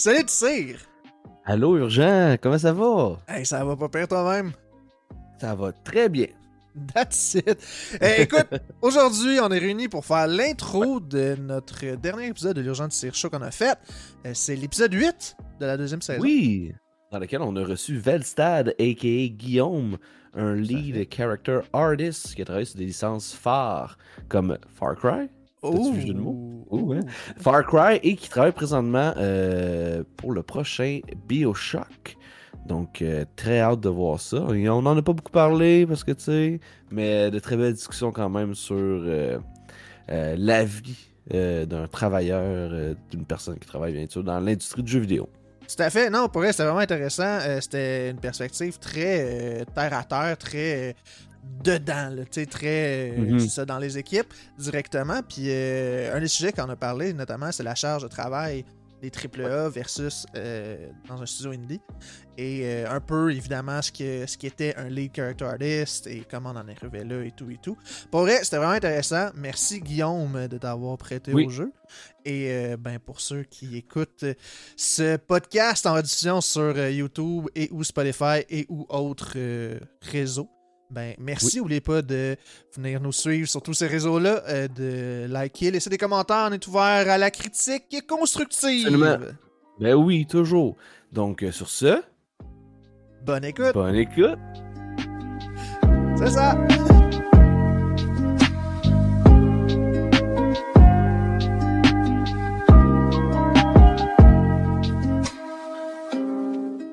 Salut Tissir! Allô, Urgent, comment ça va? Hey, ça va pas pire toi-même? Ça va très bien. That's it. Eh, écoute, aujourd'hui, on est réunis pour faire l'intro de notre dernier épisode de l'Urgent Tissir Show qu'on a fait. Euh, C'est l'épisode 8 de la deuxième saison. Oui, dans lequel on a reçu Velstad, a.k.a. Guillaume, un lead character artist qui a travaillé sur des licences phares comme Far Cry, Oh! T'as-tu jeu de mots? Oh, ouais. Far Cry et qui travaille présentement euh, pour le prochain Bioshock. Donc, euh, très hâte de voir ça. Et on n'en a pas beaucoup parlé parce que, tu sais, mais de très belles discussions quand même sur euh, euh, la vie euh, d'un travailleur, euh, d'une personne qui travaille bien sûr dans l'industrie du jeu vidéo. Tout à fait. Non, pour elle, c'était vraiment intéressant. Euh, c'était une perspective très euh, terre à terre, très euh, dedans, là, très euh, Mhm. ça, dans les équipes directement. Puis euh, un des sujets qu'on a parlé, notamment, c'est la charge de travail des AAA versus euh, dans un studio indie. Et euh, un peu, évidemment, ce, que, ce qui était un lead character artist et comment on en est arrivé là et tout et tout. Pour vrai, c'était vraiment intéressant. Merci, Guillaume, de t'avoir prêté Oui. au jeu. Et euh, ben, pour ceux qui écoutent ce podcast en rediffusion sur YouTube et ou Spotify et ou autres réseaux, ben merci. N'oubliez pas de venir nous suivre sur tous ces réseaux-là, euh, de liker, laisser des commentaires. On est ouvert à la critique constructive. Absolument. Ben oui, toujours. Donc, euh, sur ce, Bonne écoute. bonne écoute. C'est ça.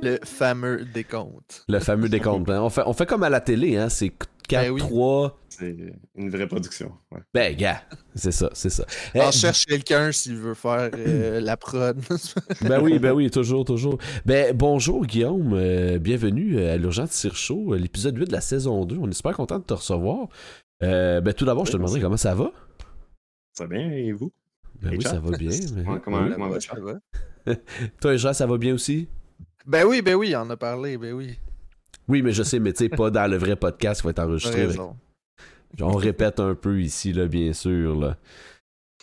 Le fameux décompte. Le fameux décompte. hein. On fait, on fait comme à la télé, hein. C'est 4, Ben oui. 3. C'est une vraie production. ouais. Ben, gars, c'est ça, c'est ça. Eh, On cherche quelqu'un s'il veut faire euh, la prod. Ben oui, ben oui, toujours, toujours. Ben bonjour Guillaume, euh, bienvenue à l'Urgence Tire Show, euh, l'épisode 8 de la saison 2. On est super content de te recevoir. Euh, ben tout d'abord, je te demanderai comment ça va? Ça va bien, et vous? Ben Et oui, ça va bien. ben- Ouais, comment, oui. comment va, Chat? Toi et Jean, ça va bien aussi? Ben oui, ben oui, on en a parlé, ben oui. Oui, mais je sais, mais tu sais, pas dans le vrai podcast qui va être enregistré. avec-. On répète un peu ici, là, bien sûr. Là.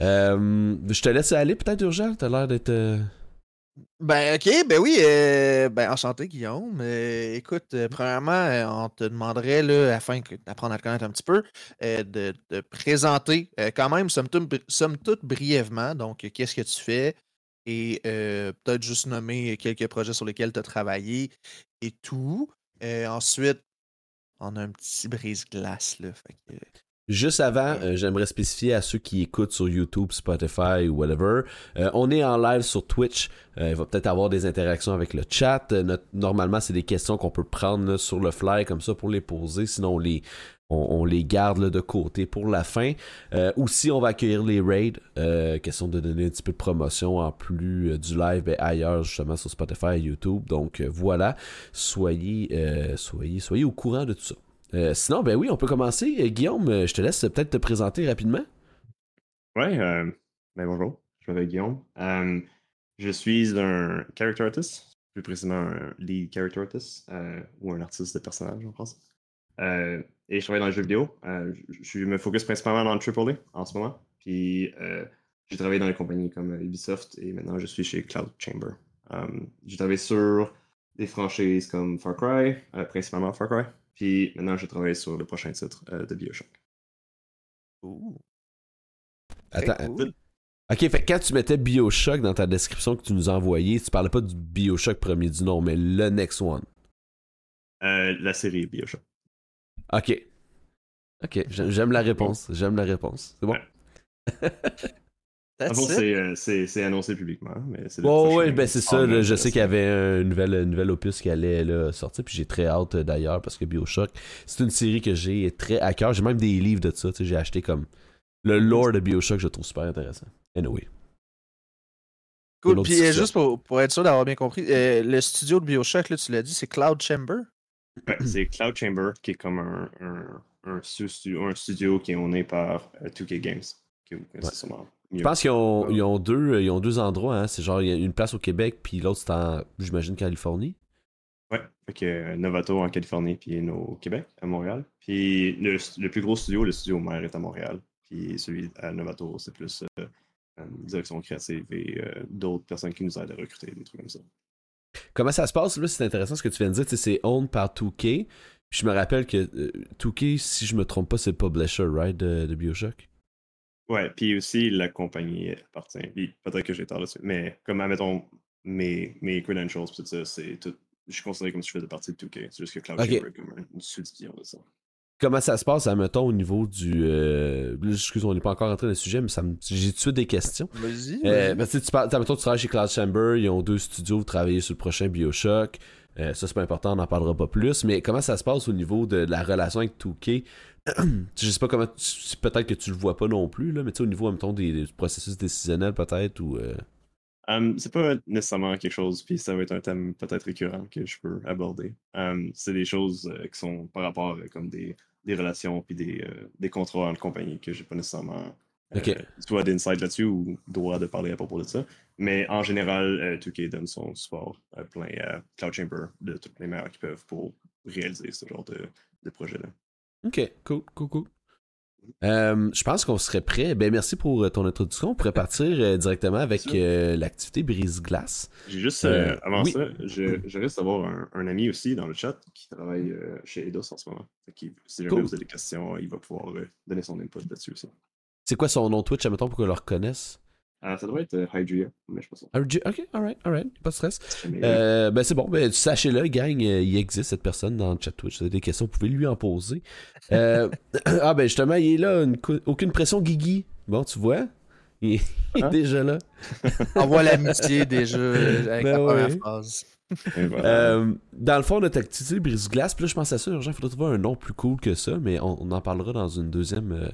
Euh, je te laisse aller peut-être, Urgent? T'as l'air d'être. euh, Ben ok, ben oui, euh, ben enchanté Guillaume. Euh, écoute, premièrement, on te demanderait, là, afin que- d'apprendre à te connaître un petit peu, de te présenter quand même, somme toute, somme toute brièvement, donc qu'est-ce que tu fais, et euh, peut-être juste nommer quelques projets sur lesquels tu as travaillé et tout. Euh, ensuite, on a un petit brise-glace, là. fait que, Juste avant, euh, j'aimerais spécifier à ceux qui écoutent sur YouTube, Spotify ou whatever, euh, on est en live sur Twitch. Euh, il va peut-être avoir des interactions avec le chat. Notre- normalement, c'est des questions qu'on peut prendre là, sur le fly comme ça pour les poser. Sinon, on les, on, les garde de côté pour la fin. Euh, aussi, on va accueillir les raids. Euh, question de donner un petit peu de promotion en plus euh, du live ailleurs, justement, sur Spotify et YouTube. Donc euh, voilà, soyez, soyez, soyez au courant de tout ça. Sinon, ben oui, on peut commencer. Guillaume, je te laisse peut-être te présenter rapidement. Euh, ben bonjour, je m'appelle Guillaume. Je suis un character artist, plus précisément un lead character artist, ou un artiste de personnage en français. Euh, et je travaille dans les jeux vidéo. Euh, je, je me focus principalement dans le AAA en ce moment. Puis euh, j'ai travaillé dans des compagnies comme Ubisoft et maintenant je suis chez Cloud Chamber. J'ai travaillé sur des franchises comme Far Cry, euh, principalement Far Cry. Puis maintenant je travaille sur le prochain titre euh, de Bioshock. Attends. cool. Ok, fait que quand tu mettais Bioshock dans ta description que tu nous as envoyée, tu parlais pas du Bioshock premier du nom, mais le next one. Euh, la série Bioshock. Ok. Ok, j'aime la réponse. J'aime la réponse. C'est bon? Ah bon, c'est, euh, c'est, c'est annoncé publiquement, mais c'est le Ouais, ben c'est ça. Là, je sais qu'il y avait un nouvel, un nouvel opus qui allait là, sortir, puis j'ai très hâte euh, d'ailleurs parce que Bioshock, c'est une série que j'ai très à cœur. J'ai même des livres de ça. J'ai acheté comme le lore de Bioshock, je le trouve super intéressant. Anyway. Cool. Puis euh, juste pour, pour être sûr d'avoir bien compris, euh, le studio de Bioshock, là, tu l'as dit, c'est Cloud Chamber? Ouais, c'est Cloud Chamber qui est comme un, un, un, studio qui est oné par euh, 2K Games. Que vous connaissez Ouais. sûrement Je pense qu'ils ont, Ouais. ils ont deux, ils ont deux endroits. Hein. C'est genre, il y a une place au Québec, puis l'autre, c'est en, j'imagine, Californie. Ouais, euh, Novato en Californie, puis au Québec, à Montréal. Puis le, le plus gros studio, le studio mère est à Montréal. Puis celui à Novato, c'est plus euh, direction créative et d'autres personnes qui nous aident à recruter, des trucs comme ça. Comment ça se passe? Là, c'est intéressant ce que tu viens de dire. C'est owned par 2K. Puis je me rappelle que 2K, si je me trompe pas, c'est le publisher, right, de, de Bioshock? Ouais, puis aussi la compagnie appartient. Peut-être que j'ai tort là-dessus. Mais comme, admettons, mes, mes credentials, tout ça, c'est tout. Je suis considéré comme si je faisais partie de 2K. C'est juste que Cloud Chamber est comme une subdivision de ça. Comment ça se passe, admettons, au niveau du. Euh... Excuse, on n'est pas encore entré dans le sujet, mais ça me... j'ai tout de suite des questions. Vas-y. Euh, ben, tu parles, admettons, tu travailles chez Cloud Chamber, ils ont deux studios, vous travaillez sur le prochain Bioshock. Euh, ça, c'est pas important, on n'en parlera pas plus. Mais comment ça se passe au niveau de, la relation avec 2K Je sais pas comment. Peut-être que tu le vois pas non plus, là, mais tu sais, au niveau, admettons, des, des processus décisionnels, peut-être, ou. Euh, Um, c'est pas nécessairement quelque chose, puis ça va être un thème peut-être récurrent que je peux aborder. Um, c'est des choses euh, qui sont par rapport à comme des, des relations puis des, euh, des contrats en compagnie que j'ai pas nécessairement euh, soit d'insight là-dessus ou droit de parler à propos de ça. Mais en général, 2K donne son support plein à Cloud Chamber de toutes les meilleures qui peuvent pour réaliser ce genre de, de projet-là. Ok, cool, cool, cool. Euh, je pense qu'on serait prêt. Ben, merci pour euh, ton introduction. On pourrait partir euh, directement avec l'activité brise-glace. J'ai juste, avant ça, je, je risque d'avoir un, ami aussi dans le chat qui travaille chez Eidos en ce moment. si jamais vous avez des questions, il va pouvoir donner son input là-dessus aussi. C'est quoi son nom Twitch, admettons, pour qu'on le reconnaisse? Ah, ça doit être euh, Hydria, mais je pense pas. ok, alright, alright, pas de stress. Euh, ben c'est bon, ben sachez-le, gang, euh, il existe cette personne dans le chat Twitch. Vous avez des questions, vous pouvez lui en poser. ah ben justement, il est là, aucune pression, Guigui. Bon, tu vois, il, est hein? déjà là. Envoie l'amitié déjà avec ben la première phrase. dans le fond, notre activité brise-glace, puis là je pense à ça, urgent, il faudrait trouver un nom plus cool que ça, mais on, on en parlera dans une deuxième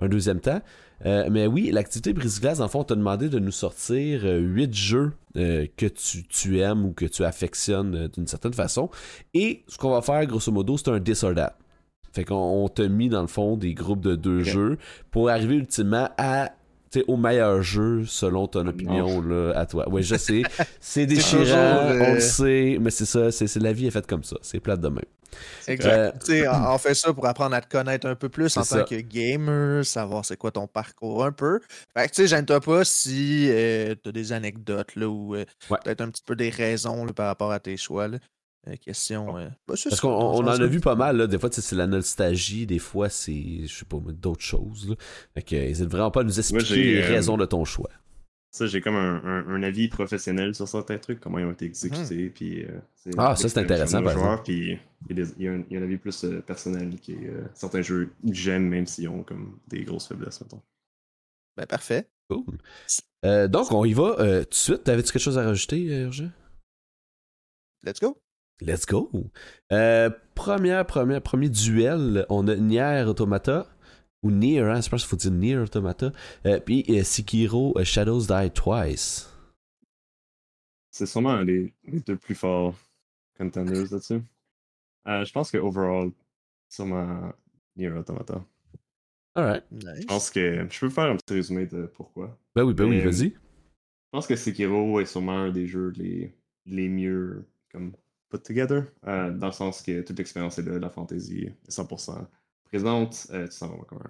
un deuxième temps. Euh, mais oui, l'activité brise-glace, en fond, on t'a demandé de nous sortir euh, huit jeux euh, que tu, tu, aimes ou que tu affectionnes d'une certaine façon. Et ce qu'on va faire, grosso modo, c'est un this or that. Fait qu'on t'a mis, dans le fond, des groupes de deux jeux pour arriver ultimement à au meilleur jeu selon ton opinion là, à toi. Oui, je sais. C'est déchirant, on le sait, mais c'est ça, c'est la vie est faite comme ça. C'est plate de même. Exact. Euh, on fait ça pour apprendre à te connaître un peu plus en tant que gamer, savoir c'est quoi ton parcours un peu. Fait que tu sais, gêne-toi pas si euh, tu as des anecdotes là, ou euh, peut-être un petit peu des raisons par rapport à tes choix. Là. Question. Bah, Parce qu'on en a vu pas mal, là. des fois c'est la nostalgie, des fois c'est, je sais pas, d'autres choses. Là. Fait que, n'hésite vraiment pas à nous expliquer les raisons de ton choix. Ça, j'ai comme un, un, avis professionnel sur certains trucs, comment ils ont été exécutés. Puis, euh, ah, ça, c'est intéressant, par exemple. Puis, il y, a un, il y a un avis plus euh, personnel qui est euh, certains jeux j'aime, même s'ils ont comme des grosses faiblesses, mettons. Ben, parfait. Cool. donc, on y va tout de suite. T'avais-tu quelque chose à rajouter, Roger? Let's go. Let's go. première, première, premier duel, on a Nier Automata ou Nier, hein, je pense qu'il faut dire Nier Automata. Euh, puis euh, Sekiro euh, Shadows Die Twice. C'est sûrement les, les, deux plus forts contenders là-dessus. je pense que overall, sûrement Nier Automata. Alright. Je pense que je peux faire un petit résumé de pourquoi. Ben oui, ben oui, vas-y. Je pense que Sekiro est sûrement un des jeux les, les mieux comme put together, dans le sens que toute l'expérience est là, la fantasy est 100% présente, euh, tu sens vraiment comme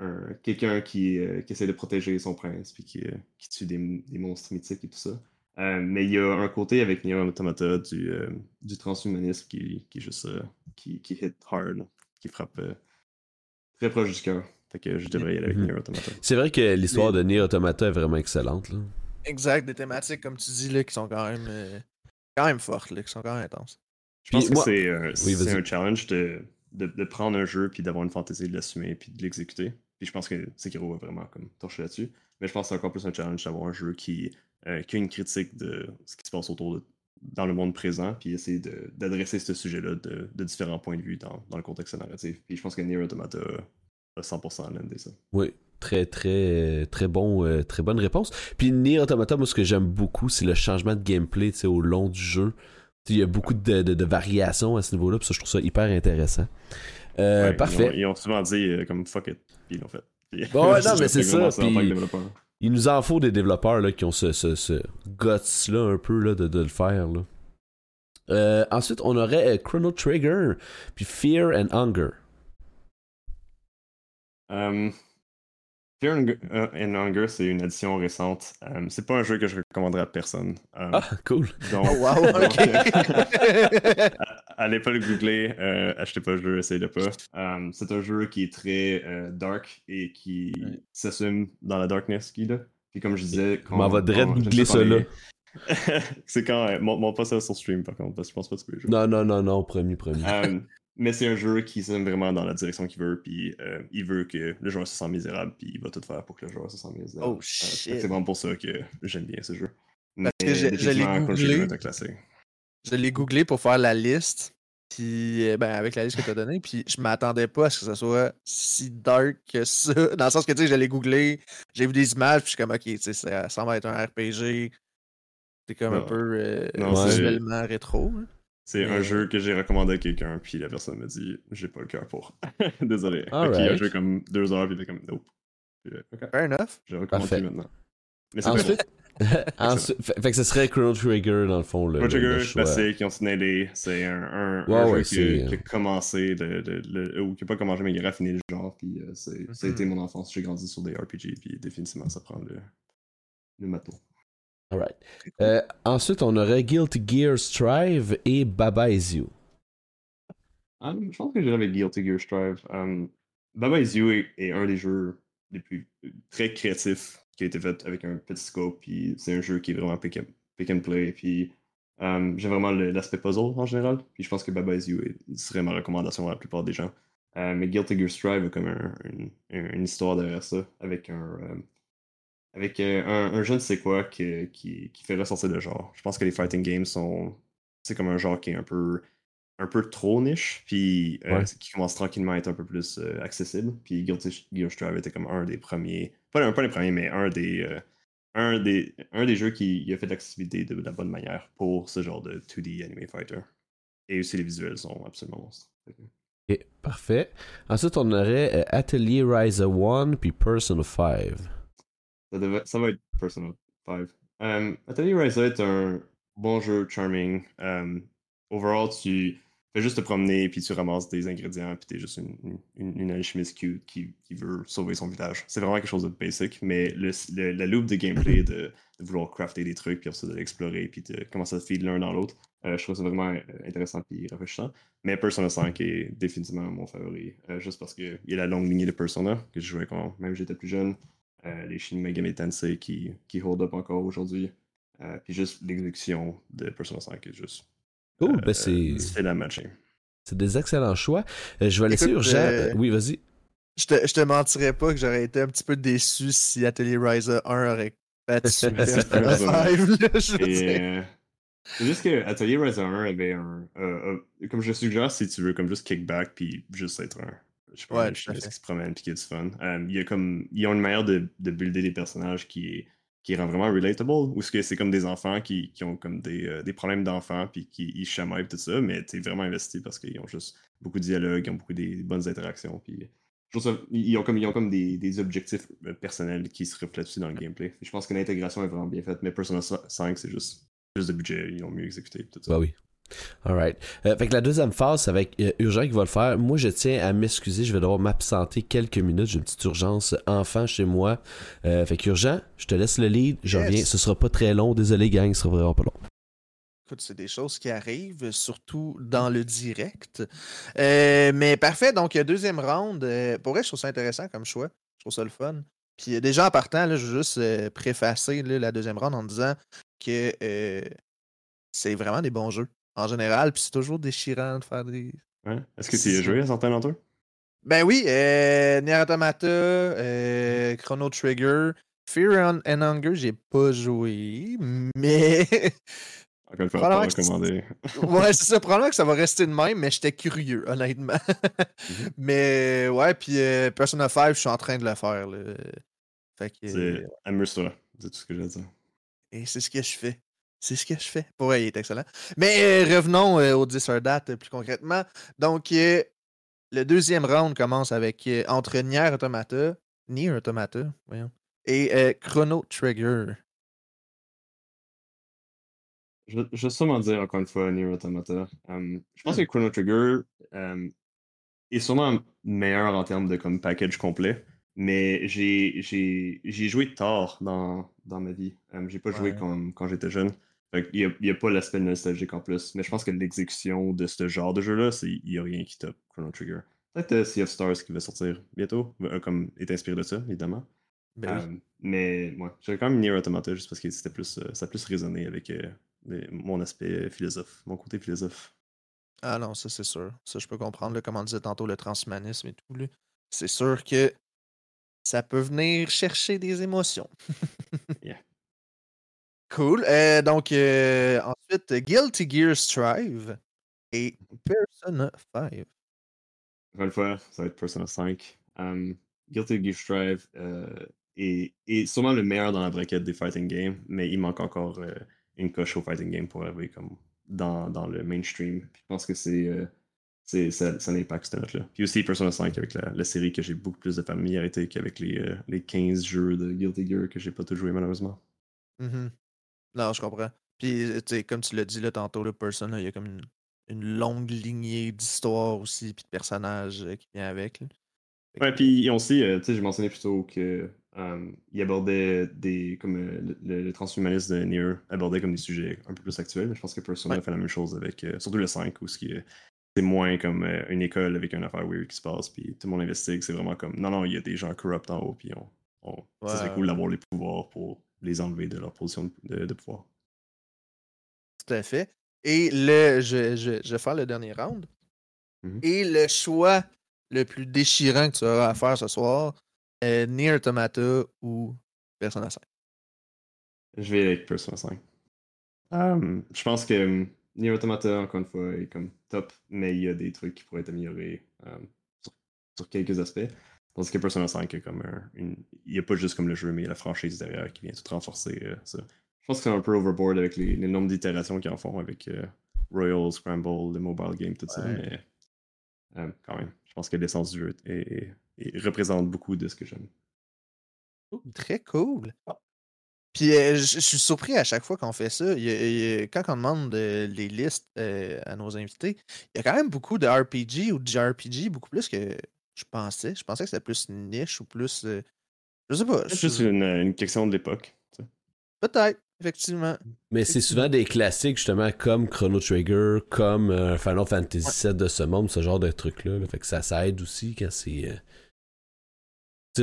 un, quelqu'un qui, euh, qui, essaie de protéger son prince, puis qui, euh, qui tue des, des, monstres mythiques et tout ça. mais il y a un côté avec Nier Automata du, du transhumanisme qui, qui juste qui, qui hit hard, qui frappe très proche du cœur. Fait que je devrais y aller avec mhm. Nier Automata. C'est vrai que l'histoire de Nier Automata est vraiment excellente. Là. Exact, des thématiques, comme tu dis, là, qui sont quand même, quand même fortes, là, qui sont quand même intenses. Je pense que c'est euh, un challenge de, de, prendre un jeu puis d'avoir une fantaisie, de l'assumer puis de l'exécuter. Puis je pense que Sekiro va vraiment comme torcher là-dessus. Mais je pense que c'est encore plus un challenge d'avoir un jeu qui, euh, qui, a une critique de ce qui se passe autour de dans le monde présent, puis essayer d'adresser ce sujet-là de, de, différents points de vue dans, dans, le contexte narratif. Puis je pense que Nier Automata a 100% l'un ça. Oui, très très très bon euh, très bonne réponse. Puis Nier Automata, moi ce que j'aime beaucoup, c'est le changement de gameplay au long du jeu. Il y a beaucoup de, de, variations à ce niveau-là, puis ça, je trouve ça hyper intéressant. Euh, parfait. Ils ont, souvent dit euh, comme fuck it, puis ils l'ont fait. bon, ouais, non, mais c'est ça. il nous en faut des développeurs là, qui ont ce, ce, ce guts-là un peu là, de, de le faire. Là. Ensuite, on aurait Chrono Trigger, puis Fear and Hunger. Um, Fear and Hunger, c'est une édition récente. c'est pas un jeu que je recommanderais à personne. ah, cool. Donc, oh, wow, ok. allez pas le googler, achetez pas le jeu, essayez de pas. c'est un jeu qui est très dark et qui s'assume dans la darkness qu'il a. Puis comme je disais. On va direct googler ça là. c'est quand. Euh, mon, pas ça sur stream par contre, parce que je pense pas que tu peux jouer. Non, non, non, non, premier, premier. Euh, mais c'est un jeu qui s'aime vraiment dans la direction qu'il veut, puis euh, il veut que le joueur se sente misérable, puis il va tout faire pour que le joueur se sente misérable. Oh shit. c'est vraiment pour ça que j'aime bien ce jeu. Parce que je, l'ai googlé. Je l'ai googlé pour faire la liste. Puis, ben, avec la liste que tu as donnée, puis je m'attendais pas à ce que ça soit si dark que ça. Dans le sens que, tu sais, je l'ai googlé, j'ai vu des images, puis je suis comme, ok, tu sais, ça semble être un RPG c'est comme un peu euh, visuellement rétro. Hein. C'est un jeu que j'ai recommandé à quelqu'un, puis la personne m'a dit j'ai pas le cœur pour. Désolé. Il a joué comme deux heures, puis il était comme nope. Euh, Fair enough. Je recommande maintenant. Mais c'est Ensuite, Ensuite fait, que ce serait Chrono Trigger dans le fond. Le, Chrono Trigger, classique, ils ont signé C'est un, un, un jeu qui, a commencé, de, de, ou qui n'a pas commencé, mais il a raffiné le genre. Puis euh, ça a été mm-hmm. mon enfance. J'ai grandi sur des RPG, puis définitivement, ça prend le, le matos. Alright. Euh, ensuite, on aurait Guilty Gear Strive et Baba Is You. Um, je pense que j'irais avec Guilty Gear Strive. Um, Baba Is You est, un des jeux les plus très créatifs qui a été fait avec un petit scope. Puis c'est un jeu qui est vraiment pick, and play. Puis um, j'aime vraiment l'aspect puzzle en général. Puis je pense que Baba Is You serait ma recommandation à la plupart des gens. Euh, mais Guilty Gear Strive a comme une, histoire derrière ça avec un, euh, avec euh, un, un, je ne sais quoi qui, qui, fait ressortir le genre. Je pense que les fighting games sont. C'est comme un genre qui est un peu un peu trop niche, puis euh, qui commence tranquillement à être un peu plus euh, accessible. Puis Guilty Gear Strive était comme un des premiers, pas, pas les premiers, mais un des, un des, un des jeux qui a fait l'accessibilité de, la bonne manière pour ce genre de 2D anime fighter. Et aussi les visuels sont absolument monstres. Ok, parfait. Ensuite, on aurait Atelier Rise 1 puis Person 5. Ça, va être Persona 5. Um, Atelier Rise est un bon jeu charming. Um, overall, tu fais juste te promener, puis tu ramasses des ingrédients, puis t'es juste une, une, alchimiste qui, qui, veut sauver son village. C'est vraiment quelque chose de basic, mais le, la loop de gameplay de, vouloir crafter des trucs, puis de l'explorer, puis de commencer à feed l'un dans l'autre, euh, je trouve ça vraiment euh, intéressant et rafraîchissant. Mais Persona 5 est définitivement mon favori, euh, juste parce qu'il y a la longue lignée de Persona que je jouais quand même j'étais plus jeune. Euh, les Shin Megami Tensei qui, qui hold up encore aujourd'hui. Euh, puis juste l'exécution de Persona 5 est juste. Cool, ben c'est. C'est la matching. C'est des excellents choix. Euh, je vais laisser Urgent. Oui, vas-y. Je te, je te mentirais pas que j'aurais été un petit peu déçu si Atelier Riser 1 aurait battu Persona 5. C'est juste que Atelier Riser 1 avait un. comme je suggère, si tu veux, comme juste kickback puis juste être un je sais pas, ouais, qui se promène et qui a du fun. Euh, il y a comme, ils ont une manière de, de builder des personnages qui est qui rend vraiment relatable, ou ce que c'est comme des enfants qui, qui ont comme des, euh, des problèmes d'enfants puis qui ils chamaillent tout ça, mais tu es vraiment investi parce qu'ils ont juste beaucoup de dialogues, ils ont beaucoup des bonnes interactions, puis ils ont comme, ils ont comme des, des, objectifs euh, personnels qui se reflètent aussi dans le gameplay. Je pense que l'intégration est vraiment bien faite, mais Persona 5, c'est juste plus de budget, ils ont mieux exécuté tout ça. Bah oui. Alright. Euh, fait que la deuxième phase, c'est avec euh, Urgent qui va le faire. Moi, je tiens à m'excuser, je vais devoir m'absenter quelques minutes. J'ai une petite urgence enfant chez moi. Euh, fait que Urgent, je te laisse le lead, je reviens. Ce sera pas très long. Désolé, gang, ce sera vraiment pas long. Écoute, c'est des choses qui arrivent, surtout dans le direct. mais parfait, donc deuxième round. pour vrai, je trouve ça intéressant comme choix. Je trouve ça le fun. Puis déjà en partant, là, je veux juste préfacer la deuxième round en disant que c'est vraiment des bons jeux en général, puis c'est toujours déchirant de faire des. Ouais. Est-ce que tu as joué à certains d'entre eux? Ben oui, euh, Nier Automata, euh, Chrono Trigger, Fear and Hunger, j'ai pas joué, mais. Encore une fois, pas recommandé. ouais, c'est ça. Probablement que ça va rester de même, mais j'étais curieux, honnêtement. Mhm. Mais ouais, puis euh, Persona 5, je suis en train de le faire. Là. Fait que. C'est amuse-toi, c'est tout ce que j'ai à dire. Et c'est ce que je fais. C'est ce que je fais. Ouais, il est excellent. Mais euh, revenons euh, au 10 date plus concrètement. Donc, euh, le deuxième round commence avec entre Nier Automata, Nier Automata, voyons, et Chrono Trigger. Je, je vais sûrement dire encore une fois Nier Automata. je pense hmm. que Chrono Trigger est sûrement meilleur en termes de comme package complet, mais j'ai joué tard dans, dans ma vie. j'ai pas joué comme quand j'étais jeune. Il n'y a, pas l'aspect nostalgique en plus. Mais je pense que l'exécution de ce genre de jeu-là, il n'y a rien qui top Chrono Trigger. Peut-être Sea of Stars qui va sortir bientôt, comme est inspiré de ça, évidemment. Ben mais moi, j'avais quand même Nier Automata juste parce que c'était plus, ça a plus résonné avec mon aspect philosophe, mon côté philosophe. Ah non, ça c'est sûr. Ça, je peux comprendre, comme on disait tantôt, le transhumanisme et tout. C'est sûr que ça peut venir chercher des émotions. Cool. Euh, donc, euh, ensuite, Guilty Gear Strive et Persona 5. Encore une fois, ça va être Persona 5. Um, Guilty Gear Strive euh, est, est, sûrement le meilleur dans la braquette des fighting games, mais il manque encore une coche au fighting game pour arriver comme dans, dans le mainstream. je pense que c'est c'est, ça, ça impacte cette note-là. Puis aussi Persona 5 avec la, la série que j'ai beaucoup plus de familiarité qu'avec les, euh, les 15 jeux de Guilty Gear que j'ai pas tout joué malheureusement. Mm-hmm. Non, je comprends. Puis, euh, comme tu l'as dit là, tantôt, le Persona, il y a comme une, une longue lignée d'histoire aussi, puis de personnages euh, qui vient avec. Ouais, puis aussi, tu sais, j'ai mentionné plutôt que il abordait des. comme le, transhumanisme de Nier abordait comme des sujets un peu plus actuels. Je pense que Persona fait la même chose avec. surtout le 5, où ce c'est moins comme euh, une école avec une affaire weird qui se passe, puis tout le monde investigue. C'est vraiment comme, non, non, il y a des gens corrupt en haut, puis on, ça serait cool d'avoir les pouvoirs pour les enlever de leur position de, pouvoir. Tout à fait. Et le, je, je, je vais faire le dernier round. Mm-hmm. Et le choix le plus déchirant que tu auras à faire ce soir, est Nier Automata ou Persona 5? Je vais avec Persona 5. Um, je pense que hum, Nier Automata, encore une fois, est comme top, mais il y a des trucs qui pourraient être améliorés euh, sur, quelques aspects. Tandis que Persona 5 est comme une... Il n'y a pas juste comme le jeu, mais il y a la franchise derrière qui vient tout renforcer euh, ça. Je pense que c'est un peu overboard avec les, nombres d'itérations qu'ils en font avec euh, Royal, Scramble, le mobile game, tout ça, mais quand même, je pense que l'essence du jeu représente beaucoup de ce que j'aime. Très cool. Puis euh, je suis surpris à chaque fois qu'on fait ça. quand on demande les listes euh, à nos invités, il y a quand même beaucoup de RPG ou de JRPG, beaucoup plus que je pensais. Je pensais que c'était plus niche ou plus. Euh, je sais pas. C'est juste une, question de l'époque. Peut-être, effectivement. Mais c'est souvent des classiques, justement, comme Chrono Trigger, comme Final Fantasy VII de ce monde, ce genre de trucs-là. Fait que ça, ça aide aussi quand c'est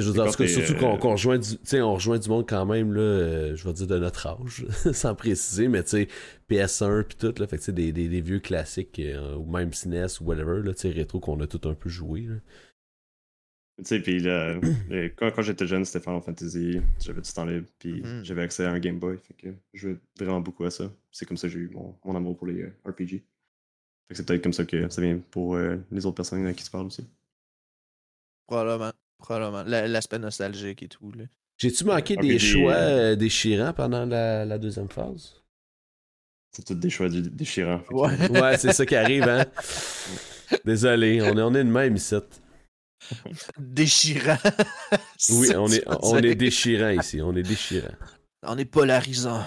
je veux dire, surtout qu'on euh, rejoint, du, on rejoint du monde quand même, là, euh, je vais dire de notre âge, sans préciser, mais tu sais, PS1 puis tout, là, fait que des, des, des, vieux classiques, euh, ou même SNES ou whatever, là, rétro qu'on a tout un peu joué. Tu sais, puis là, quand, quand j'étais jeune, c'était Final Fantasy, j'avais du temps libre, puis mm-hmm. j'avais accès à un Game Boy, fait que je jouais vraiment beaucoup à ça. C'est comme ça que j'ai eu mon, mon, amour pour les RPG. Fait que c'est peut-être comme ça que ça vient pour les autres personnes à qui tu parles aussi. Probablement. Probablement. L'aspect nostalgique et tout. J'ai-tu manqué des choix euh, déchirants pendant la, deuxième phase? C'est tous des choix déchirants. Ouais, c'est ça qui arrive, hein? Désolé, on est, on est de même ici. Déchirant. oui, on est, on est déchirant ici. On est déchirant. On est polarisant.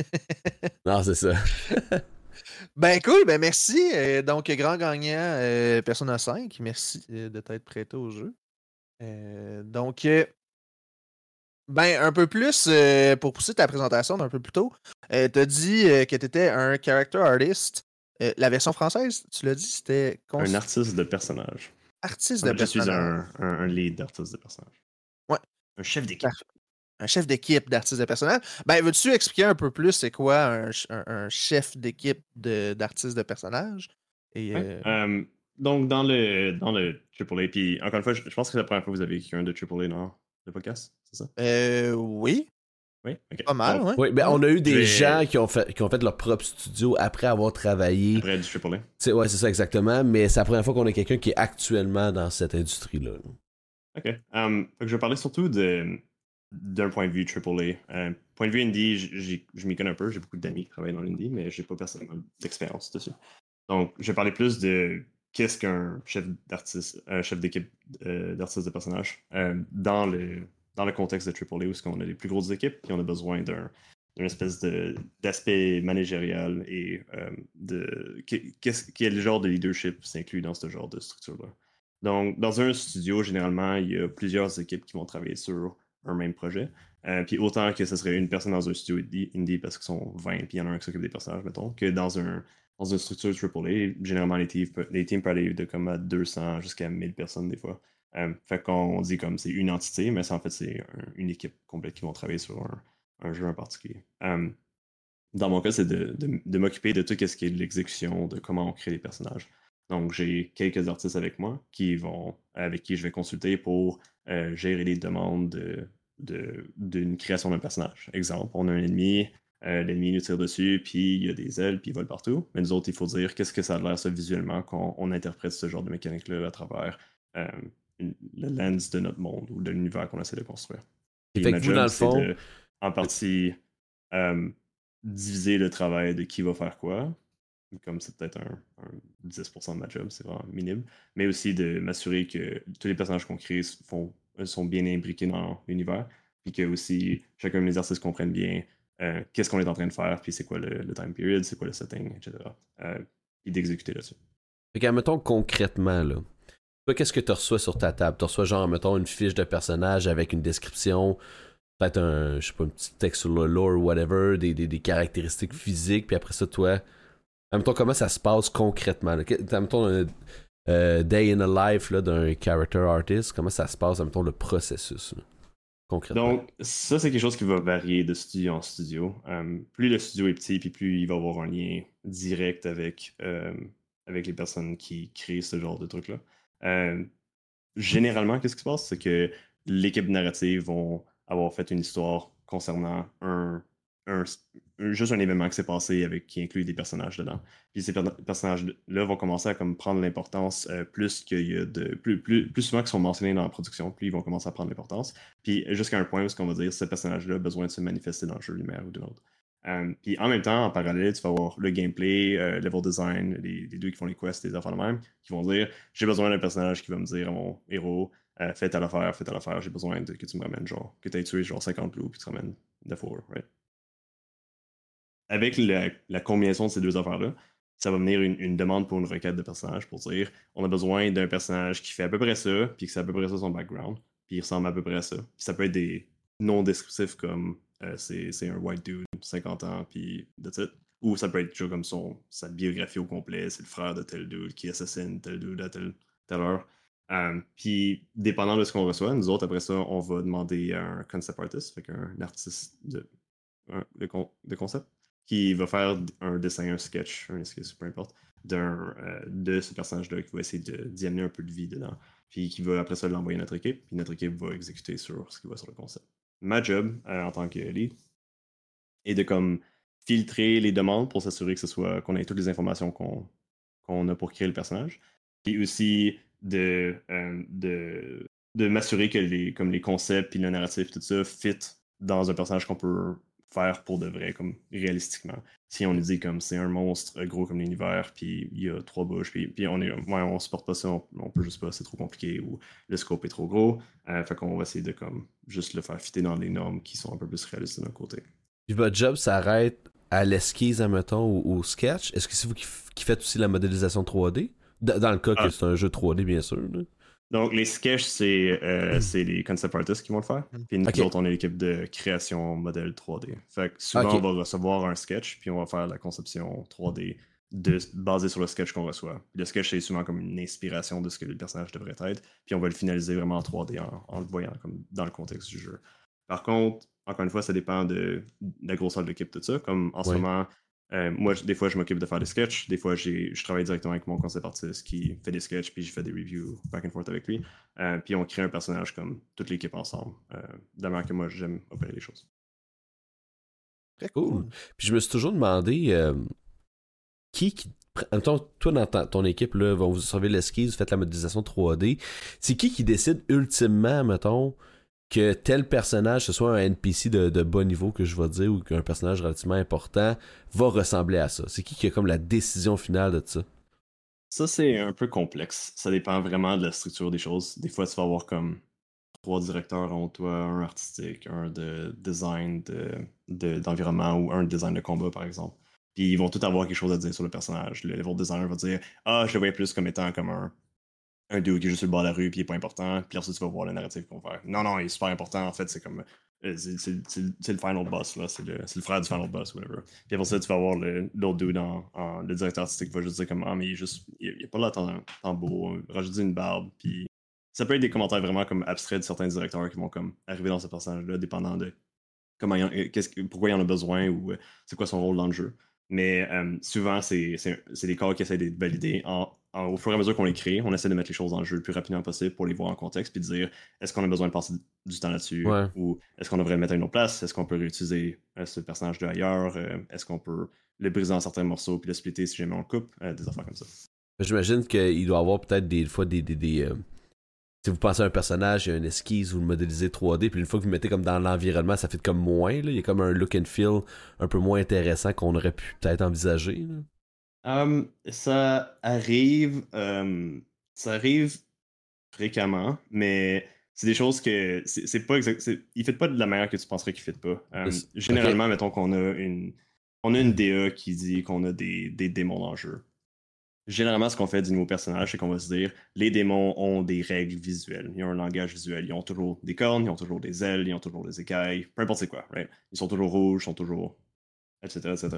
non, c'est ça. ben cool, ben merci. Euh, donc, grand gagnant, euh, Persona 5. Merci de t'être prêté au jeu. Euh, donc, euh, ben, un peu plus, euh, pour pousser ta présentation d'un peu plus tôt, tu as dit que tu étais un character artist. la version française, tu l'as dit, c'était. Un artiste de personnage. Artiste de personnage. Je suis un, lead d'artiste de personnage. Ouais. Un chef d'équipe. Un chef d'équipe d'artiste de personnage. Ben, veux-tu expliquer un peu plus c'est quoi un, chef d'équipe d'artiste de, personnage? Et, donc, dans le, dans le AAA, puis encore une fois, je, pense que c'est la première fois que vous avez quelqu'un de AAA dans le podcast, c'est ça? Euh, oui. Oui, ok. Pas mal, oui. Oui, ben, on a eu des gens qui ont, fait, qui ont fait leur propre studio après avoir travaillé. Après du AAA. C'est, ouais, c'est ça, exactement. Mais c'est la première fois qu'on a quelqu'un qui est actuellement dans cette industrie-là. Ok. Um, je vais parler surtout de, d'un point de vue AAA. Euh, point de vue indie, je m'y connais un peu. J'ai beaucoup d'amis qui travaillent dans l'indie, mais j'ai pas personnellement d'expérience dessus. Donc, je vais parler plus de qu'est-ce qu'un chef d'artiste, un chef d'équipe euh, d'artiste de personnage euh, dans, le, dans le contexte de AAA où on a les plus grosses équipes et on a besoin d'un espèce d'aspect managérial et euh, de quel genre de leadership s'inclut dans ce genre de structure-là. Donc, dans un studio, généralement, il y a plusieurs équipes qui vont travailler sur un même projet. Euh, puis autant que ce serait une personne dans un studio indie parce qu'ils sont 20 puis il y en a un qui s'occupe des personnages, mettons, que dans, un, dans une structure AAA, généralement les teams, les teams peuvent aller de comme à 200 jusqu'à 1000 personnes des fois. Euh, fait qu'on dit comme c'est une entité, mais en fait c'est une équipe complète qui vont travailler sur un, jeu en particulier. Euh, dans mon cas, c'est de, de, m'occuper de tout ce qui est de l'exécution, de comment on crée les personnages. Donc, j'ai quelques artistes avec moi qui vont, avec qui je vais consulter pour gérer les demandes de, d'une création d'un personnage. Exemple, on a un ennemi, euh, l'ennemi nous tire dessus, puis il y a des ailes, puis il vole partout. Mais nous autres, il faut dire qu'est-ce que ça a l'air ça visuellement quand on interprète ce genre de mécanique-là à travers euh, le lens de notre monde ou de l'univers qu'on essaie de construire. Et fait que vous, dans le fond... en partie, euh, diviser le travail de qui va faire quoi, comme c'est peut-être un, 10% de ma job, c'est vraiment minime, mais aussi de m'assurer que tous les personnages qu'on crée font sont bien imbriqués dans l'univers, puis que aussi chacun des artistes comprenne bien euh, qu'est-ce qu'on est en train de faire, puis c'est quoi le, time period, c'est quoi le setting, etc. Euh, et d'exécuter là-dessus. Fait que, mettons concrètement, là, qu'est-ce que tu reçois sur ta table? Tu reçois, genre, mettons, une fiche de personnage avec une description, peut-être un, je sais pas, un petit texte sur le lore ou whatever, des, des, caractéristiques physiques, puis après ça, toi, mettons, comment ça se passe concrètement? Là? Mettons, euh, day in a life d'un character artist, comment ça se passe, mettons, le processus, concrètement? Donc, ça, c'est quelque chose qui va varier de studio en studio. Euh, plus le studio est petit, puis plus il va avoir un lien direct avec, euh, avec les personnes qui créent ce genre de truc-là. Généralement, qu'est-ce qui se passe? C'est que l'équipe narrative vont avoir fait une histoire concernant un, juste un événement qui s'est passé avec qui inclut des personnages dedans. Puis ces personnages-là vont commencer à comme prendre l'importance euh, plus qu'il y a de plus, plus, plus souvent qu'ils sont mentionnés dans la production, plus ils vont commencer à prendre l'importance. Puis jusqu'à un point où ce qu'on va dire ce personnage-là a besoin de se manifester dans le jeu lumière ou de l'autre. Euh, puis en même temps, en parallèle, tu vas avoir le gameplay, euh, level design, les, deux qui font les quests, les affaires de même, qui vont dire j'ai besoin d'un personnage qui va me dire à mon héros fais à l'affaire, fais à l'affaire, j'ai besoin que tu me ramènes genre, que tu aies tué genre 50 loups, puis tu ramènes de four, right? avec la, combinaison de ces deux affaires-là, ça va venir une, demande pour une requête de personnage pour dire on a besoin d'un personnage qui fait à peu près ça, puis que c'est à peu près ça son background, puis il ressemble à peu près à ça. Puis ça peut être des non descriptifs comme euh, c'est un white dude, 50 ans, puis de it. Ou ça peut être toujours comme son, sa biographie au complet, c'est le frère de tel dude qui assassine tel dude à telle, heure. Euh, puis, dépendant de ce qu'on reçoit, nous autres, après ça, on va demander à un concept artist, fait un artiste de, de concept, qui va faire un dessin, un sketch, un esquisse, peu importe, euh, de ce personnage-là, qui va essayer d'y amener un peu de vie dedans, puis qui va après ça l'envoyer à notre équipe, puis notre équipe va exécuter sur ce qui va sur le concept. Ma job, euh, en tant que lead, est de comme filtrer les demandes pour s'assurer que ce soit qu'on ait toutes les informations qu'on, a pour créer le personnage, puis aussi de, euh, de, de m'assurer que les, comme les concepts, puis le narratif, tout ça, fit dans un personnage qu'on peut faire pour de vrai, comme réalistiquement. Si on nous dit comme c'est un monstre gros comme l'univers, puis il y a trois bouches, puis, puis on est ouais, on supporte pas ça, on, peut juste pas, c'est trop compliqué, ou le scope est trop gros. Euh, fait qu'on va essayer de comme juste le faire fitter dans des normes qui sont un peu plus réalistes de notre côté. Puis votre job s'arrête à l'esquisse, admettons, ou au sketch. Est-ce que c'est vous qui, faites aussi la modélisation 3D? dans le cas que ah. c'est un jeu 3D, bien sûr. Donc, les sketchs, euh, hmm. c'est les concept artists qui vont le faire. Hmm. Puis nous autres, on est l'équipe de création modèle 3D. Fait que souvent, on va recevoir un sketch, puis on va faire la conception 3D de, basée sur le sketch qu'on reçoit. le sketch, c'est souvent comme une inspiration de ce que le personnage devrait être. Puis on va le finaliser vraiment en 3D en, le voyant comme dans le contexte du jeu. Par contre, encore une fois, ça dépend de, la grosseur de l'équipe, tout ça. Comme en ce moment, euh, moi, des fois, je m'occupe de faire des sketchs. Des fois, je travaille directement avec mon concept artiste qui fait des sketchs, puis je fais des reviews back and forth avec lui. Euh, puis on crée un personnage comme toute l'équipe ensemble. Euh, de que moi, j'aime opérer les choses. Très cool. Puis je me suis toujours demandé euh, qui, qui toi, dans ton équipe, là, vont vous servir l'esquisse, vous faites la modélisation 3D. C'est qui qui décide ultimement, mettons, que tel personnage, ce soit un NPC de, de bas niveau que je vais dire, ou qu'un personnage relativement important, va ressembler à ça? C'est qui qui a comme la décision finale de ça? Ça, c'est un peu complexe. Ça dépend vraiment de la structure des choses. Des fois, tu vas avoir comme trois directeurs en toi, un artistique, un de design d'environnement de, ou un design de combat, par exemple. Puis ils vont tous avoir quelque chose à dire sur le personnage. Le level designer va dire Ah, je le voyais plus comme étant comme un un dude qui est juste sur le bord de la rue, puis il est pas important, puis après tu vas voir le narratif qu'on va faire. Non, non, il est super important, en fait, c'est comme. Euh, c'est le final boss, là. C'est le, frère du final boss, whatever. Puis après ça, tu vas voir l'autre dude, en, le directeur artistique va juste dire comme Ah, mais il est juste. Il, a pas là tant, beau, rajouter une barbe, puis. Ça peut être des commentaires vraiment comme abstraits de certains directeurs qui vont comme arriver dans ce personnage-là, dépendant de comment il pourquoi il en a besoin ou euh, c'est quoi son rôle dans le jeu. Mais euh, souvent, c'est des corps qui essaient d'être validés. au fur et à mesure qu'on les crée, on essaie de mettre les choses dans le jeu le plus rapidement possible pour les voir en contexte puis de dire est-ce qu'on a besoin de passer du temps là-dessus ou est-ce qu'on devrait le mettre à une autre place? Est-ce qu'on peut réutiliser euh, ce personnage de ailleurs Est-ce qu'on peut le briser en certains morceaux puis le splitter si jamais on le coupe? Des affaires comme ça. J'imagine qu'il doit y avoir peut-être des fois des, si vous pensez à un personnage, il y a une esquisse, vous le modélisez 3D, puis une fois que vous le mettez comme dans l'environnement, ça fait comme moins, là. il y a comme un look and feel un peu moins intéressant qu'on aurait pu peut-être envisager. Um, ça arrive, um, ça arrive fréquemment, mais c'est des choses que c'est pas exact, il fait pas de la manière que tu penserais qu'il fait pas. Um, généralement, mettons qu'on a une, on a une DA qui dit qu'on a des, des démons le jeu généralement, ce qu'on fait du nouveau personnage, c'est qu'on va se dire les démons ont des règles visuelles. Ils ont un langage visuel. Ils ont toujours des cornes, ils ont toujours des ailes, ils ont toujours des écailles, peu importe c'est quoi, right? Ils sont toujours rouges, ils sont toujours. etc. etc.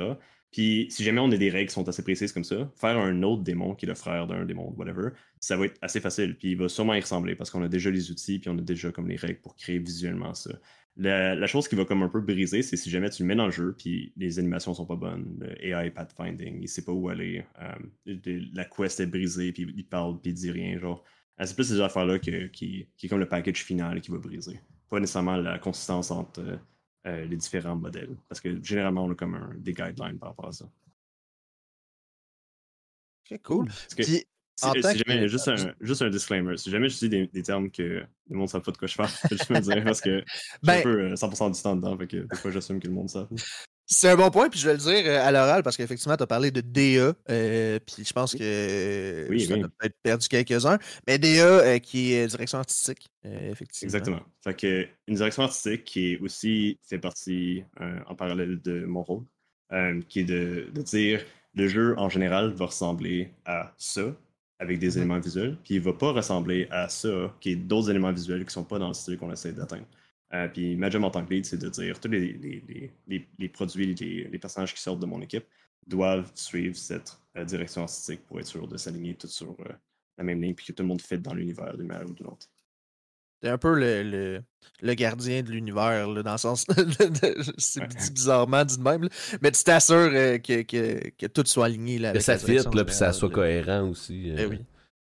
Puis si jamais on a des règles qui sont assez précises comme ça, faire un autre démon qui est le frère d'un démon, whatever, ça va être assez facile. Puis il va sûrement y ressembler parce qu'on a déjà les outils, puis on a déjà comme les règles pour créer visuellement ça. La, chose qui va comme un peu briser, c'est si jamais tu le mets dans le jeu, puis les animations sont pas bonnes, le AI pathfinding, il sait pas où aller, euh, la quest est brisée, puis il parle, puis il dit rien, genre. Euh, c'est plus ces affaires-là qui, qui est comme le package final qui va briser. Pas nécessairement la consistance entre euh, les différents modèles, parce que généralement, on a comme un, des guidelines par rapport à ça. C'est cool. Juste, un, juste un disclaimer. Si jamais je dis des, termes que le monde ne sait pas de quoi je parle, je peux me dire parce que je suis un peu 100% euh, du temps dedans. Fait que des fois, j'assume que le monde sait. C'est un bon point, puis je vais le dire euh, à l'oral parce qu'effectivement, tu as parlé de DA, euh, puis je pense que oui, ça a peut-être perdu quelques-uns. Mais DA qui est direction artistique, effectivement. Exactement. Fait que une direction artistique qui est aussi fait partie en parallèle de mon rôle, qui est de, de dire le jeu en général va ressembler à ça, avec des éléments visuels, puis il va pas ressembler à ça, qui est d'autres éléments visuels qui sont pas dans le style qu'on essaie d'atteindre. Euh, puis ma job en tant que lead, c'est de dire tous les, les, les, les produits, les, personnages qui sortent de mon équipe doivent suivre cette euh, direction artistique pour être sûr de s'aligner tout sur euh, la même ligne, puis que tout le monde fit dans l'univers d'une manière ou d'une autre. T'es un peu le, le, gardien de l'univers, dans le sens. c'est bizarrement dit de même, mais tu t'assures euh, que, que, que, tout soit aligné. Là, que ça fit, là, puis ça soit cohérent aussi. Euh. Eh oui.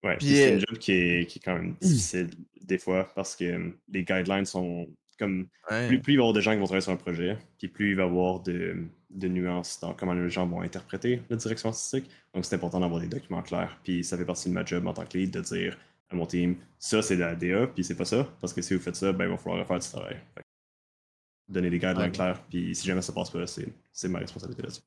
Ouais, c'est une euh, job qui est, qui est, quand même difficile des fois parce que les guidelines sont comme. Plus, plus, il va y avoir de gens qui vont travailler sur un projet, puis plus il va y avoir de, de nuances dans comment les gens vont interpréter la direction artistique. Donc c'est important d'avoir des documents clairs. Puis ça fait partie de ma job en tant que lead de dire à mon team, ça c'est de la DA, puis c'est pas ça, parce que si vous faites ça, ben il va falloir refaire du travail. donner des guidelines clairs, puis si jamais ça passe pas, c'est ma responsabilité là-dessus.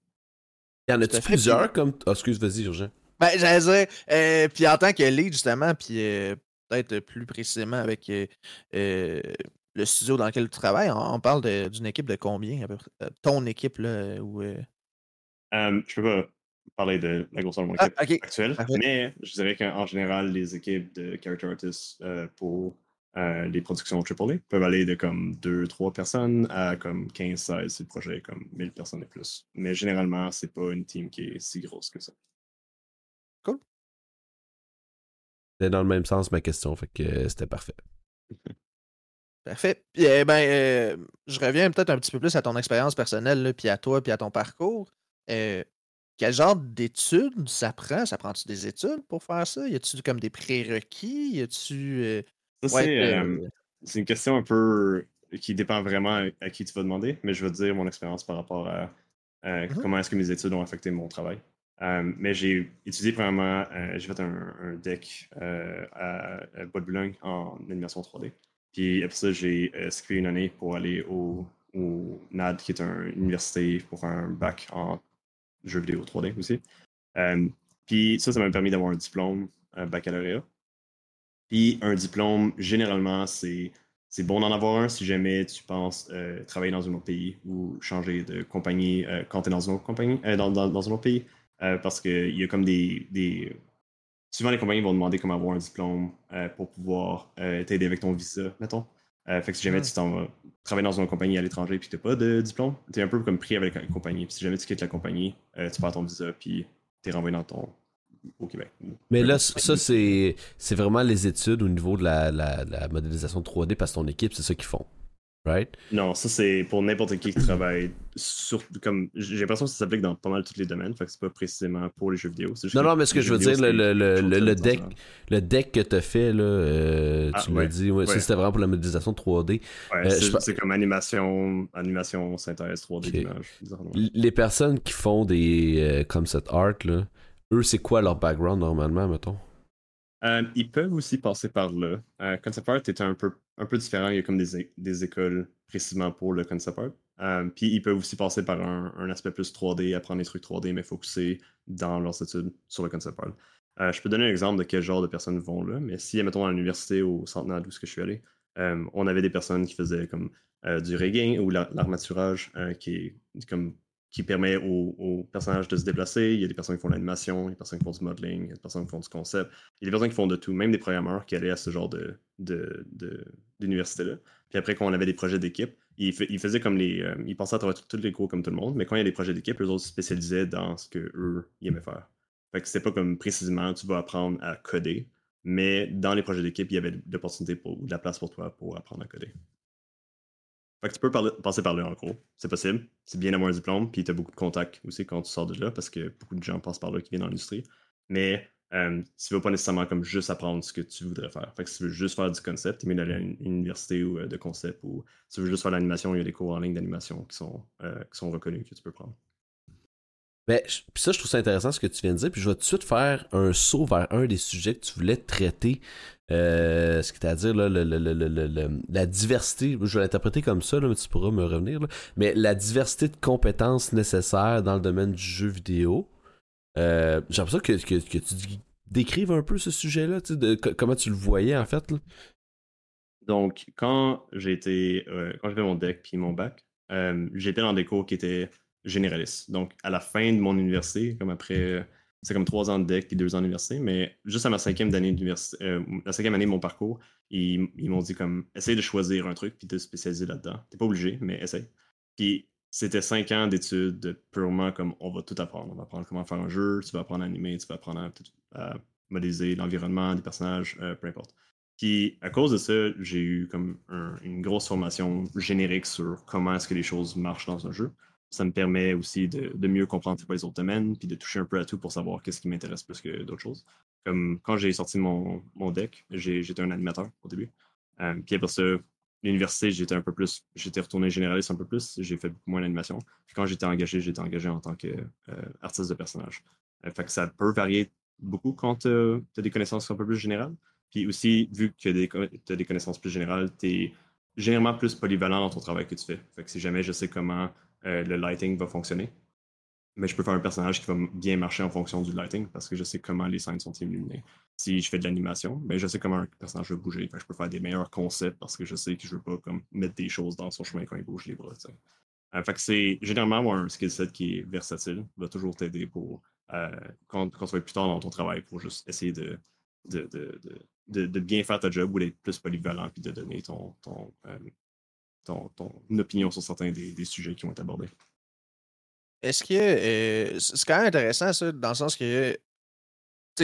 Y en a-tu plusieurs comme. Oh, excuse, vas-y, Urgent. Ben, j'allais dire, euh, puis en tant que lead, justement, puis euh, peut-être plus précisément avec euh, le studio dans lequel tu travailles, on, parle d'une équipe de combien à peu près? Ton équipe, là, ou. je peux pas parler de la grosseur de mon ah, équipe actuelle. Mais je dirais qu'en général, les équipes de character artists euh, pour euh, les productions AAA peuvent aller de comme 2-3 personnes à comme 15-16 si le projet est comme 1000 personnes et plus. Mais généralement, c'est pas une team qui est si grosse que ça. Cool. C'était dans le même sens ma question, fait que euh, c'était parfait. Parfait. eh ben, je reviens peut-être un petit peu plus à ton expérience personnelle, puis à toi, puis à ton parcours. Quel genre d'études ça prend? Ça prend-tu des études pour faire ça? Y a-tu comme des prérequis? Y a-tu. Euh, euh, c'est une question un peu qui dépend vraiment à qui tu vas demander, mais je veux dire mon expérience par rapport à, mmh comment est-ce que mes études ont affecté mon travail. mais j'ai étudié premièrement, j'ai fait un, deck à, à Boulogne en animation 3D. Puis après ça, j'ai skippé une année pour aller au, au NAD, qui est une université pour faire un bac en jeux vidéo 3D aussi. Euh, puis ça, ça m'a permis d'avoir un diplôme, un baccalauréat. Puis un diplôme, généralement, c'est c'est bon d'en avoir un si jamais tu penses euh, travailler dans un autre pays ou changer de compagnie euh, quand tu es dans compagnie, dans, dans, un autre pays. parce qu'il y a comme des, des, souvent les compagnies vont demander comment avoir un diplôme pour pouvoir t'aider avec ton visa, mettons. Fait que si jamais tu t'en vas travailler dans une compagnie à l'étranger puis tu n'as pas de diplôme, tu es un peu comme pris avec la compagnie. Puis si jamais tu quittes la compagnie, tu perds ton visa puis tu es renvoyé dans ton au Québec. Mais là, ça, c'est, c'est vraiment les études au niveau de la, la, la modélisation 3D parce que ton équipe, c'est ça qu'ils font. Right? Non, ça c'est pour n'importe qui qui travaille sur comme j'ai l'impression que ça s'applique dans pas mal tous les domaines, fait que c'est pas précisément pour les jeux vidéo. Non, non, mais ce que je veux dire, le, le, le, le, deck, le deck que tu fait, là, euh, ah, tu m'as dit, ouais, c'était vraiment pour la modélisation 3D. Euh, c'est, comme animation, animation synthèse 3D d'image. Les personnes qui font des euh, comme cette art, là, eux, c'est quoi leur background normalement, mettons? Euh, ils peuvent aussi passer par là. Euh, concept art est un peu, un peu différent. Il y a comme des, des écoles précisément pour le concept art. Euh, puis ils peuvent aussi passer par un, un, aspect plus 3D, apprendre des trucs 3D, mais focuser dans leurs études sur le concept art. je peux donner un exemple de quel genre de personnes vont là, mais si, mettons, à l'université au Centenaire d'où je suis allé, on avait des personnes qui faisaient comme du rigging ou l'armaturage, qui est comme qui permet aux, personnages de se déplacer. Il y a des personnes qui font l'animation, il y a des personnes qui font du modeling, il y a des personnes qui font du concept. Il y a des personnes qui font de tout, même des programmeurs qui allaient à ce genre de, d'université-là. Puis après, quand on avait des projets d'équipe, ils, faisaient comme les. Euh, ils pensaient à travers tous les cours comme tout le monde, mais quand il y a des projets d'équipe, eux autres se spécialisaient dans ce qu'eux, aimaient faire. Fait que c'était pas comme précisément tu vas apprendre à coder, mais dans les projets d'équipe, il y avait de l'opportunité pour, de la place pour toi pour apprendre à coder. Fait que tu peux passer par là en gros. C'est possible. C'est bien d'avoir un diplôme, puis tu as beaucoup de contacts aussi quand tu sors de là, parce que beaucoup de gens passent par là qui viennent dans l'industrie. Mais euh, tu ne veux pas nécessairement comme juste apprendre ce que tu voudrais faire. Fait que si tu veux juste faire du concept, tu mieux d'aller à une université ou, euh, de concept, ou si tu veux juste faire l'animation, il y a des cours en ligne d'animation qui, sont, euh, qui sont reconnus que tu peux prendre. Ben, puis ça, je trouve ça intéressant ce que tu viens de dire. Puis je vais tout de suite faire un saut vers un des sujets que tu voulais traiter. Euh, ce qui à dire là, la diversité, je vais l'interpréter comme ça, mais tu pourras me revenir. mais la diversité de compétences nécessaires dans le domaine du jeu vidéo. Euh, J'ai l'impression que, tu décrives un peu ce sujet-là, comment tu le voyais en fait. Donc, quand été, euh, quand j'avais mon deck puis mon bac, euh, j'étais dans des cours qui étaient généraliste. Donc, à la fin de mon université, comme après, c'est comme trois ans de deck et deux ans d'université, mais juste à ma cinquième année euh, la cinquième année de mon parcours, ils, m'ont dit comme, essaye de choisir un truc puis de spécialiser là-dedans. T'es pas obligé, mais essaye. Puis, c'était cinq ans d'études purement comme on va tout apprendre. On va apprendre comment faire un jeu, tu vas apprendre à animer, tu vas apprendre à, modéliser l'environnement, des personnages, euh, peu importe. Puis à cause de ça, j'ai eu comme une grosse formation générique sur comment est-ce que les choses marchent dans un jeu ça me permet aussi de, mieux comprendre les autres domaines, puis de toucher un peu à tout pour savoir qu'est-ce qui m'intéresse plus que d'autres choses. Comme quand j'ai sorti mon, mon deck, j'étais un animateur au début. Euh, puis après ça, l'université, j'étais un peu plus, j'étais retourné généraliste un peu plus, j'ai fait beaucoup moins d'animation. Puis quand j'étais engagé, j'étais engagé en tant qu'artiste euh, de personnage. Euh, fait que ça peut varier beaucoup quand tu as des connaissances un peu plus générales. Puis aussi, vu que tu as des connaissances plus générales, tu es généralement plus polyvalent dans ton travail que tu fais. Fait que si jamais je sais comment euh, le lighting va fonctionner. Mais je peux faire un personnage qui va bien marcher en fonction du lighting parce que je sais comment les scènes sont illuminées. Si je fais de l'animation, ben je sais comment un personnage va bouger. je peux faire des meilleurs concepts parce que je sais que je veux pas comme, mettre des choses dans son chemin quand il bouge les bras. Euh, fait c'est généralement un skill set qui est versatile, va toujours t'aider pour euh, quand, quand tu vas plus tard dans ton travail pour juste essayer de, de, de, de, bien faire ta job ou d'être plus polyvalent puis de donner ton, ton, ton, opinion sur certains des, sujets qui vont être abordés? Est-ce que euh, c'est quand même intéressant ça, dans le sens que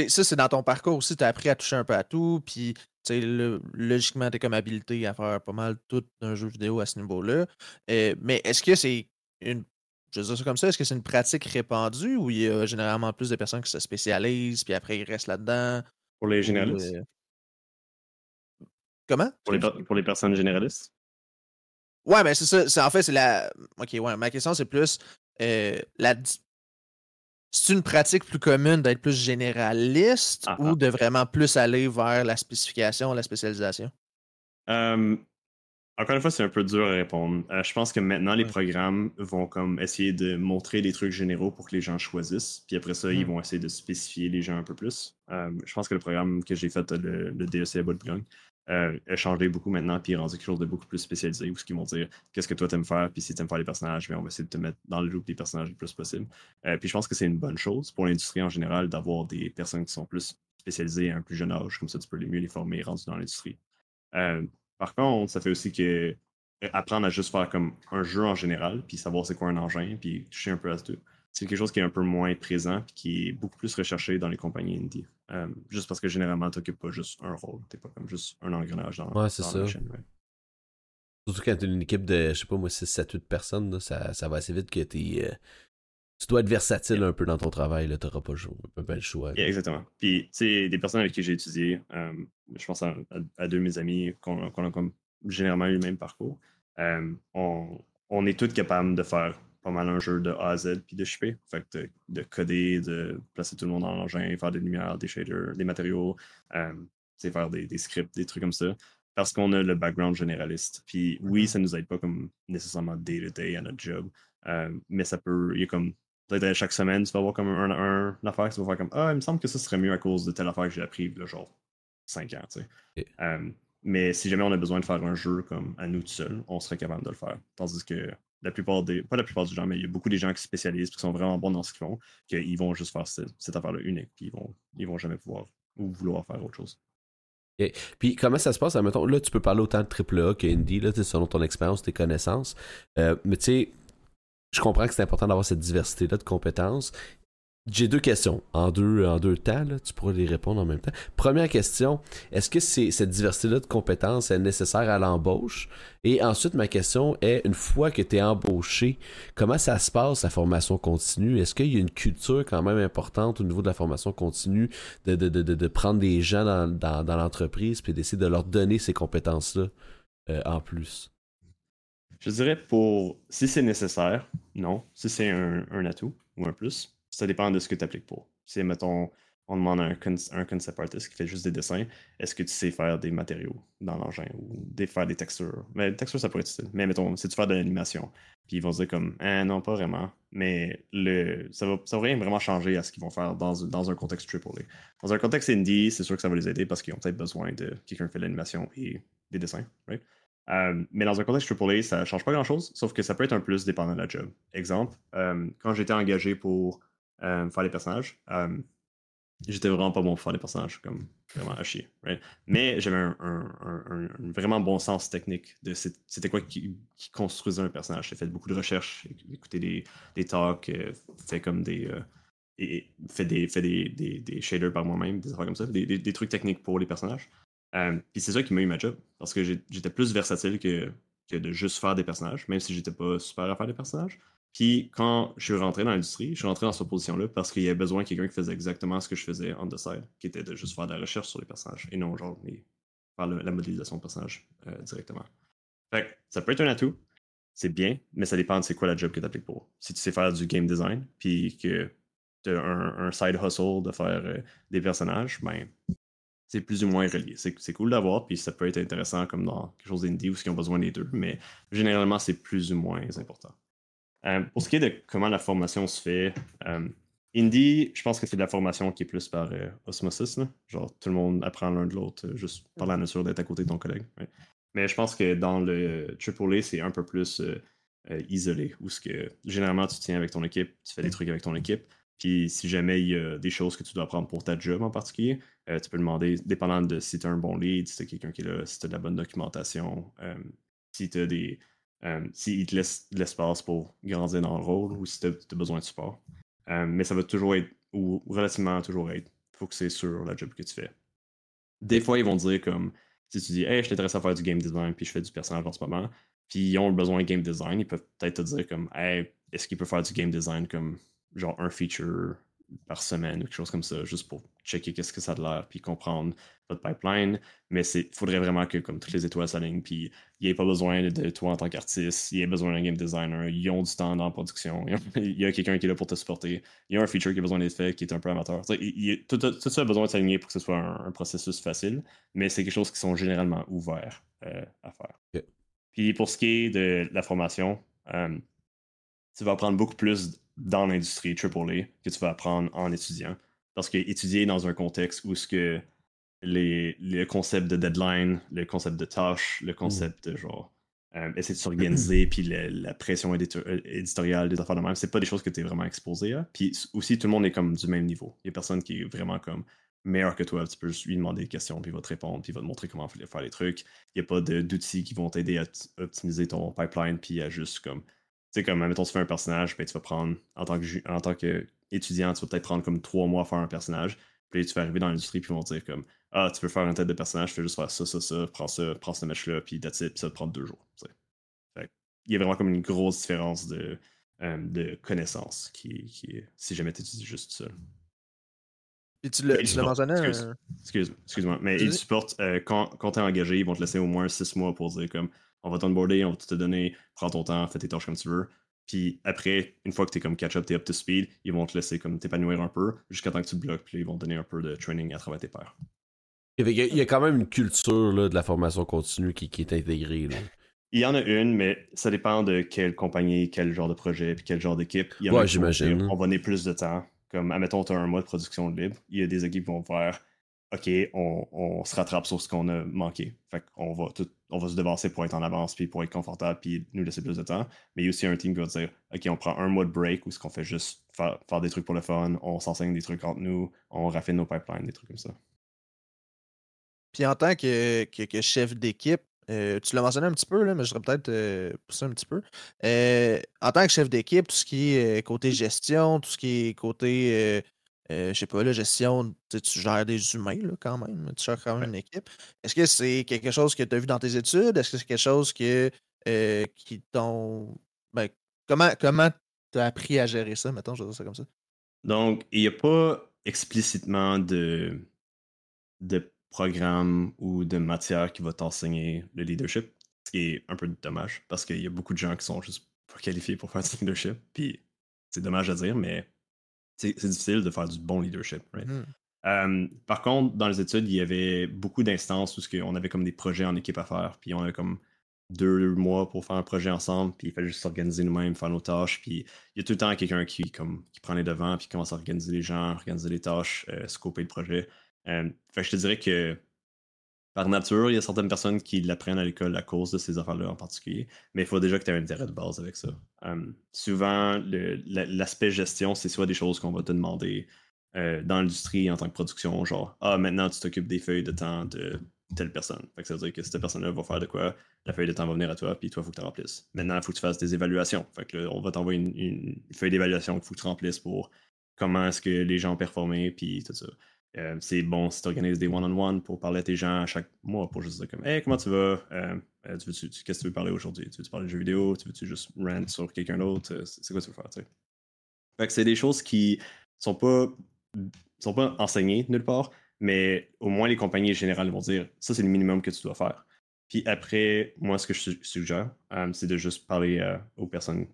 ça, c'est dans ton parcours aussi, tu as appris à toucher un peu à tout, puis le, logiquement, tu es comme habilité à faire pas mal tout un jeu vidéo à ce niveau-là. Euh, mais est-ce que c'est une. Je veux dire ça comme ça, est-ce que c'est une pratique répandue ou il y a généralement plus de personnes qui se spécialisent, puis après ils restent là-dedans? Pour les généralistes? Euh, comment? Pour les, pour les personnes généralistes? Ouais, mais c'est ça. en fait, c'est la. Ok, ouais. Ma question, c'est plus euh, la. C'est une pratique plus commune d'être plus généraliste ah, ou ah. de vraiment plus aller vers la spécification, la spécialisation? encore une fois, c'est un peu dur à répondre. Euh, je pense que maintenant, les programmes vont comme essayer de montrer des trucs généraux pour que les gens choisissent. Puis après ça, ils mmh. vont essayer de spécifier les gens un peu plus. je pense que le programme que j'ai fait, le, le DEC à Bouleblanc, euh, a changé beaucoup maintenant, puis rendu quelque chose de beaucoup plus spécialisé, où ce qu'ils vont dire qu'est-ce que toi t'aimes faire, puis si t'aimes faire les personnages, mais on va essayer de te mettre dans le loop des personnages le plus possible. Euh, puis je pense que c'est une bonne chose pour l'industrie en général d'avoir des personnes qui sont plus spécialisés à un plus jeune âge, comme ça tu peux les mieux les former rendus dans l'industrie. par contre, ça fait aussi que apprendre à juste faire comme un jeu en général, puis savoir c'est quoi un engin, puis toucher un peu à tout. C'est quelque chose qui est un peu moins présent, puis qui est beaucoup plus recherché dans les compagnies indie. Euh, juste parce que généralement, tu n'occupes pas juste un rôle. Tu pas comme juste un engrenage dans, ouais, c'est ça. la chaîne. Surtout quand tu une équipe de, je sais pas moi, 6, 7, 8 personnes, ça, ça, va assez vite que es, euh, tu dois être versatile un peu dans ton travail. Tu n'auras pas, pas, le choix. exactement. Puis, tu sais, des personnes avec qui j'ai étudié, euh, je pense à, deux de mes amis qu'on a comme généralement eu le même parcours. on, on est tous capables de faire pas mal un jeu de A à Z puis de shipper. Fait de, coder, de placer tout le monde dans l'engin, faire des lumières, des shaders, des matériaux, euh, faire des, scripts, des trucs comme ça. Parce qu'on a le background généraliste. Puis oui, mm-hmm. ça nous aide pas comme nécessairement day-to-day à notre job. Euh, mais ça peut. Il y a comme. Peut-être chaque semaine, tu vas avoir comme un, un, affaire, tu vas faire comme Ah, il me semble que ça serait mieux à cause de telle affaire que j'ai appris, là, genre 5 ans, tu sais. Euh, mais si jamais on a besoin de faire un jeu comme à nous tout seuls, on serait capable de le faire. Tandis que la plupart des. Pas la plupart du gens, mais il y a beaucoup des gens qui spécialisent, qui sont vraiment bons dans ce qu'ils font, qu'ils vont juste faire cette, affaire-là unique, puis ils vont, ils vont jamais pouvoir ou vouloir faire autre chose. Puis comment ça se passe? Là, tu peux parler autant de AAA que Indie, là, selon ton expérience, tes connaissances. Euh, mais tu sais, je comprends que c'est important d'avoir cette diversité-là de compétences. J'ai deux questions en deux, en deux temps, là, tu pourras les répondre en même temps. Première question, est-ce que cette diversité-là de compétences est nécessaire à l'embauche? Et ensuite, ma question est, une fois que tu es embauché, comment ça se passe la formation continue? Est-ce qu'il y a une culture quand même importante au niveau de la formation continue de, de, de, de prendre des gens dans, dans, dans l'entreprise puis d'essayer de leur donner ces compétences-là euh, en plus? Je dirais pour si c'est nécessaire, non. Si c'est un, un atout ou un plus, ça dépend de ce que tu appliques pour. Si, mettons, on demande à un, concept artist qui fait juste des dessins, est-ce que tu sais faire des matériaux dans l'engin ou des, faire des textures? Mais les textures, ça pourrait être utile. Mais mettons, si tu fais de l'animation, puis ils vont se dire comme, ah, non, pas vraiment. Mais le, ça va, ça va rien vraiment changer à ce qu'ils vont faire dans, dans un contexte AAA. Dans un contexte indie, c'est sûr que ça va les aider parce qu'ils ont peut-être besoin de quelqu'un qui fait de l'animation et des dessins, right? Euh, mais dans un contexte AAA, ça change pas grand-chose, sauf que ça peut être un plus dépendant de la job. Exemple, euh, quand j'étais engagé pour euh, faire les personnages. Euh, j'étais vraiment pas bon pour faire des personnages, comme vraiment à chier. Mais j'avais un, vraiment bon sens technique de c'était quoi qui, construisait un personnage. J'ai fait beaucoup de recherches, écouté des, talks, euh, fait comme des. et fait des, fait des, des, shaders par moi-même, des affaires comme ça, des, trucs techniques pour les personnages. Puis c'est ça qui m'a eu ma job, parce que j'étais plus versatile que, que de juste faire des personnages, même si j'étais pas super à faire des personnages. Puis quand je suis rentré dans l'industrie, je suis rentré dans cette position-là parce qu'il y avait besoin de quelqu'un qui faisait exactement ce que je faisais on the side, qui était de juste faire de la recherche sur les personnages et non genre faire la modélisation de personnages euh, directement. Fait ça peut être un atout, c'est bien, mais ça dépend de c'est quoi la job que tu appliques pour. Si tu sais faire du game design, puis que tu as un, side hustle de faire euh, des personnages, ben c'est plus ou moins relié. C'est cool d'avoir, puis ça peut être intéressant comme dans quelque chose d'indie où ils ont besoin des deux, mais généralement c'est plus ou moins important. Euh, pour ce qui est de comment la formation se fait, euh, Indie, je pense que c'est de la formation qui est plus par euh, osmosis. Genre, tout le monde apprend l'un de l'autre juste par la nature d'être à côté de ton collègue. Mais je pense que dans le AAA, c'est un peu plus isolé, où ce que généralement tu tiens avec ton équipe, tu fais des trucs avec ton équipe. Puis si jamais il y a des choses que tu dois apprendre pour ta job en particulier, tu peux demander, dépendant de si tu as un bon lead, si tu as quelqu'un qui est là, si tu as de la bonne documentation, si tu as des, euh, s'il te laisse de l'espace pour grandir dans le rôle ou si tu as, besoin de support. Euh, mais ça va toujours être, ou relativement toujours être, focusé sur la job que tu fais. Des fois, ils vont dire comme, si tu dis, hey, je t'intéresse à faire du game design, puis je fais du personnage en ce moment, puis ils ont besoin de game design, ils peuvent peut-être te dire comme, hey, est-ce qu'il peut faire du game design comme genre un feature par semaine ou quelque chose comme ça, juste pour checker qu'est-ce que ça a de l'air, puis comprendre votre pipeline. Mais il faudrait vraiment que comme toutes les étoiles s'alignent, puis il n'y ait pas besoin de toi en tant qu'artiste, il y ait besoin d'un game designer, ils ont du temps dans la production, il y a quelqu'un qui est là pour te supporter, il y a un feature qui a besoin d'être fait qui est un peu amateur. tout, ça a besoin de s'aligner pour que ce soit un, processus facile, mais c'est quelque chose qui sont généralement ouverts euh, à faire. Puis pour ce qui est de la formation, euh, tu vas apprendre beaucoup plus dans l'industrie AAA que tu vas apprendre en étudiant. Parce que étudier dans un contexte où ce que les, le concept de deadline, le concept de tâche, le concept de genre euh, essayer de s'organiser, puis la, pression éditoriale des affaires de même, c'est pas des choses que tu es vraiment exposé à. Puis aussi, tout le monde est comme du même niveau. Il y a personne qui est vraiment comme meilleur que toi. Tu peux juste lui demander des questions, puis il va te répondre, puis il va te montrer comment faire les trucs. Il n'y a pas d'outils qui vont t'aider à optimiser ton pipeline, puis à juste comme. Sais, comme, mettons, tu fais un personnage, ben, tu vas prendre, en tant que, en tant qu'étudiant, tu vas peut-être prendre comme trois mois à faire un personnage. Puis tu vas arriver dans l'industrie, puis ils vont dire comme Ah, tu veux faire une tête de personnage, fais juste faire ça, ça, ça, prends ça, prends ce match-là, puis that's it, puis ça te prend deux jours. il y a vraiment comme une grosse différence de, euh, de connaissances qui, qui, si jamais tu étudies juste seul. Et tu l'as mentionné. Excuse, moi mais ils supportent euh, quand, quand tu es engagé, ils vont te laisser au moins six mois pour dire comme on va t'onboarder, on va tout te donner, prends ton temps, fais tes tâches comme tu veux. Puis après, une fois que tu es comme catch-up, tu es up to speed, ils vont te laisser comme t'épanouir un peu jusqu'à temps que tu bloques, puis ils vont te donner un peu de training à travers tes pairs. Il y, a, quand même une culture là, de la formation continue qui, qui est intégrée. Là. Il y en a une, mais ça dépend de quelle compagnie, quel genre de projet, puis quel genre d'équipe. Ouais, j'imagine. On va donner plus de temps. Comme, admettons, tu as un mois de production libre. Il y a des équipes qui vont faire OK, on, se rattrape sur ce qu'on a manqué. Fait qu'on va, tout, on va se devancer pour être en avance, puis pour être confortable, puis nous laisser plus de temps. Mais il y a aussi un team qui va dire OK, on prend un mois de break où ce qu'on fait juste faire, des trucs pour le fun, on s'enseigne des trucs entre nous, on raffine nos pipelines, des trucs comme ça. Puis en tant que chef d'équipe, euh, tu l'as mentionné un petit peu, là, mais je voudrais peut-être euh, pousser un petit peu. Euh, en tant que chef d'équipe, tout ce qui est côté gestion, tout ce qui est côté, je sais pas, la gestion, tu gères des humains là, quand même, tu gères quand même une équipe. Est-ce que c'est quelque chose que tu as vu dans tes études? Est-ce que c'est quelque chose que, qui t'ont. Ben, comment comment tu as appris à gérer ça, mettons, je vais dire ça comme ça? Donc, il n'y a pas explicitement de, de programme ou de matière qui va t'enseigner le leadership, ce qui est un peu dommage parce qu'il y a beaucoup de gens qui sont juste pas qualifiés pour faire du leadership. Puis c'est dommage à dire, mais c'est difficile de faire du bon leadership. Mmh. par contre, dans les études, il y avait beaucoup d'instances où on avait comme des projets en équipe à faire, puis on avait comme deux mois pour faire un projet ensemble, puis il fallait juste s'organiser nous-mêmes, faire nos tâches, puis il y a tout le temps quelqu'un qui, comme, qui prend les devants, puis commence à organiser les gens, organiser les tâches, euh, scoper le projet. Euh, fait je te dirais que par nature, il y a certaines personnes qui l'apprennent à l'école à cause de ces affaires-là en particulier, mais il faut déjà que tu aies un intérêt de base avec ça. Euh, souvent, l'aspect gestion, c'est soit des choses qu'on va te demander euh, dans l'industrie en tant que production, genre Ah, maintenant tu t'occupes des feuilles de temps de telle personne. Fait que ça veut dire que cette personne-là va faire de quoi, la feuille de temps va venir à toi, puis toi, il faut que tu remplisses. Maintenant, il faut que tu fasses des évaluations. Fait que on va t'envoyer une, une, feuille d'évaluation qu'il faut que tu remplisses pour comment est-ce que les gens ont performé, puis tout ça. Euh, c'est bon si tu organises des one-on-one pour parler à tes gens à chaque mois pour juste dire comme Hey, comment tu vas? Euh, euh, qu'est-ce que tu veux parler aujourd'hui? Tu veux parler de jeux vidéo? Tu veux-tu juste rant sur quelqu'un d'autre? C'est quoi tu veux faire? Fait que c'est des choses qui sont pas sont pas enseignées nulle part, mais au moins les compagnies générales vont dire ça c'est le minimum que tu dois faire. Puis après, moi ce que je suggère, c'est de juste parler aux personnes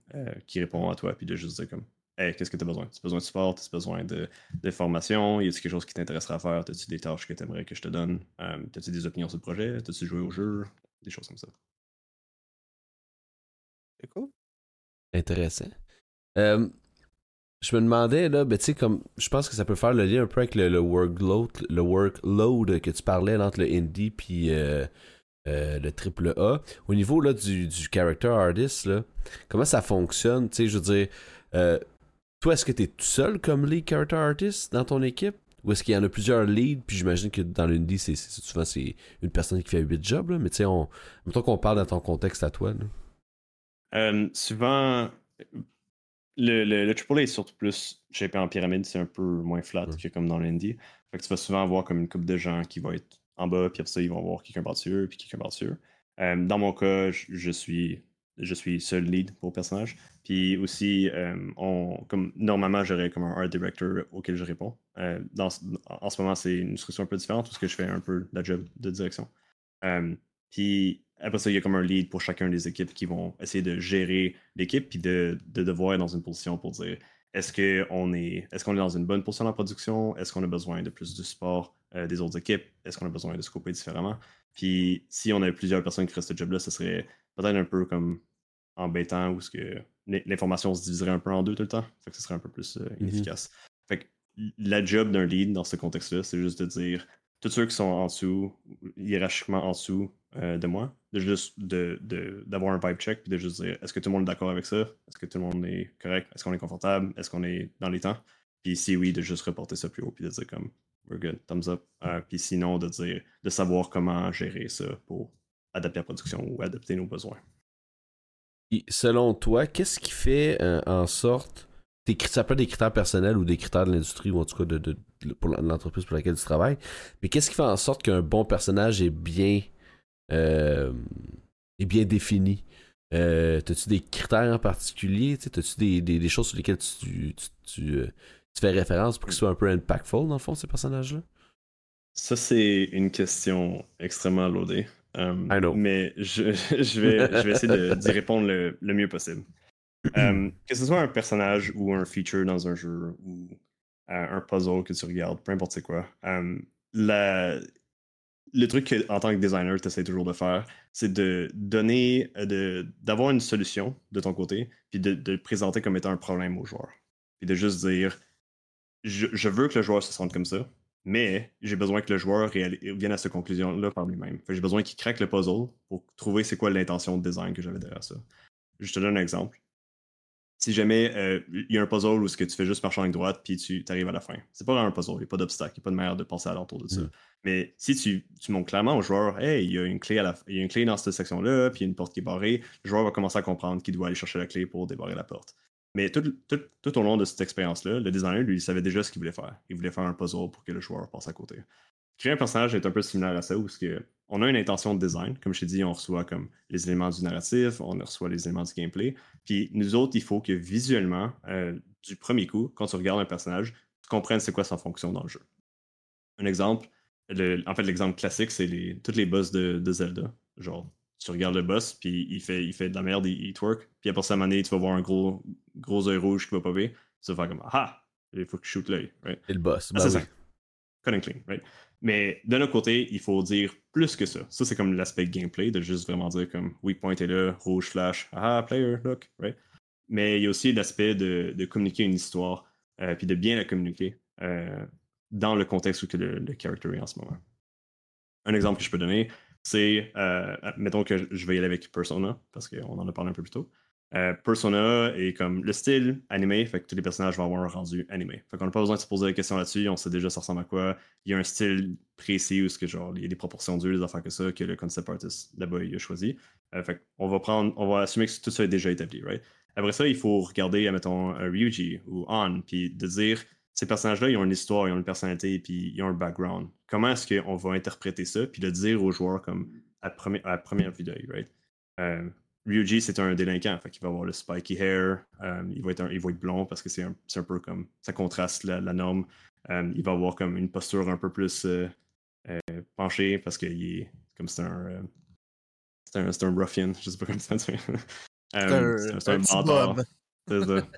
qui répondent à toi, puis de juste dire comme qu'est-ce que tu as besoin? Tu as besoin de support, tu as besoin de, formation, y a-t-il quelque chose qui t'intéresserait à faire? As-tu des tâches que tu aimerais que je te donne? Euh, as-tu des opinions sur le projet? As-tu joué au jeu? Des choses comme ça. C'est cool. Intéressant. Euh, je me demandais, là, ben, tu sais, comme, je pense que ça peut faire le lien un peu avec le, workload, le workload que tu parlais entre le indie puis euh, le triple A. Au niveau là, du, du character artist, là, comment ça fonctionne? Tu sais, je veux dire, toi, est-ce que tu es tout seul comme lead character artist dans ton équipe? Ou est-ce qu'il y en a plusieurs leads? Puis j'imagine que dans l'indie, c'est, souvent c'est une personne qui fait 8 jobs, là. mais tu sais, on... mettons qu'on parle dans ton contexte à toi. Euh, souvent, le, le, le AAA est surtout plus shapé en pyramide, c'est un peu moins flat que comme dans l'indie. Fait que tu vas souvent avoir comme une couple de gens qui vont être en bas, puis après ça, ils vont avoir quelqu'un par-dessus eux, puis quelqu'un par-dessus eux. Euh, dans mon cas, je suis je suis seul lead pour le personnage. Puis aussi, euh, on, comme normalement, j'aurais comme un art director auquel je réponds. Euh, dans, en ce moment, c'est une structure un peu différente parce que je fais un peu la job de direction. Euh, puis après ça, il y a comme un lead pour chacun des équipes qui vont essayer de gérer l'équipe puis de, de, devoir être dans une position pour dire est-ce qu'on est, est, qu'on est dans une bonne position en production? Est-ce qu'on a besoin de plus de support des autres équipes? Est-ce qu'on a besoin de scoper différemment? Puis si on a plusieurs personnes qui feraient ce job-là, ce serait peut-être un peu comme embêtant où que l'information se diviserait un peu en deux tout le temps. Fait que ce serait un peu plus euh, mmh inefficace. Fait que la job d'un lead dans ce contexte-là, c'est juste de dire tous ceux qui sont en dessous, hiérarchiquement en dessous euh, de moi, de juste d'avoir de, un vibe check, puis de juste dire est-ce que tout le monde est d'accord avec ça? Est-ce que tout le monde est correct? Est-ce qu'on est confortable? Est-ce qu'on est dans les temps? Puis si oui, de juste reporter ça plus haut, puis de dire comme we're good, thumbs up. puis sinon, de dire, de savoir comment gérer ça pour adapter la production ou adapter nos besoins. Selon toi, qu'est-ce qui fait en sorte ça peut être des critères personnels ou des critères de l'industrie ou en tout cas de, l'entreprise pour laquelle tu travailles. Mais qu'est-ce qui fait en sorte qu'un bon personnage est bien, euh, est bien défini? Euh, T'as-tu des critères en particulier? T'as-tu des, des, choses sur lesquelles tu, tu, euh, tu, fais référence pour qu'ils soient un peu impactful dans le fond, ces personnages-là? Ça, c'est une question extrêmement loadée. Um, mais je, je, vais, je vais essayer d'y répondre le, le mieux possible. Euh, que ce soit un personnage ou un feature dans un jeu ou euh, un puzzle que tu regardes, peu importe c'est quoi, euh, le truc que, en tant que designer, tu essaies toujours de faire, c'est de donner, d'avoir une solution de ton côté, puis de, le présenter comme étant un problème au joueur. Puis de juste dire, je, veux que le joueur se sente comme ça, mais j'ai besoin que le joueur vienne à cette conclusion-là par lui-même. J'ai besoin qu'il craque le puzzle pour trouver c'est quoi l'intention de design que j'avais derrière ça. Je te donne un exemple si jamais euh, il y a un puzzle où ce que tu fais juste marcher en ligne droite puis tu arrives à la fin. C'est pas vraiment un puzzle, il n'y a pas d'obstacle, il n'y a pas de manière de passer à l'entour de ça. Mm. Mais si tu, tu, montres clairement au joueur, hey, il y a une clé, à la, il y a une clé dans cette section-là, puis il y a une porte qui est barrée, le joueur va commencer à comprendre qu'il doit aller chercher la clé pour débarrer la porte. Mais tout, tout, tout au long de cette expérience-là, le designer, lui, il savait déjà ce qu'il voulait faire. Il voulait faire un puzzle pour que le joueur passe à côté. Créer un personnage est un peu similaire à ça, où on a une intention de design. Comme je t'ai dit, on reçoit comme les éléments du narratif, on reçoit les éléments du gameplay. Puis nous autres, il faut que visuellement, euh, du premier coup, quand tu regardes un personnage, tu comprennes c'est quoi sa fonction dans le jeu. Un exemple, en fait, l'exemple classique, c'est les, toutes les boss de, Zelda. Genre, tu regardes le boss, puis il fait, il fait de la merde, il, twerk, puis après ça, à tu vas voir un gros, gros œil rouge qui va popper. Tu vas faire comme Ah, il faut que je shoot l'œil. Et le boss. Ah, c'est ça. Cut and clean, right? Mais de notre côté, il faut dire plus que ça. Ça, c'est comme l'aspect gameplay, de juste vraiment dire comme weak point est là, rouge flash, ah, player, look, right? Mais il y a aussi l'aspect de, de, communiquer une histoire, euh, puis de bien la communiquer euh, dans le contexte où que le, le character est en ce moment. Un exemple que je peux donner, c'est, euh, mettons que je vais y aller avec Persona, parce qu'on en a parlé un peu plus tôt. Euh, Persona est comme le style animé, fait que tous les personnages vont avoir un rendu animé. Fait qu'on n'a pas besoin de se poser des questions là-dessus, on sait déjà ça ressemble à quoi. Il y a un style précis où que genre il y a des proportions d'yeux, des affaires que ça, que le concept artist là-bas il a choisi. Euh, fait qu'on va prendre, on va assumer que tout ça est déjà établi, right? Après ça, il faut regarder, mettons, un Ryuji ou On, puis de dire ces personnages-là, ils ont une histoire, ils ont une personnalité, puis ils ont un background. Comment est-ce qu'on va interpréter ça, puis de dire aux joueurs comme à, à première vue d'œil, right? Euh, Ryuji, c'est un délinquant, fait qu'il va avoir le spiky hair, euh, il, va être il va être blond parce que c'est un, un, peu comme ça contraste la, norme. Euh, il va avoir comme une posture un peu plus euh, penchée parce est comme c'est un, c'est un, un, ruffian, je sais pas comment ça se fait. c'est un, un, c'est ça.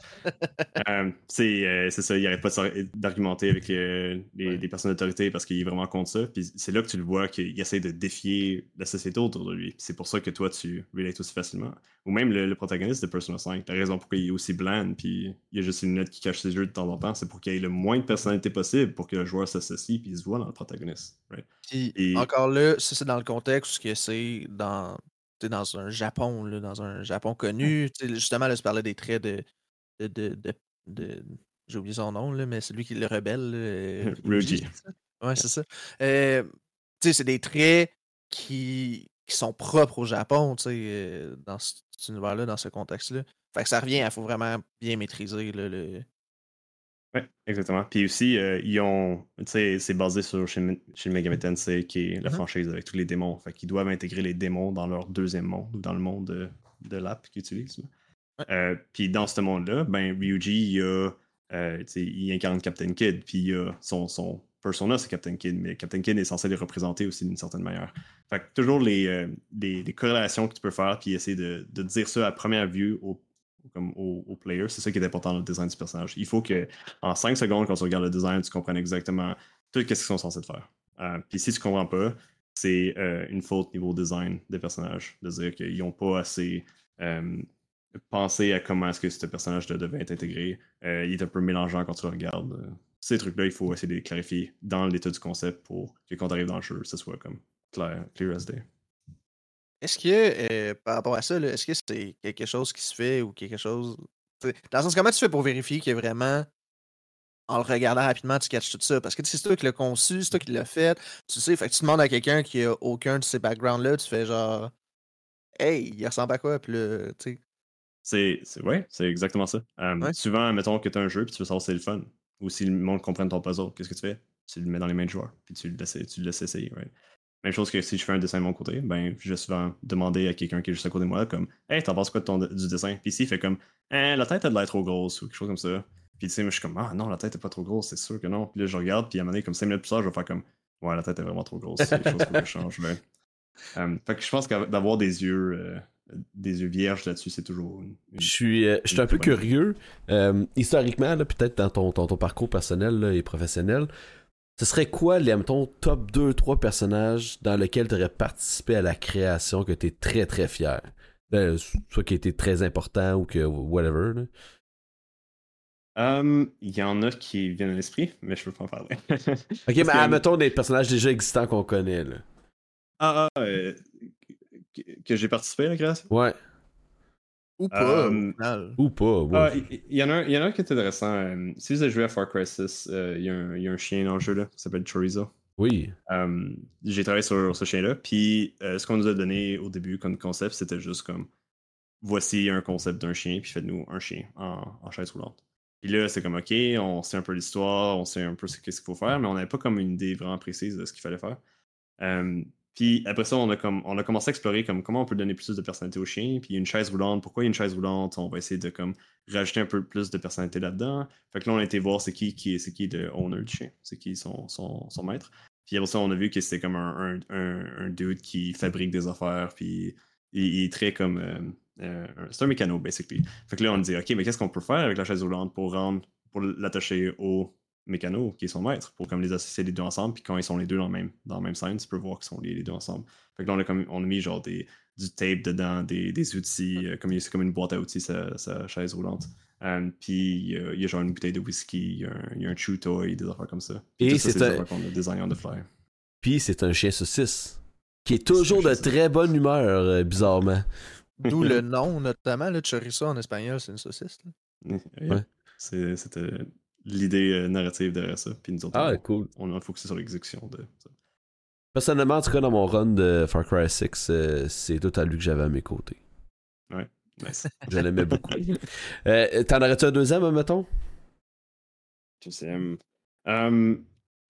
Euh, euh, c'est ça, il n'arrête pas d'argumenter avec euh, les, personnes d'autorité parce qu'il est vraiment contre ça. Puis c'est là que tu le vois qu'il essaie de défier la société autour de lui. C'est pour ça que toi, tu relates aussi facilement. Ou même le, protagoniste de Persona 5, la raison pourquoi il est aussi bland, puis il y a juste une note qui cache ses yeux de temps en temps, c'est pour qu'il ait le moins de personnalité possible pour que le joueur s'associe puis il se voit dans le protagoniste. Et... encore là, ça c'est dans le contexte que c'est dans dans un Japon, là, dans un Japon connu. Justement, là, je parlais des traits de. de, de, J'ai oublié son nom, là, mais c'est lui qui est le rebelle. Euh, Ruji. Ouais, c'est ça. Euh, c'est des traits qui, qui sont propres au Japon, euh, dans cet univers-là, dans ce contexte-là. Fait que ça revient, il faut vraiment bien maîtriser le, oui, exactement. Puis aussi, euh, ils ont, tu sais, c'est basé sur Shin, Megami Tensei, qui est la mm-hmm. franchise avec tous les démons. Fait qu'ils doivent intégrer les démons dans leur deuxième monde, ou dans le monde de, de l'app qu'ils utilisent. Euh, puis dans ce monde-là, ben, Ryuji, il, a, euh, il incarne Captain Kid, puis il a son, son persona, c'est Captain Kid, mais Captain Kid est censé les représenter aussi d'une certaine manière. Fait que toujours les, les, corrélations que tu peux faire, puis essayer de, de dire ça à première vue au comme au, player. C'est ça qui est important dans le design du personnage. Il faut que en 5 secondes, quand tu regardes le design, tu comprennes exactement tout ce qu'ils sont censés faire. Euh, puis si tu comprends pas, c'est euh, une faute niveau design des personnages. De dire qu'ils n'ont pas assez euh, pensé à comment est-ce que ce personnage devait être intégré. il est un peu mélangeant quand tu regardes. Ces trucs-là, il faut essayer de les clarifier dans l'état du concept pour que quand tu arrives dans le jeu, ce soit comme clair, clear as day. Est-ce que, euh, par rapport à ça, est-ce que c'est quelque chose qui se fait ou quelque chose. Dans le sens, comment tu fais pour vérifier que vraiment en le regardant rapidement, tu catches tout ça? Parce que c'est toi qui l'as conçu, c'est toi qui l'as fait. Tu sais, fait que tu demandes à quelqu'un qui a aucun de ces backgrounds-là, tu fais genre Hey, il ressemble à quoi? Puis là, tu sais. C'est, ouais, c'est exactement ça. Euh, souvent, mettons que tu as un jeu puis tu veux savoir si c'est le fun. Ou si le monde comprenne ton puzzle, qu'est-ce que tu fais? Tu le mets dans les mains de joueurs, puis tu le laisses, tu le laisses essayer. Right? Même chose que si je fais un dessin de mon côté, ben, je vais souvent demander à quelqu'un qui est juste à côté de moi, comme Hey, t'en penses quoi de ton, du dessin? Puis ici, il fait comme Eh, la tête a de l'air trop grosse ou quelque chose comme ça. Puis tu sais, moi, je suis comme Ah non, la tête est pas trop grosse, c'est sûr que non. Puis là, je regarde, puis à un moment donné, comme 5 minutes plus tard, je vais faire comme Ouais, la tête est vraiment trop grosse, c'est quelque chose que je change. Euh, fait que je pense que d'avoir des yeux. Euh, des yeux vierges là-dessus, c'est toujours. je suis, euh, je suis un peu curieux. Euh, historiquement, peut-être dans ton, ton, parcours personnel et professionnel, ce serait quoi, les, ton top 2-3 personnages dans lesquels tu aurais participé à la création que tu es très très fier? Ben, Soit qui était très important ou que whatever. Um, il y en a qui viennent à l'esprit, mais je peux pas en parler. ok, mais admettons des personnages déjà existants qu'on connaît. Là. Ah, ah euh, que j'ai participé à la création? Ouais. Ou pas. Euh, ou pas. Ah, il y, en a un, y en a un qui est intéressant. Euh, si vous avez joué à Far Cry 6, euh, il y, y, a un chien dans le jeu là, qui s'appelle Chorizo. Oui. j'ai travaillé sur ce chien-là. Puis ce qu'on nous a donné au début comme concept, c'était juste comme voici un concept d'un chien, puis faites-nous un chien en, en, chaise roulante. Puis là, c'est comme OK, on sait un peu l'histoire, on sait un peu ce qu'il faut faire, mais on n'avait pas comme une idée vraiment précise de ce qu'il fallait faire. Puis après ça, on a, comme, on a commencé à explorer comme comment on peut donner plus de personnalité au chien. Puis une chaise roulante, pourquoi il y a une chaise roulante? On va essayer de comme rajouter un peu plus de personnalité là-dedans. Fait que là, on a été voir c'est qui, qui, c'est qui le owner du chien, c'est qui son, son, son, maître. Puis après ça, on a vu que c'était comme un, un, un, dude qui fabrique des affaires. Puis il, est très comme. Euh, euh, c'est un mécano, basically. Fait que là, on dit, OK, mais qu'est-ce qu'on peut faire avec la chaise roulante pour rendre, pour l'attacher au Mécano, qui est son maître, pour comme les associer les deux ensemble, puis quand ils sont les deux dans, le même, dans la même scène, tu peux voir qu'ils sont les, les, deux ensemble. Fait que là, on a, comme, on a mis genre des, du tape dedans, des, des outils, euh, comme c'est comme une boîte à outils, sa, sa chaise roulante. Um, puis il y a genre une bouteille de whisky, il y, a un, y a un chew toy, des affaires comme ça. Et c'est un... qu'on a designé on the fly. Puis c'est un chien saucisse, qui est toujours de très bonne humeur, euh, bizarrement. D'où le nom, notamment, le chorizo en espagnol, c'est une saucisse. Là. Ouais. C'était l'idée euh, narrative derrière ça. Puis nous autres, ah, on, cool. on a focusé sur l'exécution de ça. Personnellement, en tout cas, dans mon run de Far Cry 6, euh, c'est tout à lui que j'avais à mes côtés. Ouais, nice. Je l'aimais beaucoup. euh, T'en aurais-tu un deuxième, mettons Deuxième. Um,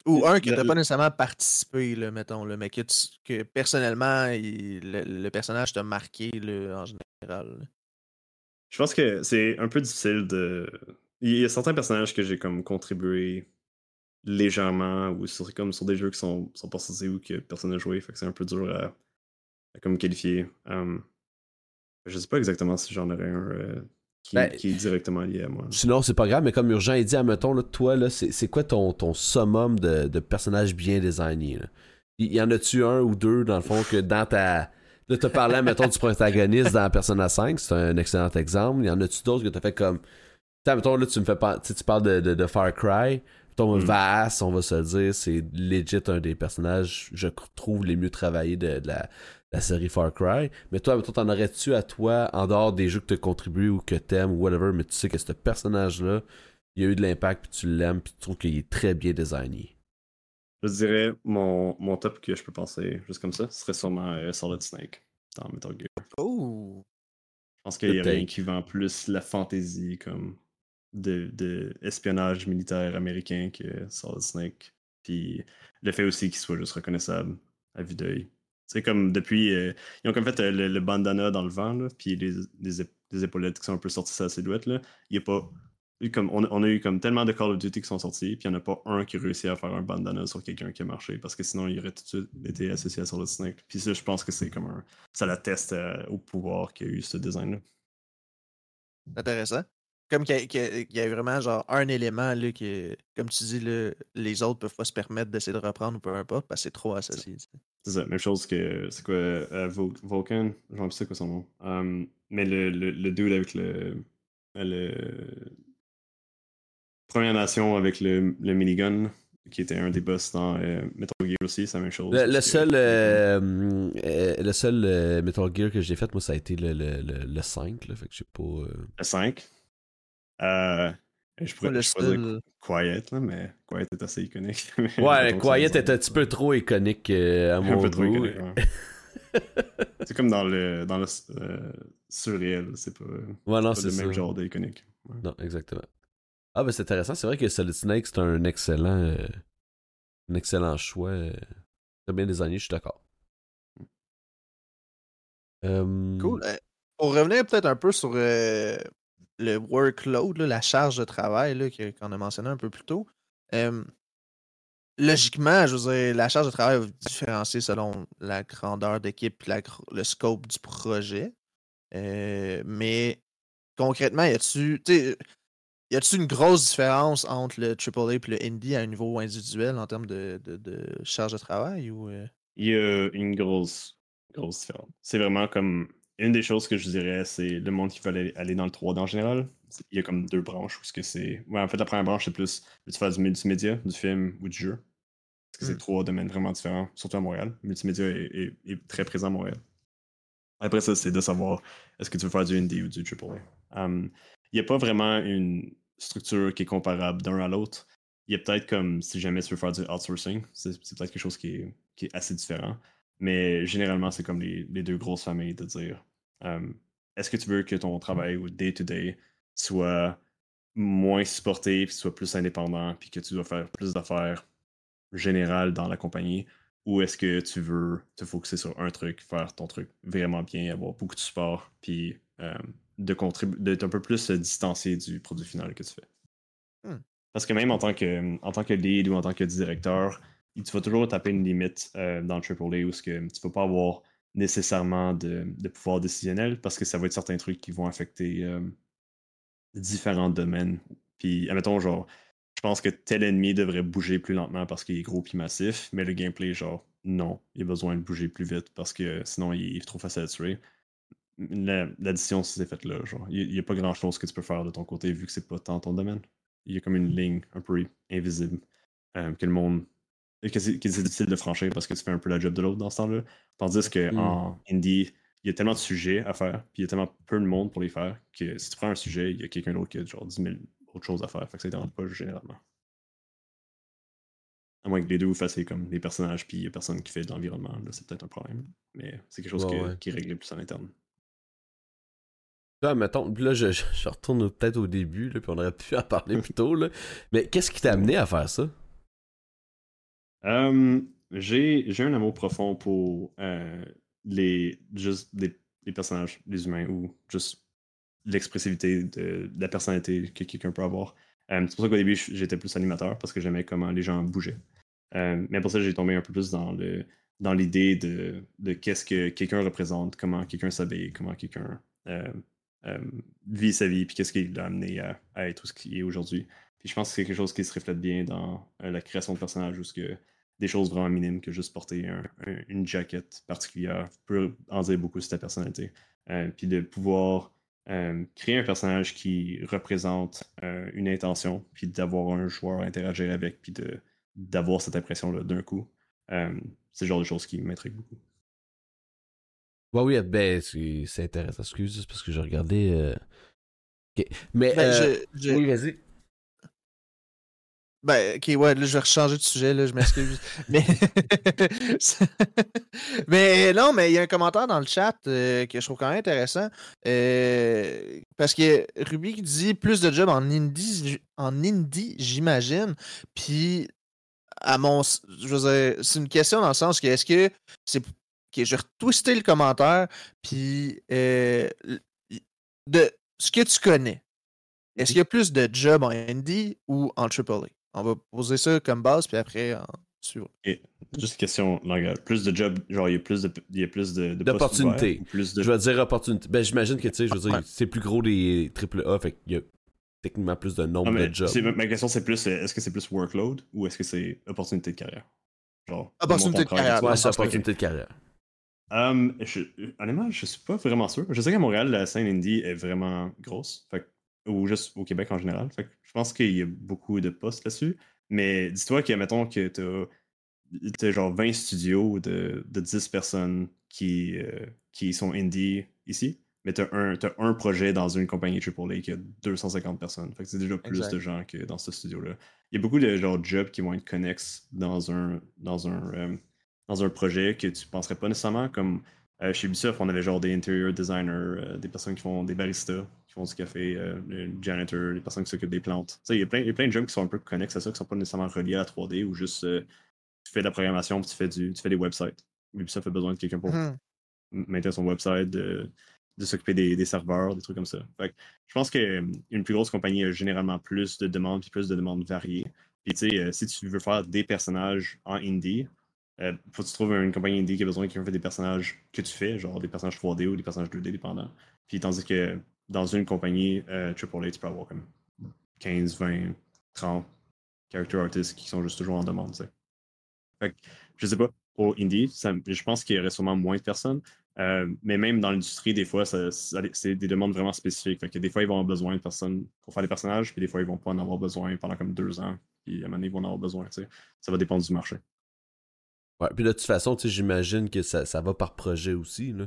Ou un qui n'a pas nécessairement participé, là, mettons, là, mais que, que personnellement, le, personnage t'a marqué là, en général. Je pense que c'est un peu difficile de, il y a certains personnages que j'ai comme contribué légèrement ou sur, comme sur des jeux qui sont, sont pas sortis ou que personne n'a joué. Fait que c'est un peu dur à, comme qualifier. Um, je sais pas exactement si j'en aurais un euh, ben, qui, est directement lié à moi. Sinon, c'est pas grave, mais comme Urgent il dit, admettons, là, toi, là, c'est, quoi ton, ton summum de, de personnages bien designés? Il y en a-tu un ou deux, dans le fond, que dans ta. Là, t'as parlé, mettons, du protagoniste dans Persona 5, c'est un excellent exemple. Il y en a-tu d'autres que t'as fait comme mettons, là, tu me fais pas, tu parles de, de, de, Far Cry. Ton mm. Vaas, on va se le dire, c'est legit un des personnages, je trouve, les mieux travaillés de, la, la, série Far Cry. Mais toi, t'en aurais-tu à toi, en dehors des jeux que tu contribué ou que t'aimes ou whatever, mais tu sais que ce personnage-là, il a eu de l'impact, puis tu l'aimes, puis tu trouves qu'il est très bien designé? Je dirais, mon, mon top que je peux penser juste comme ça, ce serait sûrement euh, Solid Snake dans Metal Gear. Oh! Je pense qu'il y a rien qui vend plus la fantaisie comme de, espionnage militaire américain que Solid Snake. Puis le fait aussi qu'il soit juste reconnaissable à vue d'œil. C'est comme depuis. Euh, ils ont comme fait euh, le, bandana dans le vent, là, puis les, épaulettes qui sont un peu sorties de sa silhouette. Là. Il y a pas. Comme, on, a eu comme tellement de Call of Duty qui sont sortis, puis il n'y en a pas un qui réussit à faire un bandana sur quelqu'un qui a marché, parce que sinon il aurait tout de suite été associé à Solid Snake. Puis ça, je pense que c'est comme un. Ça l'atteste euh, au pouvoir qu'il y a eu ce design-là. Intéressant. Comme qu'il y, a vraiment genre un élément là, qui, comme tu dis, les autres peuvent pas se permettre d'essayer de reprendre ou peu importe, parce que c'est trop associé. C'est ça, même chose que c'est quoi euh, Vulcan, j'en sais quoi son nom. Um, mais le, le, le, dude avec le, le Première Nation avec le, le minigun, qui était un des boss dans euh, Metal Gear aussi, c'est la même chose. Le, seul, euh, le seul Metal Gear que j'ai fait, moi, ça a été le, le, le 5, là, fait que je sais pas. Le 5 euh, Je pourrais, le je pourrais dire style. Quiet, là, mais Quiet est assez iconique. Ouais, Quiet est un petit peu trop iconique euh, à mon un peu trop goût. ouais. c'est comme dans le, dans le euh, surréel, c'est pas, Ouais, non, pas le ça. même genre d'iconique. Ouais. Non, exactement. Ah, ben c'est intéressant. C'est vrai que Solid Snake, c'est un excellent, euh, un excellent choix. euh, Très bien désigné, je suis d'accord. Euh, Cool. Euh, pour revenir peut-être un peu sur euh, le workload, la charge de travail qu'on a mentionné un peu plus tôt. logiquement, je veux dire, la charge de travail va différencier selon la grandeur d'équipe et le scope du projet. Mais concrètement, y a-tu une grosse différence entre le AAA et le indie à un niveau individuel en termes de, charge de travail euh? Il y a une grosse, grosse différence. C'est vraiment comme. Une des choses que je dirais, c'est le monde qui veut aller, aller dans le 3D en général. Il y a comme deux branches. Où ce que c'est... Ouais, en fait, la première branche, c'est plus tu faire du multimédia, du film ou du jeu? Parce que c'est Mm. trois domaines vraiment différents, surtout à Montréal. Le multimédia est, est- est très présent à Montréal. Après ça, c'est de savoir est-ce que tu veux faire du indie ou du AAA. Um, Il n'y a pas vraiment une structure qui est comparable d'un à l'autre. Il y a peut-être comme si jamais tu veux faire du outsourcing, c'est c'est peut-être quelque chose qui est, qui est assez différent. Mais généralement, c'est comme les, les deux grosses familles de dire um, est-ce que tu veux que ton travail au day-to-day soit moins supporté, puis soit plus indépendant, puis que tu dois faire plus d'affaires générales dans la compagnie, ou est-ce que tu veux te focuser sur un truc, faire ton truc vraiment bien, avoir beaucoup de support, puis euh, de contribuer, d'être un peu plus distancié du produit final que tu fais? Hmm. Parce que même en tant que, en tant que lead ou en tant que directeur, tu vas toujours taper une limite euh, dans le AAA où ce que tu ne vas pas avoir nécessairement de, de pouvoir décisionnel parce que ça va être certains trucs qui vont affecter euh, différents domaines. Puis, admettons, genre, je pense que tel ennemi devrait bouger plus lentement parce qu'il est gros puis massif, mais le gameplay, genre, non, il a besoin de bouger plus vite parce que sinon il est trop facile à tuer. La- L'addition, c'est fait là, genre, il n'y a pas grand chose que tu peux faire de ton côté vu que c'est pas tant ton domaine. Il y a comme une ligne un peu invisible euh, que le monde. Que c'est que c'est difficile de franchir parce que tu fais un peu la job de l'autre dans ce temps-là. Tandis que Mm. en indie, il y a tellement de sujets à faire, puis il y a tellement peu de monde pour les faire, que si tu prends un sujet, il y a quelqu'un d'autre qui a genre 10 000 autres choses à faire. Fait que ça ne pas généralement. À moins que les deux vous fassiez comme les personnages, puis il n'y a personne qui fait de l'environnement. Là, c'est peut-être un problème. Mais c'est quelque chose Ouais, que- ouais. qui est réglé plus en interne. Là, mettons, là, je, je- je retourne peut-être au début, là, puis on aurait pu en parler plus tôt, là. Mais qu'est-ce qui t'a amené à faire ça? J'ai un amour profond pour euh, les juste des, les personnages, les humains, ou juste l'expressivité de, la personnalité que quelqu'un peut avoir. C'est pour ça qu'au début, j'étais plus animateur parce que j'aimais comment les gens bougeaient. Mais pour ça, j'ai tombé un peu plus dans le dans l'idée de, de qu'est-ce que quelqu'un représente, comment quelqu'un s'habille, comment quelqu'un euh, vit sa vie, puis qu'est-ce qui l'a amené à, à être ce qu'il est aujourd'hui. Puis je pense que c'est quelque chose qui se reflète bien dans euh, la création de personnages, où ce que des choses vraiment minimes que juste porter un- un- une jaquette particulière peut en dire beaucoup sur ta personnalité. Euh, puis de pouvoir euh, créer un personnage qui représente euh, une intention, puis d'avoir un joueur à interagir avec, puis de, d'avoir cette impression-là d'un coup. Euh, c'est le genre de choses qui m'intriguent beaucoup. Ouais, oui, ben, c'est intéressant. Excuse, c'est parce que j'ai regardé. euh. Mais. Ben, euh, je- je- Oui, vas-y. Ben, ok, ouais, là, je vais rechanger de sujet, là, je m'excuse. mais... mais non, mais il y a un commentaire dans le chat euh, que je trouve quand même intéressant. euh, parce que Ruby qui dit plus de jobs en indie, en indie j'imagine. Puis, à mon. Je c'est une question dans le sens que est-ce que c'est. Ok, je vais retwister le commentaire, puis. euh, de ce que tu connais. Est-ce qu'il y a plus de jobs en indie ou en AAA? On va poser ça comme base, puis après, en suivre. Et juste une question langage. Plus de jobs, genre il y a plus de, il y a plus de, D'opportunités. de... Je vais dire opportunité. Ben, j'imagine que, tu sais, je veux dire, Ouais. c'est plus gros des AAA, fait qu'il y a techniquement plus de nombre mais de jobs. ma- question c'est plus, est-ce que c'est plus workload ou est-ce que c'est opportunité de carrière? Genre, Opportunité de carrière, Ouais, c'est opportunité de carrière. Hum, je, honnêtement, je suis pas vraiment sûr. Je sais qu'à Montréal, la scène indie est vraiment grosse. Fait, que- ou juste au Québec en général. Fait que je pense qu'il y a beaucoup de postes là-dessus. Mais dis-toi que, mettons, que t'as as genre 20 studios de, de 10 personnes qui, euh, qui sont indie ici. mais tu as, un projet dans une compagnie AAA qui a 250 personnes. Fait que c'est déjà plus de gens que dans ce studio-là. Il y a beaucoup de genre jobs qui vont être connexes dans un, dans un, euh, dans un projet que tu penserais pas nécessairement. Comme euh, chez Ubisoft, on avait genre des interior designers, des personnes qui font des baristas, qui font du café, des janitors, des personnes qui s'occupent des plantes. Il y, a plein, il y a plein de jobs qui sont un peu connexes à ça, qui sont pas nécessairement reliés à la 3D ou juste tu fais de la programmation tu fais, du, tu fais des websites. Ubisoft a besoin de quelqu'un pour mmh. maintenir son website, de, de s'occuper des, serveurs, des trucs comme ça. je pense qu'une plus grosse compagnie a généralement plus de demandes et plus de demandes variées. Puis tu sais, euh, si tu veux faire des personnages en indie, euh, faut que tu trouves une compagnie indie qui a besoin de quelqu'un fait des personnages que tu fais, genre des personnages 3D ou des personnages 2D dépendants. Puis tandis que dans une compagnie euh, AAA, tu peux avoir comme 15, 20, 30 character artists qui sont juste toujours en demande. Fait que, je sais pas, au indie, je pense qu'il y aurait sûrement moins de personnes, euh, mais même dans l'industrie, des fois, c'est des demandes vraiment spécifiques. Des fois, ils vont avoir besoin de personnes pour faire des personnages, puis des fois, ils vont pas en avoir besoin pendant comme deux ans. Puis à un moment donné, ils vont en avoir besoin. Ça va dépendre du marché. Ouais, puis de toute façon, j'imagine que ça, ça, va par projet aussi. Là.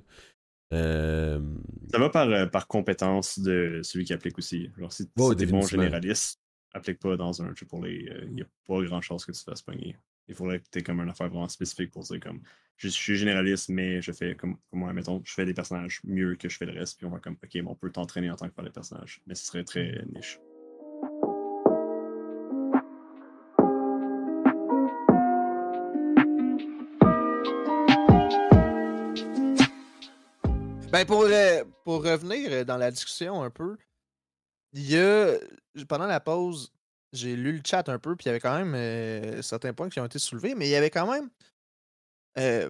Euh, ça va par, euh, par compétence de celui qui applique aussi. Genre, si, tu des bons généralistes, applique pas dans un pour les. Il n'y a pas grand chose que tu fasses pogner il faudrait que tu aies comme une affaire vraiment spécifique pour dire comme je, suis généraliste, mais je fais comme, moi, mettons, je fais des personnages mieux que je fais le reste, puis on va comme ok, on peut t'entraîner en tant que faire des personnages, mais ce serait très niche. Ben pour, euh, pour revenir dans la discussion un peu, il y a pendant la pause, j'ai lu le chat un peu, puis il y avait quand même euh, certains points qui ont été soulevés, mais il y avait quand même euh,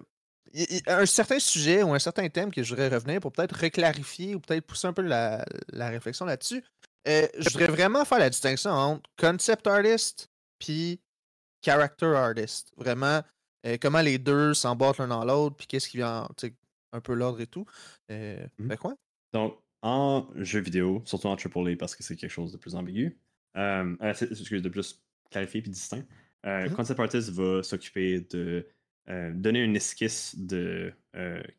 un certain sujet ou un certain thème que je voudrais revenir pour peut-être reclarifier ou peut-être pousser un peu la, réflexion là-dessus. Euh, je voudrais vraiment faire la distinction entre concept artist puis character artist. Vraiment, comment les deux s'emboîtent l'un dans l'autre, puis qu'est-ce qui vient, un peu l'ordre et tout. Mmh. quoi? Donc, en jeu vidéo, surtout en AAA parce que c'est quelque chose de plus ambigu, euh, euh excuse, de plus clarifié puis distinct. Euh, mmh Concept Artist va s'occuper de euh, donner une esquisse de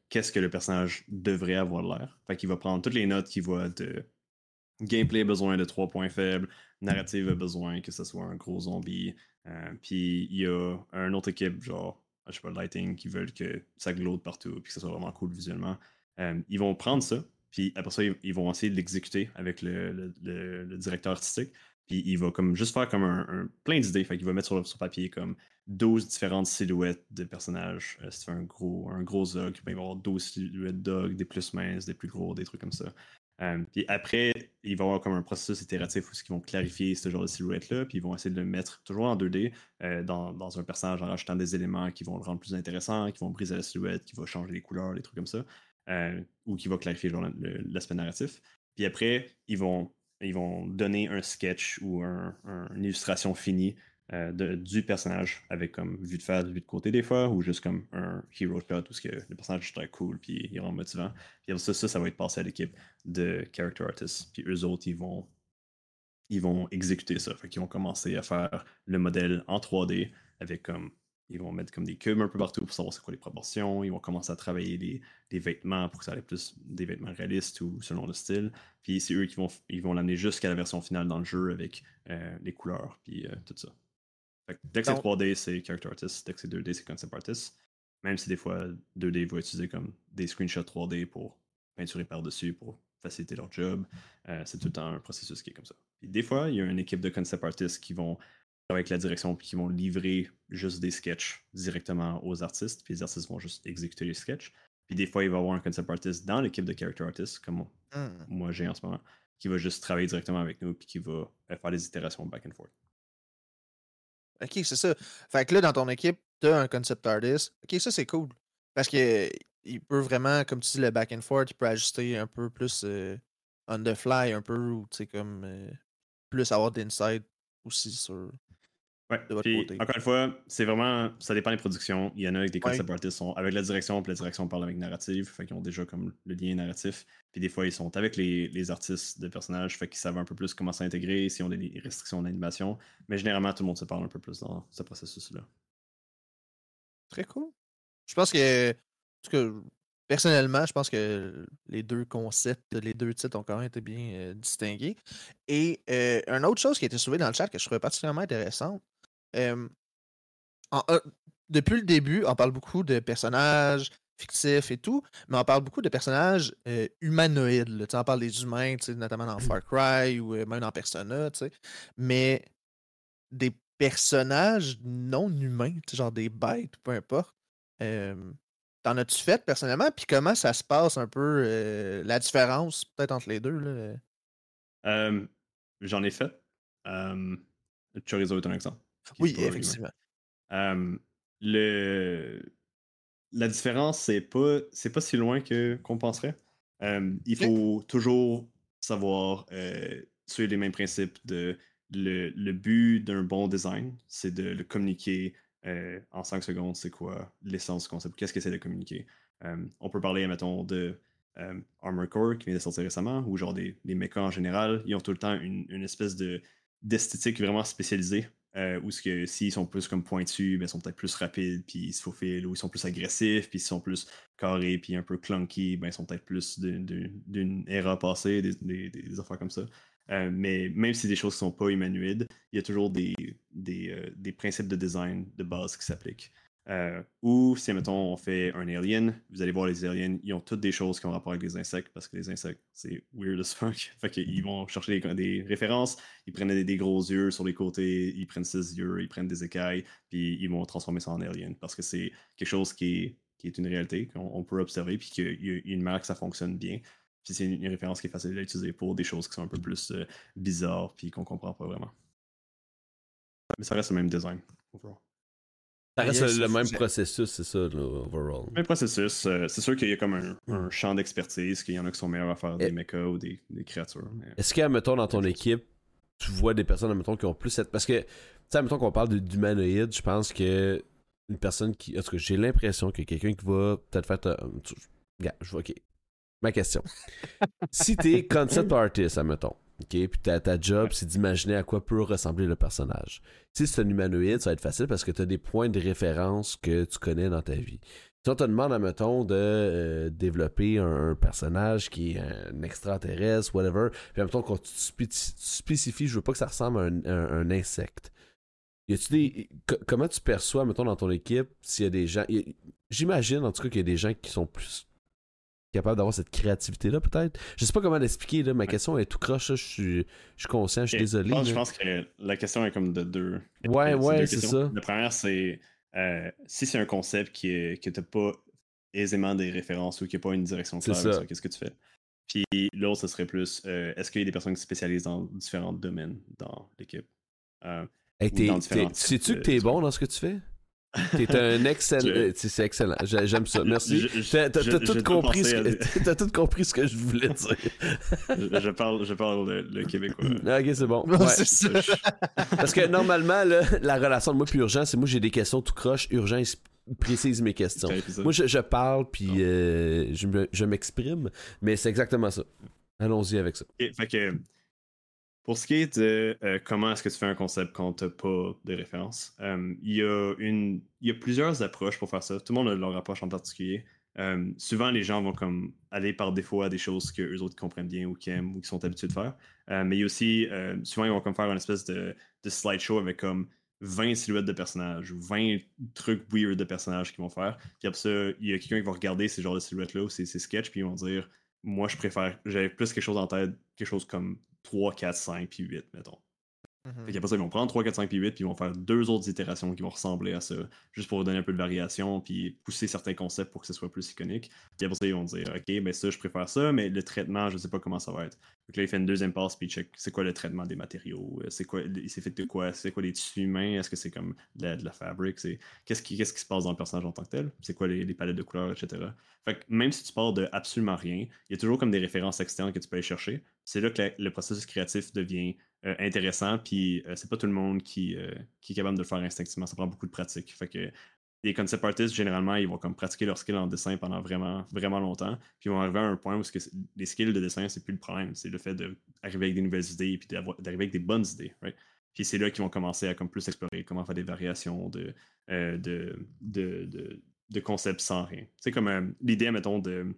qu'est-ce que le personnage devrait avoir l'air. Fait qu'il va prendre toutes les notes qu'il voit de gameplay besoin de trois points faibles, narrative a besoin que ce soit un gros zombie. puis il y a un autre équipe, genre, je sais pas, Lighting, qui veulent que ça glotte partout puis que ce soit vraiment cool visuellement. ils vont prendre ça, puis après ça, ils, vont essayer de l'exécuter avec le, directeur artistique. Puis il va comme juste faire comme un, plein d'idées. Fait qu'il va mettre sur, sur papier comme 12 différentes silhouettes de personnages. Euh, si tu fais un gros, un gros ben, il va y avoir 12 silhouettes d'og, des plus minces, des plus gros, des trucs comme ça. Euh, puis après, il va y avoir comme un processus itératif où ils vont clarifier ce genre de silhouette-là, puis ils vont essayer de le mettre toujours en 2D euh, dans, un personnage en rajoutant des éléments qui vont le rendre plus intéressant, qui vont briser la silhouette, qui vont changer les couleurs, des trucs comme ça, ou qui vont clarifier l'aspect narratif. Puis après, ils vont ils vont donner un sketch ou une illustration finie euh, du personnage avec comme vue de face, vue de côté des fois, ou juste comme un hero shot où que le personnage est très cool puis il rend motivant. Puis ça, ça, ça va être passé à l'équipe de character artists. Puis eux autres, ils vont ils vont exécuter ça. Fait qu'ils vont commencer à faire le modèle en 3D avec comme ils vont mettre comme des cubes un peu partout pour savoir c'est quoi les proportions. Ils vont commencer à travailler des, vêtements pour que ça ait plus des vêtements réalistes ou selon le style. Puis c'est eux qui vont vont l'amener jusqu'à la version finale dans le jeu avec euh, les couleurs puis euh, tout ça. Dès que c'est 3D, c'est character artist. Dès que c'est 2D, c'est concept artist. Même si des fois 2D va utiliser comme des screenshots 3D pour peinturer par-dessus pour faciliter leur job. Euh, c'est tout le temps un processus qui est comme ça. Puis des fois, il y a une équipe de concept artists qui vont avec la direction puis qui vont livrer juste des sketchs directement aux artistes, puis les artistes vont juste exécuter les sketchs. Puis des fois, il va y avoir un concept artist dans l'équipe de character artists, comme mmh. moi j'ai en ce moment, qui va juste travailler directement avec nous, puis qui va faire des itérations back and forth. Ok, c'est ça. Fait que là, dans ton équipe, tu as un concept artist. Ok, ça c'est cool. Parce que il peut vraiment, comme tu dis, le back and forth, il peut ajuster un peu plus euh, on the fly, un peu, ou tu sais, comme euh, plus avoir d'insight aussi sur Ouais, puis, Encore une fois, c'est vraiment. Ça dépend des productions. Il y en a avec des concept artists sont avec la direction, puis la direction parle avec narrative, fait qu'ils ont déjà comme le lien narratif. Puis des fois, ils sont avec les, artistes de personnages, fait qu'ils savent un peu plus comment s'intégrer, s'ils ont des restrictions d'animation. Mais généralement, tout le monde se parle un peu plus dans ce processus-là. Très cool. Je pense que. En tout cas, personnellement, je pense que les deux concepts, les deux titres ont quand même été bien distingués. Et une autre chose qui a été soulevée dans le chat que je trouvais particulièrement intéressante, depuis le début, on parle beaucoup de personnages fictifs et tout, mais on parle beaucoup de personnages humanoïdes. On parle des humains, notamment dans Far Cry ou même dans Persona, mais des personnages non humains, genre des bêtes, peu importe. T'en as-tu fait personnellement? Puis comment ça se passe un peu la différence peut-être entre les deux? J'en ai fait. Chorizo est un exemple. Oui, effectivement. le... La différence, c'est pas, c'est pas si loin que qu'on penserait. il faut toujours savoir suivre les mêmes principes de le, le but d'un bon design, c'est de le communiquer en 5 secondes, c'est quoi l'essence du concept, qu'est-ce que c'est de communiquer. on peut parler, mettons, de Armor Core qui vient de sortir récemment, ou genre des, des mechas en général, ils ont tout le temps une, une espèce de d'esthétique vraiment spécialisée. Euh, ou ce que s'ils sont plus comme pointus, ben, ils sont peut-être plus rapides, puis ils se faufilent, ou ils sont plus agressifs, puis ils sont plus carrés, puis un peu clunky, ben, ils sont peut-être plus d'une era passée, des, des, des, affaires comme ça. Euh, mais même si des choses ne sont pas humanoïdes, il y a toujours des, des, euh, des principes de design de base qui s'appliquent. Euh, ou si, mettons, on fait un alien, vous allez voir les aliens, ils ont toutes des choses qui ont rapport avec les insectes parce que les insectes, c'est weird as fuck. Fait qu'ils vont chercher des, références, ils prennent des, gros yeux sur les côtés, ils prennent six yeux, ils prennent des écailles, puis ils vont transformer ça en alien parce que c'est quelque chose qui est, une réalité, qu'on peut observer, puis qu'il y a une marque, ça fonctionne bien. Puis c'est une, référence qui est facile à utiliser pour des choses qui sont un peu plus euh, bizarres, puis qu'on comprend pas vraiment. Mais ça reste le même design, ça reste le même processus, c'est ça, overall. Le même processus. Euh, c'est sûr qu'il y a comme un, champ d'expertise, qu'il y en a qui sont meilleurs à faire des mechas ou des, créatures. Est-ce que, mettons, dans ton équipe, tu vois des personnes, mettons, qui ont plus cette. Parce que, tu sais, mettons qu'on parle d'humanoïde, je pense que une personne qui. En tout cas, j'ai l'impression que quelqu'un qui va peut-être faire. Regarde, je vois, ok. Ma question. si t'es concept artist, admettons, OK? Puis ta, ta job, c'est d'imaginer à quoi peut ressembler le personnage. Si c'est un humanoïde, ça va être facile parce que tu as des points de référence que tu connais dans ta vie. Si on te demande, admettons, de euh, développer un, personnage qui est un extraterrestre, whatever, puis admettons qu'on spécifie, je veux pas que ça ressemble à un, insecte. Y a-tu des. Comment tu perçois, mettons, dans ton équipe, s'il y a des gens. J'imagine, en tout cas, qu'il y a des gens qui sont plus capable d'avoir cette créativité-là, peut-être? Je sais pas comment l'expliquer, là. Ma question est tout croche, je suis, je suis conscient, je suis désolé. Je pense, que la question est comme de deux. Ouais, ouais, c'est ça. La première, c'est euh, si c'est un concept qui est, que tu pas aisément des références ou qui n'a pas une direction claire, qu'est-ce que tu fais? Puis l'autre, ce serait plus euh, est-ce qu'il y a des personnes qui se spécialisent dans différents domaines dans l'équipe? Euh, sais-tu que tu es bon dans ce que tu fais? T'es un excellent. C'est excellent. J'aime ça. Merci. T'as tout, compris ce... tout compris ce que je voulais dire. je, parle, je parle le, québécois. Ah, ok, c'est bon. Parce que normalement, la relation de moi et Urgent, c'est moi j'ai des questions tout croche. Urgent, précise mes questions. Moi, je, parle puis euh, je m'exprime, mais c'est exactement ça. Allons-y avec ça. fait que pour ce qui est de euh, comment est-ce que tu fais un concept quand tu n'as pas de référence, euh, il, y a une, y a plusieurs approches pour faire ça. Tout le monde a leur approche en particulier. Euh, souvent, les gens vont comme aller par défaut à des choses que eux autres comprennent bien ou qui aiment ou qui sont habitués de faire. mais il y a aussi, souvent, ils vont comme faire une espèce de, de slideshow avec comme 20 silhouettes de personnages ou 20 trucs weird de personnages qu'ils vont faire. Puis après ça, il y a quelqu'un qui va regarder ces genres de silhouettes-là ou ces, ces sketchs, puis ils vont dire Moi, je préfère, j'avais plus quelque chose en tête, quelque chose comme 3, 4, 5, puis 8, mettons. Mm Fait ça, ils vont prendre 3, 4, 5, puis 8, puis ils vont faire deux autres itérations qui vont ressembler à ça, juste pour donner un peu de variation, puis pousser certains concepts pour que ce soit plus iconique. Puis après ça, ils vont dire, OK, ben ça, je préfère ça, mais le traitement, je sais pas comment ça va être. Donc là, il fait une deuxième passe, puis il check c'est quoi le traitement des matériaux, euh, c'est quoi, il s'est fait de quoi, c'est quoi les tissus humains, est-ce que c'est comme de la, la fabrique, c'est qu'est-ce qui, qu'est-ce qui se passe dans le personnage en tant que tel, c'est quoi les, les, palettes de couleurs, etc. Fait que même si tu parles de absolument rien, il y a toujours comme des références externes que tu peux aller chercher. C'est là que le processus créatif devient euh, intéressant, puis euh, c'est pas tout le monde qui, euh, qui, est capable de le faire instinctivement. Ça prend beaucoup de pratique. Fait que les concept artists, généralement, ils vont comme pratiquer leur skill en dessin pendant vraiment, vraiment longtemps. Puis ils vont arriver à un point où que les skills de dessin, c'est plus le problème. C'est le fait d'arriver avec des nouvelles idées puis d'arriver avec des bonnes idées. Puis c'est là qu'ils vont commencer à comme plus explorer comment faire des variations de, de, de, de concept sans rien. C'est comme l'idée, mettons, de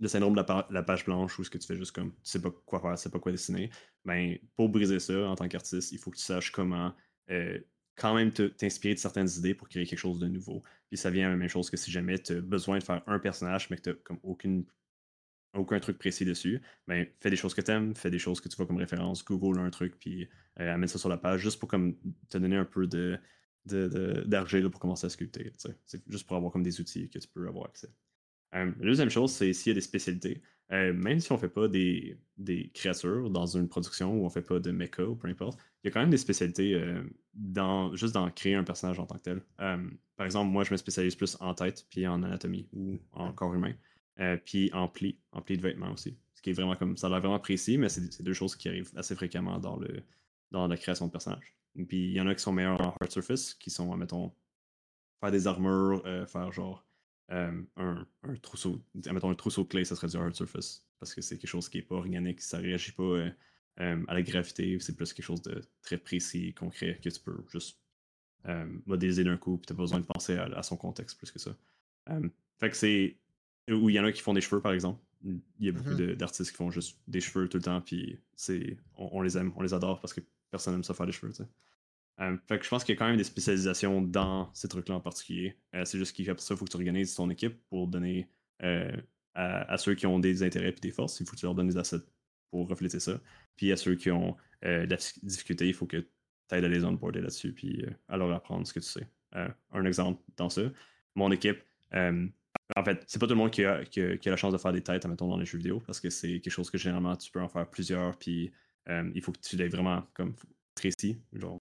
le syndrome de la, page blanche où ce que tu fais juste comme tu sais pas quoi faire, tu sais pas quoi dessiner. Ben, pour briser ça en tant qu'artiste, il faut que tu saches comment euh, quand même t'inspirer de certaines idées pour créer quelque chose de nouveau. Puis ça vient à la même chose que si jamais tu as besoin de faire un personnage, mais que tu comme aucune aucun truc précis dessus, ben fais des choses que tu aimes, fais des choses que tu vois comme référence, Google un truc, puis euh, amène ça sur la page, juste pour comme te donner un peu de d'argile pour commencer à sculpter. C'est juste pour avoir comme des outils que tu peux avoir accès. Euh, la deuxième chose, c'est s'il y a des spécialités. Euh, même si on ne fait pas des, créatures dans une production ou on ne fait pas de mecha ou peu importe, il y a quand même des spécialités euh, dans, juste dans créer un personnage en tant que tel. par exemple, moi, je me spécialise plus en tête, puis en anatomie ou en corps humain, puis en pli, en pli de vêtements aussi. Ce qui est vraiment comme ça a l'air vraiment précis, mais c'est deux choses qui arrivent assez fréquemment dans, le, dans la création de personnages. Puis il y en a qui sont meilleurs en hard surface, qui sont, mettons, faire des armures, faire genre euh, un, trousseau, mettons un trousseau de clé, ça serait du hard surface. Parce que c'est quelque chose qui n'est pas organique, ça réagit pas euh, euh, à la gravité, c'est plus quelque chose de très précis, concret, que tu peux juste modéliser d'un coup, puis tu n'as pas besoin de penser à, son contexte plus que ça. fait que c'est. Ou il y en a qui font des cheveux, par exemple. Il y a beaucoup mm-hmm. d'artistes qui font juste des cheveux tout le temps, puis c'est on, on, les aime, on les adore parce que personne n'aime ça faire des cheveux. Euh, fait que je pense qu'il y a quand même des spécialisations dans ces trucs-là en particulier. Euh, c'est juste qu'après ça, il faut que tu organises ton équipe pour donner euh, à, ceux qui ont des intérêts et des forces, il faut que tu leur donnes des assets pour refléter ça. Puis à ceux qui ont de la difficulté, il faut que tu aides à les onboarder là-dessus, puis à leur apprendre ce que tu sais. un exemple dans ça, mon équipe, en fait, c'est pas tout le monde qui a, la chance de faire des têtes, mettons, dans les jeux vidéo, parce que c'est quelque chose que généralement tu peux en faire plusieurs, puis il faut que tu l'aies vraiment comme précis. Genre,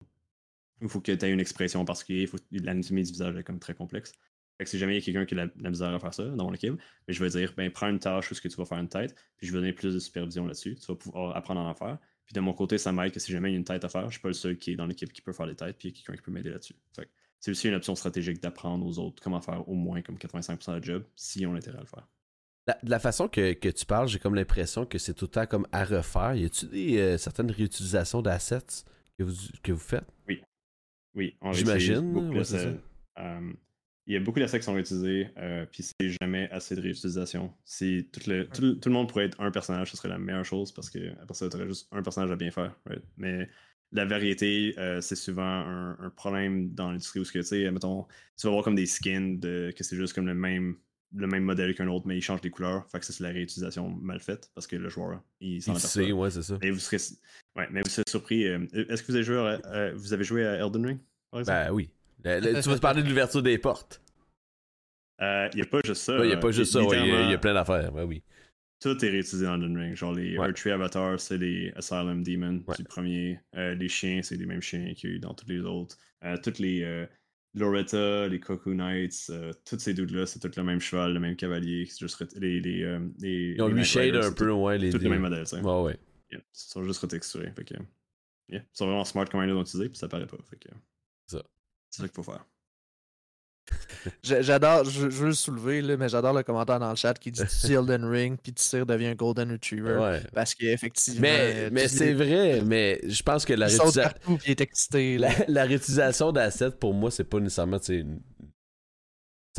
il faut que tu aies une expression particulière, il faut l'anatomie du visage est comme très complexe. Fait que si jamais il y a quelqu'un qui a la, misère à faire ça dans mon équipe, mais je vais dire, ben, prends une tâche où ce que tu vas faire une tête, puis je vais donner plus de supervision là-dessus. Tu vas pouvoir apprendre à en faire. Puis de mon côté, ça m'aide que si jamais il y a une tête à faire, je suis pas le seul qui est dans l'équipe qui peut faire des têtes, puis il y a quelqu'un qui peut m'aider là-dessus. c'est aussi une option stratégique d'apprendre aux autres comment faire au moins comme 85% de job si on a intérêt à le faire. de la façon que, tu parles, j'ai comme l'impression que c'est tout le temps comme à refaire. Y a-tu des euh, certaines réutilisations d'assets que vous, que vous faites? Oui. Oui, J'imagine. Euh, il y a beaucoup d'assets qui sont utilisés, euh, puis c'est jamais assez de réutilisation. Si tout le, tout, le monde pourrait être un personnage, ce serait la meilleure chose parce que après ça, tu aurais juste un personnage à bien faire. Mais la variété, euh, c'est souvent un, problème dans l'industrie où tu sais, mettons, tu vas voir comme des skins de, que c'est juste comme le même le même modèle qu'un autre, mais il change les couleurs. Fait que ça, c'est la réutilisation mal faite parce que le joueur, il s'en sait, ouais, c'est ça. Et vous serez, ouais, mais vous serez surpris. Euh, est-ce que vous avez joué à, vous avez joué à Elden Ring? Ben oui. tu vas te parler de l'ouverture des portes? Il euh, n'y a pas juste ça. Il n'y a pas juste ça, il y, a plein d'affaires. Ouais, oui. Tout est réutilisé dans Elden Ring. Genre, les ouais. Tree Avatars, c'est les Asylum Demons du premier. Euh, les chiens, c'est les mêmes chiens qu'il y a eu dans tous les autres. toutes les Loretta, les Coco Knights, euh, tous ces dudes-là, c'est tout le même cheval, le même cavalier. Juste les, les, euh, les, Ils ont reshade un peu, ouais. Les, tous les mêmes modèles, ça. Ouais, ouais. Ils sont juste retexturés. Fait que, yeah. Ils sont vraiment smart comment ils l'ont utilisé, puis ça paraît pas. Fait que, ça. C'est ça qu'il faut faire. J'adore, je, veux le soulever, là, mais j'adore le commentaire dans le chat qui dit Tu Elden Ring, puis tu tires devient un Golden Retriever. Ouais. Parce qu'effectivement. Mais, euh, mais c'est vrai, mais je pense que la réutilisation. La, la, réutilisation d'assets, pour moi, c'est pas nécessairement.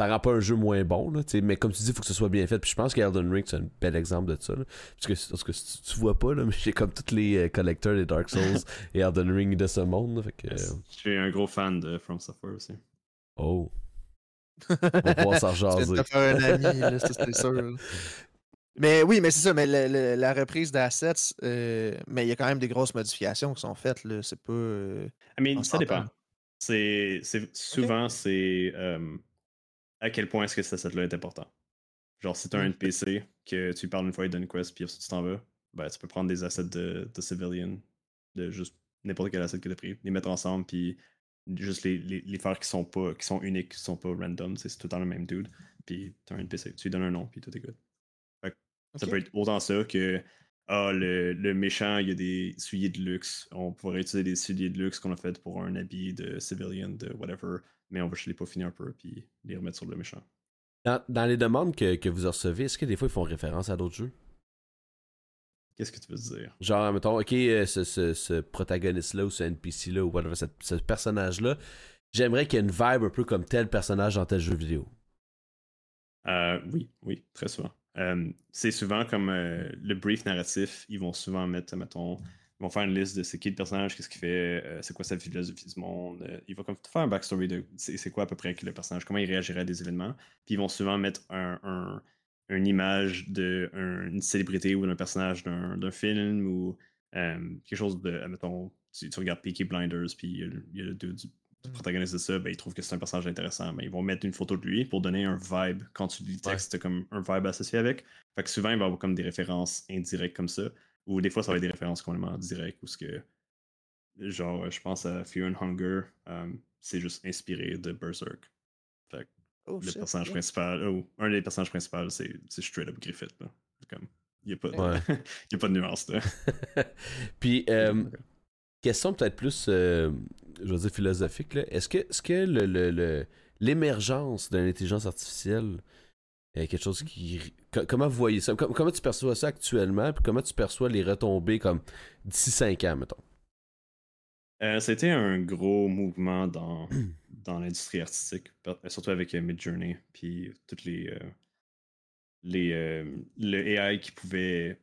Ça rend pas un jeu moins bon, là, mais comme tu dis, il faut que ce soit bien fait. Puis je pense qu'Elden Ring, c'est un bel exemple de ça. Parce, que, parce que tu, vois pas, là, mais j'ai comme tous les euh, collecteurs des Dark Souls et Elden Ring de ce monde. fait que, Je suis un gros fan de From Software aussi. Oh. On va pouvoir s'en jaser. faire un ami, c'est sûr. Mais oui, mais c'est ça, mais la reprise d'assets, euh, mais il y a quand même des grosses modifications qui sont faites. Là. C'est pas. Euh, I mean, ça dépend. C'est, souvent, c'est euh, à quel point est-ce que cet asset-là est important? Genre, si tu as un NPC que tu parles une fois, il donne une quest, puis tu t'en vas, ben, tu peux prendre des assets de, de civilian, de juste n'importe quel asset que tu as pris, les mettre ensemble, puis juste les, les, les, faire qui sont pas qui sont uniques, qui sont pas random, c'est tout dans le même dude. Puis tu as un NPC, tu lui donnes un nom, puis tout est good. Ça peut être autant ça que ah, le, le, méchant, il y a des souliers de luxe. On pourrait utiliser des souliers de luxe qu'on a fait pour un habit de civilian, de whatever, mais on va juste les peaufiner un peu, puis les remettre sur le méchant. Dans, dans les demandes que, que vous recevez, est-ce que des fois ils font référence à d'autres jeux? Qu'est-ce que tu veux dire? Genre, mettons, ok, euh, ce, ce, ce protagoniste-là ou ce NPC-là ou whatever, ce, personnage-là, j'aimerais qu'il y ait une vibe un peu comme tel personnage dans tel jeu vidéo. oui, oui, très souvent. c'est souvent comme le brief narratif, ils vont souvent mettre, mettons, ils vont faire une liste de c'est qui le personnage, qu'est-ce qu'il fait, euh, c'est quoi sa philosophie du monde. Euh, ils vont comme faire un backstory de c'est quoi à peu près le personnage, comment il réagirait à des événements. Puis ils vont souvent mettre un, une image d'une célébrité ou d'un personnage d'un film ou euh, quelque chose de, mettons, tu, regardes Peaky Blinders, puis il y a, le deux du, mm. protagoniste de ça, ben, il trouve que c'est un personnage intéressant. Ben, ils vont mettre une photo de lui pour donner un vibe. Quand tu lis le texte, comme un vibe associé avec. Fait que souvent, il va avoir comme des références indirectes comme ça. Ou des fois, ça va être des références complètement directes, ou ce que. Genre, je pense à Fear and Hunger, euh, c'est juste inspiré de Berserk. Fait oh, le personnage principal, oh, un des personnages principaux, c'est straight up Griffith. Là. Comme, il n'y a, pas de, a pas de nuance. Là. Puis, euh, question peut-être plus, euh, je veux dire, philosophique. Est-ce que, est -ce que le, l'émergence de l'intelligence artificielle quelque chose qui. Comment vous voyez ça? Comment tu perçois ça actuellement? Puis comment tu perçois les retombées comme d'ici 5 ans, mettons? Euh, C'était un gros mouvement dans, dans l'industrie artistique, surtout avec euh, Midjourney, puis toutes les. Euh, les euh, le AI qui pouvait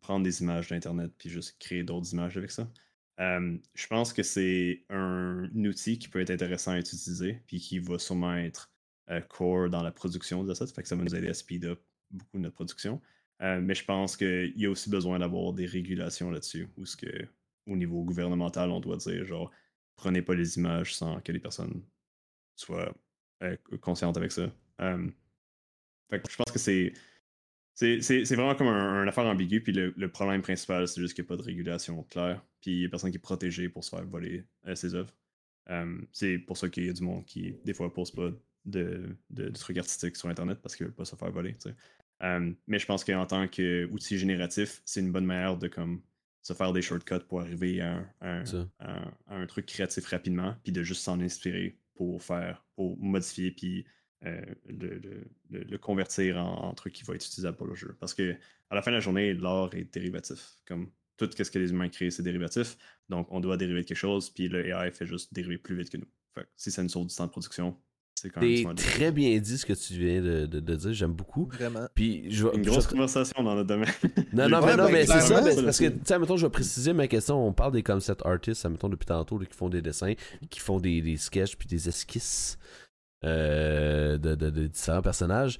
prendre des images d'Internet puis juste créer d'autres images avec ça. je pense que c'est un outil qui peut être intéressant à utiliser, puis qui va sûrement être euh, core dans la production de ça. Ça fait que ça va nous aider à speed up beaucoup notre production. Euh, mais je pense qu'il y a aussi besoin d'avoir des régulations là-dessus, où ce que, au niveau gouvernemental, on doit dire genre prenez pas les images sans que les personnes soient euh, conscientes avec ça. fait que je pense que c'est c'est vraiment comme un, affaire ambiguë, puis le, problème principal, c'est juste qu'il n'y a pas de régulation claire, puis il n'y a personne qui est protégé pour se faire voler ses œuvres. c'est pour ça qu'il y a du monde qui, des fois, pose pas de, trucs artistiques sur Internet parce qu'ils veulent pas se faire voler. Euh, mais je pense qu'en tant qu'outil génératif, c'est une bonne manière de comme se faire des shortcuts pour arriver à un, truc créatif rapidement, puis de juste s'en inspirer pour faire, pour modifier, puis euh, le, convertir en, truc qui va être utilisable pour le jeu. Parce que à la fin de la journée, l'art est dérivatif. Comme tout ce que les humains créent, c'est dérivatif. Donc on doit dériver de quelque chose, puis le AI fait juste dériver plus vite que nous. si ça nous sauve du temps de production, c'est très bien dit ce que tu viens de, de, dire, j'aime beaucoup. Vraiment. Puis je, Une grosse conversation dans le domaine. non, non, mais, non, ben, mais c'est ça, parce que, tu sais, mettons, je vais préciser ma question. On parle des concept artists, mettons, depuis tantôt, qui font des dessins, qui font des, des sketchs puis des esquisses euh, de, de, de, différents personnages.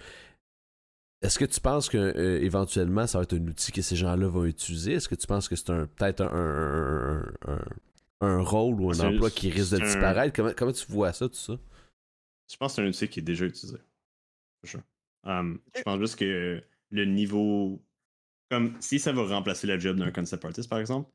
Est-ce que tu penses que euh, éventuellement ça va être un outil que ces gens-là vont utiliser? Est-ce que tu penses que c'est un peut-être un, un, un, rôle ou un emploi qui risque de disparaître? Comment, comment tu vois ça, tout ça? Je pense que c'est un outil qui est déjà utilisé. Um, je pense juste que le niveau. Comme si ça va remplacer la job d'un concept artist, par exemple,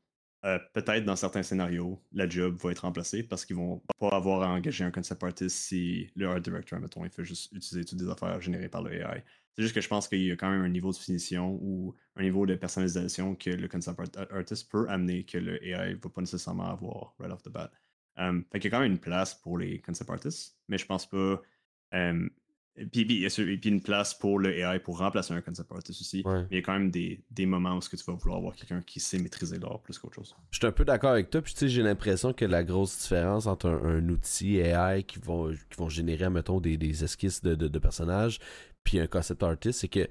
euh, peut-être dans certains scénarios, la job va être remplacée parce qu'ils vont pas avoir à engager un concept artist si le art director, mettons, il fait juste utiliser toutes des affaires générées par le AI. C'est juste que je pense qu'il y a quand même un niveau de finition ou un niveau de personnalisation que le concept artist peut amener que le AI va pas nécessairement avoir right off the bat. Um, fait qu'il y a quand même une place pour les concept artists, mais je pense pas. Um, puis, puis, puis, une place pour le AI pour remplacer un concept artist aussi. Mais il y a quand même des, des moments où ce que tu vas vouloir avoir quelqu'un qui sait maîtriser l'art plus qu'autre chose. Je suis un peu d'accord avec toi. Puis tu sais, j'ai l'impression que la grosse différence entre un, outil AI qui vont, qui vont générer, mettons, des, des esquisses de, de, personnages, puis un concept artist, c'est que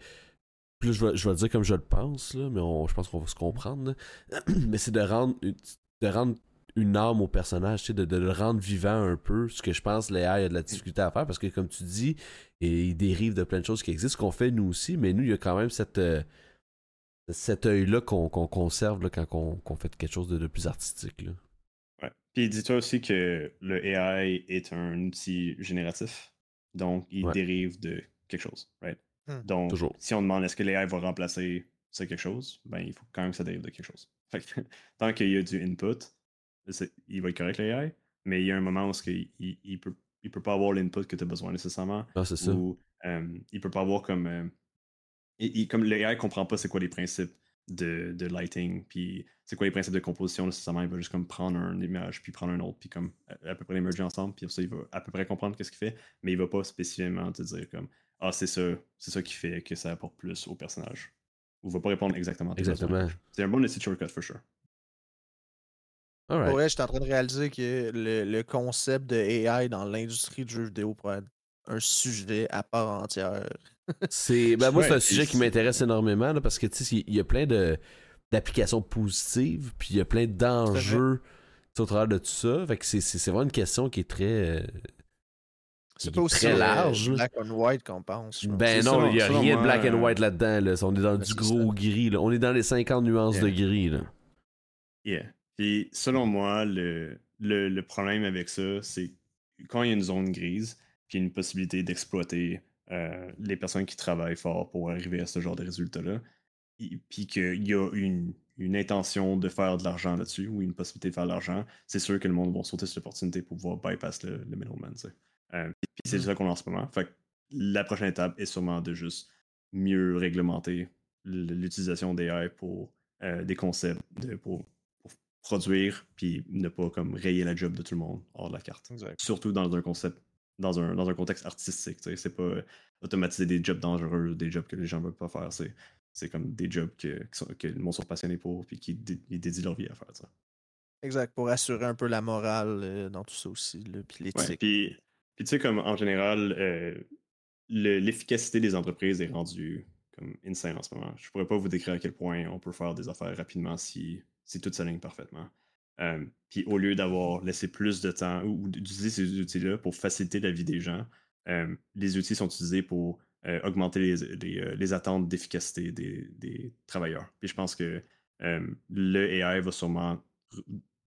plus je vais, je vais le dire comme je le pense, là, mais je pense qu'on va se comprendre. mais c'est de rendre, de rendre une âme au personnage, tu sais, de, le rendre vivant un peu, ce que je pense Léa a de la difficulté à faire, parce que comme tu dis, il dérive de plein de choses qui existent, qu'on fait nous aussi, mais nous, il y a quand même cette, euh, cet œil-là qu'on conserve là, quand on, fait quelque chose de, plus artistique. Là. Ouais. Puis dis-toi aussi que le AI est un outil génératif, donc il dérive de quelque chose, right? Hmm. Donc, si on demande est-ce que l'AI va remplacer ça quelque chose, ben il faut quand même que ça dérive de quelque chose. tant qu'il y a du input, il va être correct l'AI, mais il y a un moment où il, il, peut, il peut pas avoir l'input que tu as besoin nécessairement. Ah, c'est ça. Ou euh, il peut pas avoir comme. Euh, il, comme l'AI comprend pas c'est quoi les principes de, de lighting, puis c'est quoi les principes de composition nécessairement. Il va juste comme prendre une image, puis prendre un autre, puis comme à, peu près les merger ensemble, puis ça, il va à peu près comprendre qu'est-ce qu'il fait, mais il va pas spécifiquement te dire comme Ah, c'est ça, c'est ça qui fait que ça apporte plus au personnage. Ou il va pas répondre exactement à Exactement. C'est un bon essai shortcut, for sure. Ouais, je suis en train de réaliser que le, le concept de AI dans l'industrie du jeu vidéo pourrait être un sujet à part entière. c'est ben, moi, c'est un sujet qui m'intéresse énormément parce que tu sais, il y a plein de d'applications positives, puis il y a plein d'enjeux au travers de tout ça. Fait que c'est vraiment une question qui est très. Euh, c'est pas aussi très euh, large. black and white qu'on pense. Ben non, il n'y a rien de black and euh, white là-dedans. Là. On est dans du gros gris. Là. On est dans les 50 nuances de gris. Là. Yeah. Puis selon moi, le, le, le problème avec ça, c'est quand il y a une zone grise, puis une possibilité d'exploiter les personnes qui travaillent fort pour arriver à ce genre de résultats-là, puis qu'il y a une, une, intention de faire de l'argent là-dessus ou une possibilité de faire de l'argent, c'est sûr que le monde va sauter cette opportunité pour pouvoir bypass le, le middleman. Euh, puis c'est mmh. ça qu'on a en ce moment. Fait la prochaine étape est sûrement de juste mieux réglementer l'utilisation d'AI pour euh, des concepts, de, pour, produire, puis ne pas comme rayer la job de tout le monde hors de la carte. Surtout dans un concept, dans un, dans un contexte artistique. C'est pas automatiser des jobs dangereux, des jobs que les gens ne veulent pas faire. C'est c'est comme des jobs que, que le monde sont passionnés pour puis qui dédient leur vie à faire ça. Exact, pour assurer un peu la morale euh, dans tout ça aussi, puis l'éthique. puis, tu sais, comme en général, euh, l'efficacité des entreprises est rendue comme insane en ce moment. Je pourrais pas vous décrire à quel point on peut faire des affaires rapidement si, si tout s'aligne parfaitement. Euh, puis au lieu d'avoir laissé plus de temps ou, d'utiliser ces outils-là pour faciliter la vie des gens, les outils sont utilisés pour euh, augmenter les, euh, les, attentes d'efficacité des, des, travailleurs. Puis je pense que euh, le AI va sûrement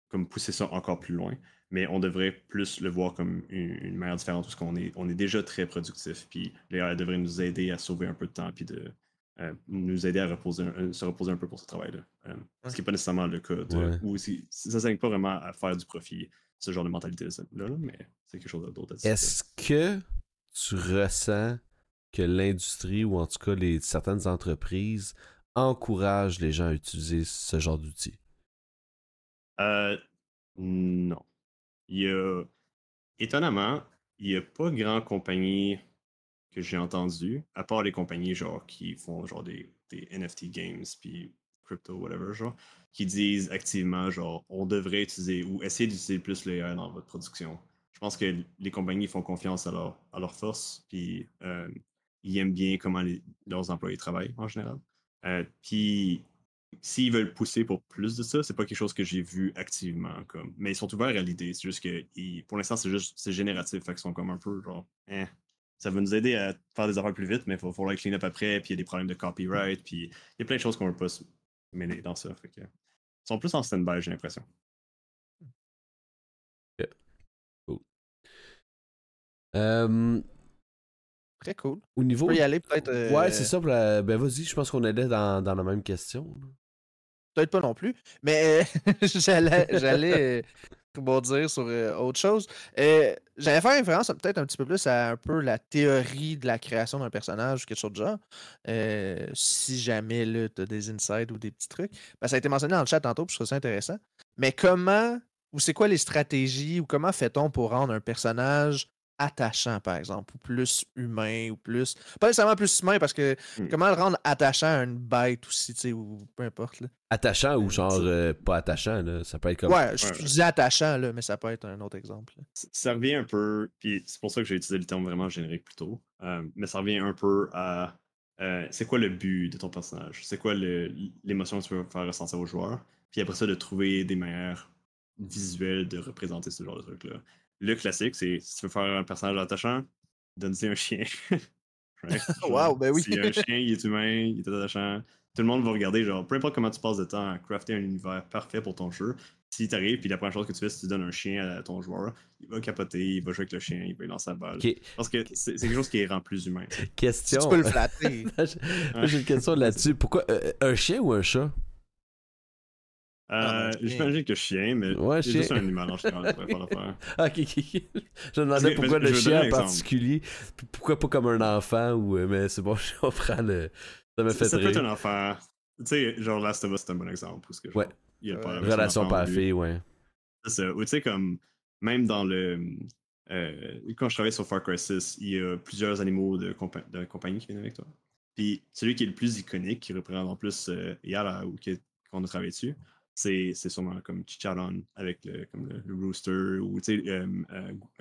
comme pousser ça encore plus loin, mais on devrait plus le voir comme une, manière différente parce qu'on est, on est déjà très productif. Puis l'AI devrait nous aider à sauver un peu de temps puis de nous aider à reposer, se reposer un peu pour ce travail-là. Ce qui n'est pas nécessairement le cas. ou si, ça ne pas vraiment à faire du profit, ce genre de mentalité-là, mais c'est quelque chose d'autre. Est-ce que tu ressens que l'industrie ou en tout cas les, certaines entreprises encouragent les gens à utiliser ce genre d'outils? Euh, non. Il y a, étonnamment, il n'y a pas grand compagnie que j'ai entendu, à part les compagnies genre qui font genre des, NFT games puis crypto, whatever, genre, qui disent activement genre on devrait utiliser ou essayer d'utiliser plus l'AI dans votre production. Je pense que les compagnies font confiance à leur, à leur force, puis euh, ils aiment bien comment leurs employés travaillent en général. Euh, puis s'ils veulent pousser pour plus de ça, c'est pas quelque chose que j'ai vu activement. Comme. Mais ils sont ouverts à l'idée. C'est juste que pour l'instant, c'est juste c'est génératif. Fait qu'ils sont comme un peu genre eh, ça va nous aider à faire des affaires plus vite, mais il va falloir clean up après, puis il y a des problèmes de copyright, puis il y a plein de choses qu'on ne veut pas se mêler dans ça. Fait que, ils sont plus en stand-by, j'ai l'impression. Cool. Euh, Très cool. Au niveau. On peut y aller peut-être. Ouais, c'est euh, ça. Ben vas-y, je pense qu'on allait dans, dans la même question. Peut-être pas non plus, mais j'allais, j'allais dire sur euh, autre chose. Euh, j'allais faire référence peut-être un petit peu plus à un peu la théorie de la création d'un personnage ou quelque chose de genre. si jamais tu as des insights ou des petits trucs. Ben, ça a été mentionné dans le chat tantôt, puis je trouve ça intéressant. Mais comment, ou c'est quoi les stratégies, ou comment fait-on pour rendre un personnage attachant, par exemple, ou plus humain, ou plus. Pas nécessairement plus humain, parce que mmh. comment le rendre attachant à une bête aussi, tu sais, ou peu importe. Là. Attachant ou genre euh, pas attachant, là. ça peut être comme. Ouais, je, dis attachant, là, mais ça peut être un autre exemple. Ça revient un peu, puis c'est pour ça que j'ai utilisé le terme vraiment générique plus tôt, euh, mais ça revient un peu à. Euh, c'est quoi le but de ton personnage? C'est quoi l'émotion que tu veux faire ressentir aux joueurs? Puis après ça, de trouver des manières visuelles de représenter ce genre de truc-là le classique, c'est si tu veux faire un personnage attachant, donne-y un chien. wow, ben oui. Si un chien, il est humain, il est attachant, tout le monde va regarder, genre, peu importe comment tu passes de temps à crafter un univers parfait pour ton jeu, si t'arrives, puis la première chose que tu fais, c'est que tu donnes un chien à ton joueur, il va capoter, il va jouer avec le chien, il va lancer la balle. Parce que c'est quelque chose qui rend plus humain. Question. tu peux le flatter. J'ai une question là-dessus. Pourquoi euh, un chien ou un chat? Euh, J'imagine que chien, mais ouais, c'est juste un animal en général pour faire l'affaire. ok, ok. Je me demandais pourquoi le chien en particulier. Pourquoi pas comme un enfant ou. Euh, mais c'est bon, je comprends le. Ça me fait Ça peut être un enfant. Tu sais, genre Last of Us, c'est un bon exemple. Parce que, ouais. Il y a pas Relation père-fille, ouais. C'est ça. Ou tu sais, comme. Même dans le. Euh, quand je travaille sur Far Cry 6, il y a plusieurs animaux de, de compagnie qui viennent avec toi. Puis celui qui est le plus iconique, qui représente en plus euh, Yara ou qu'on a travaillé dessus, c'est sûrement comme Chicharron avec le, comme le, rooster ou tu sais, euh,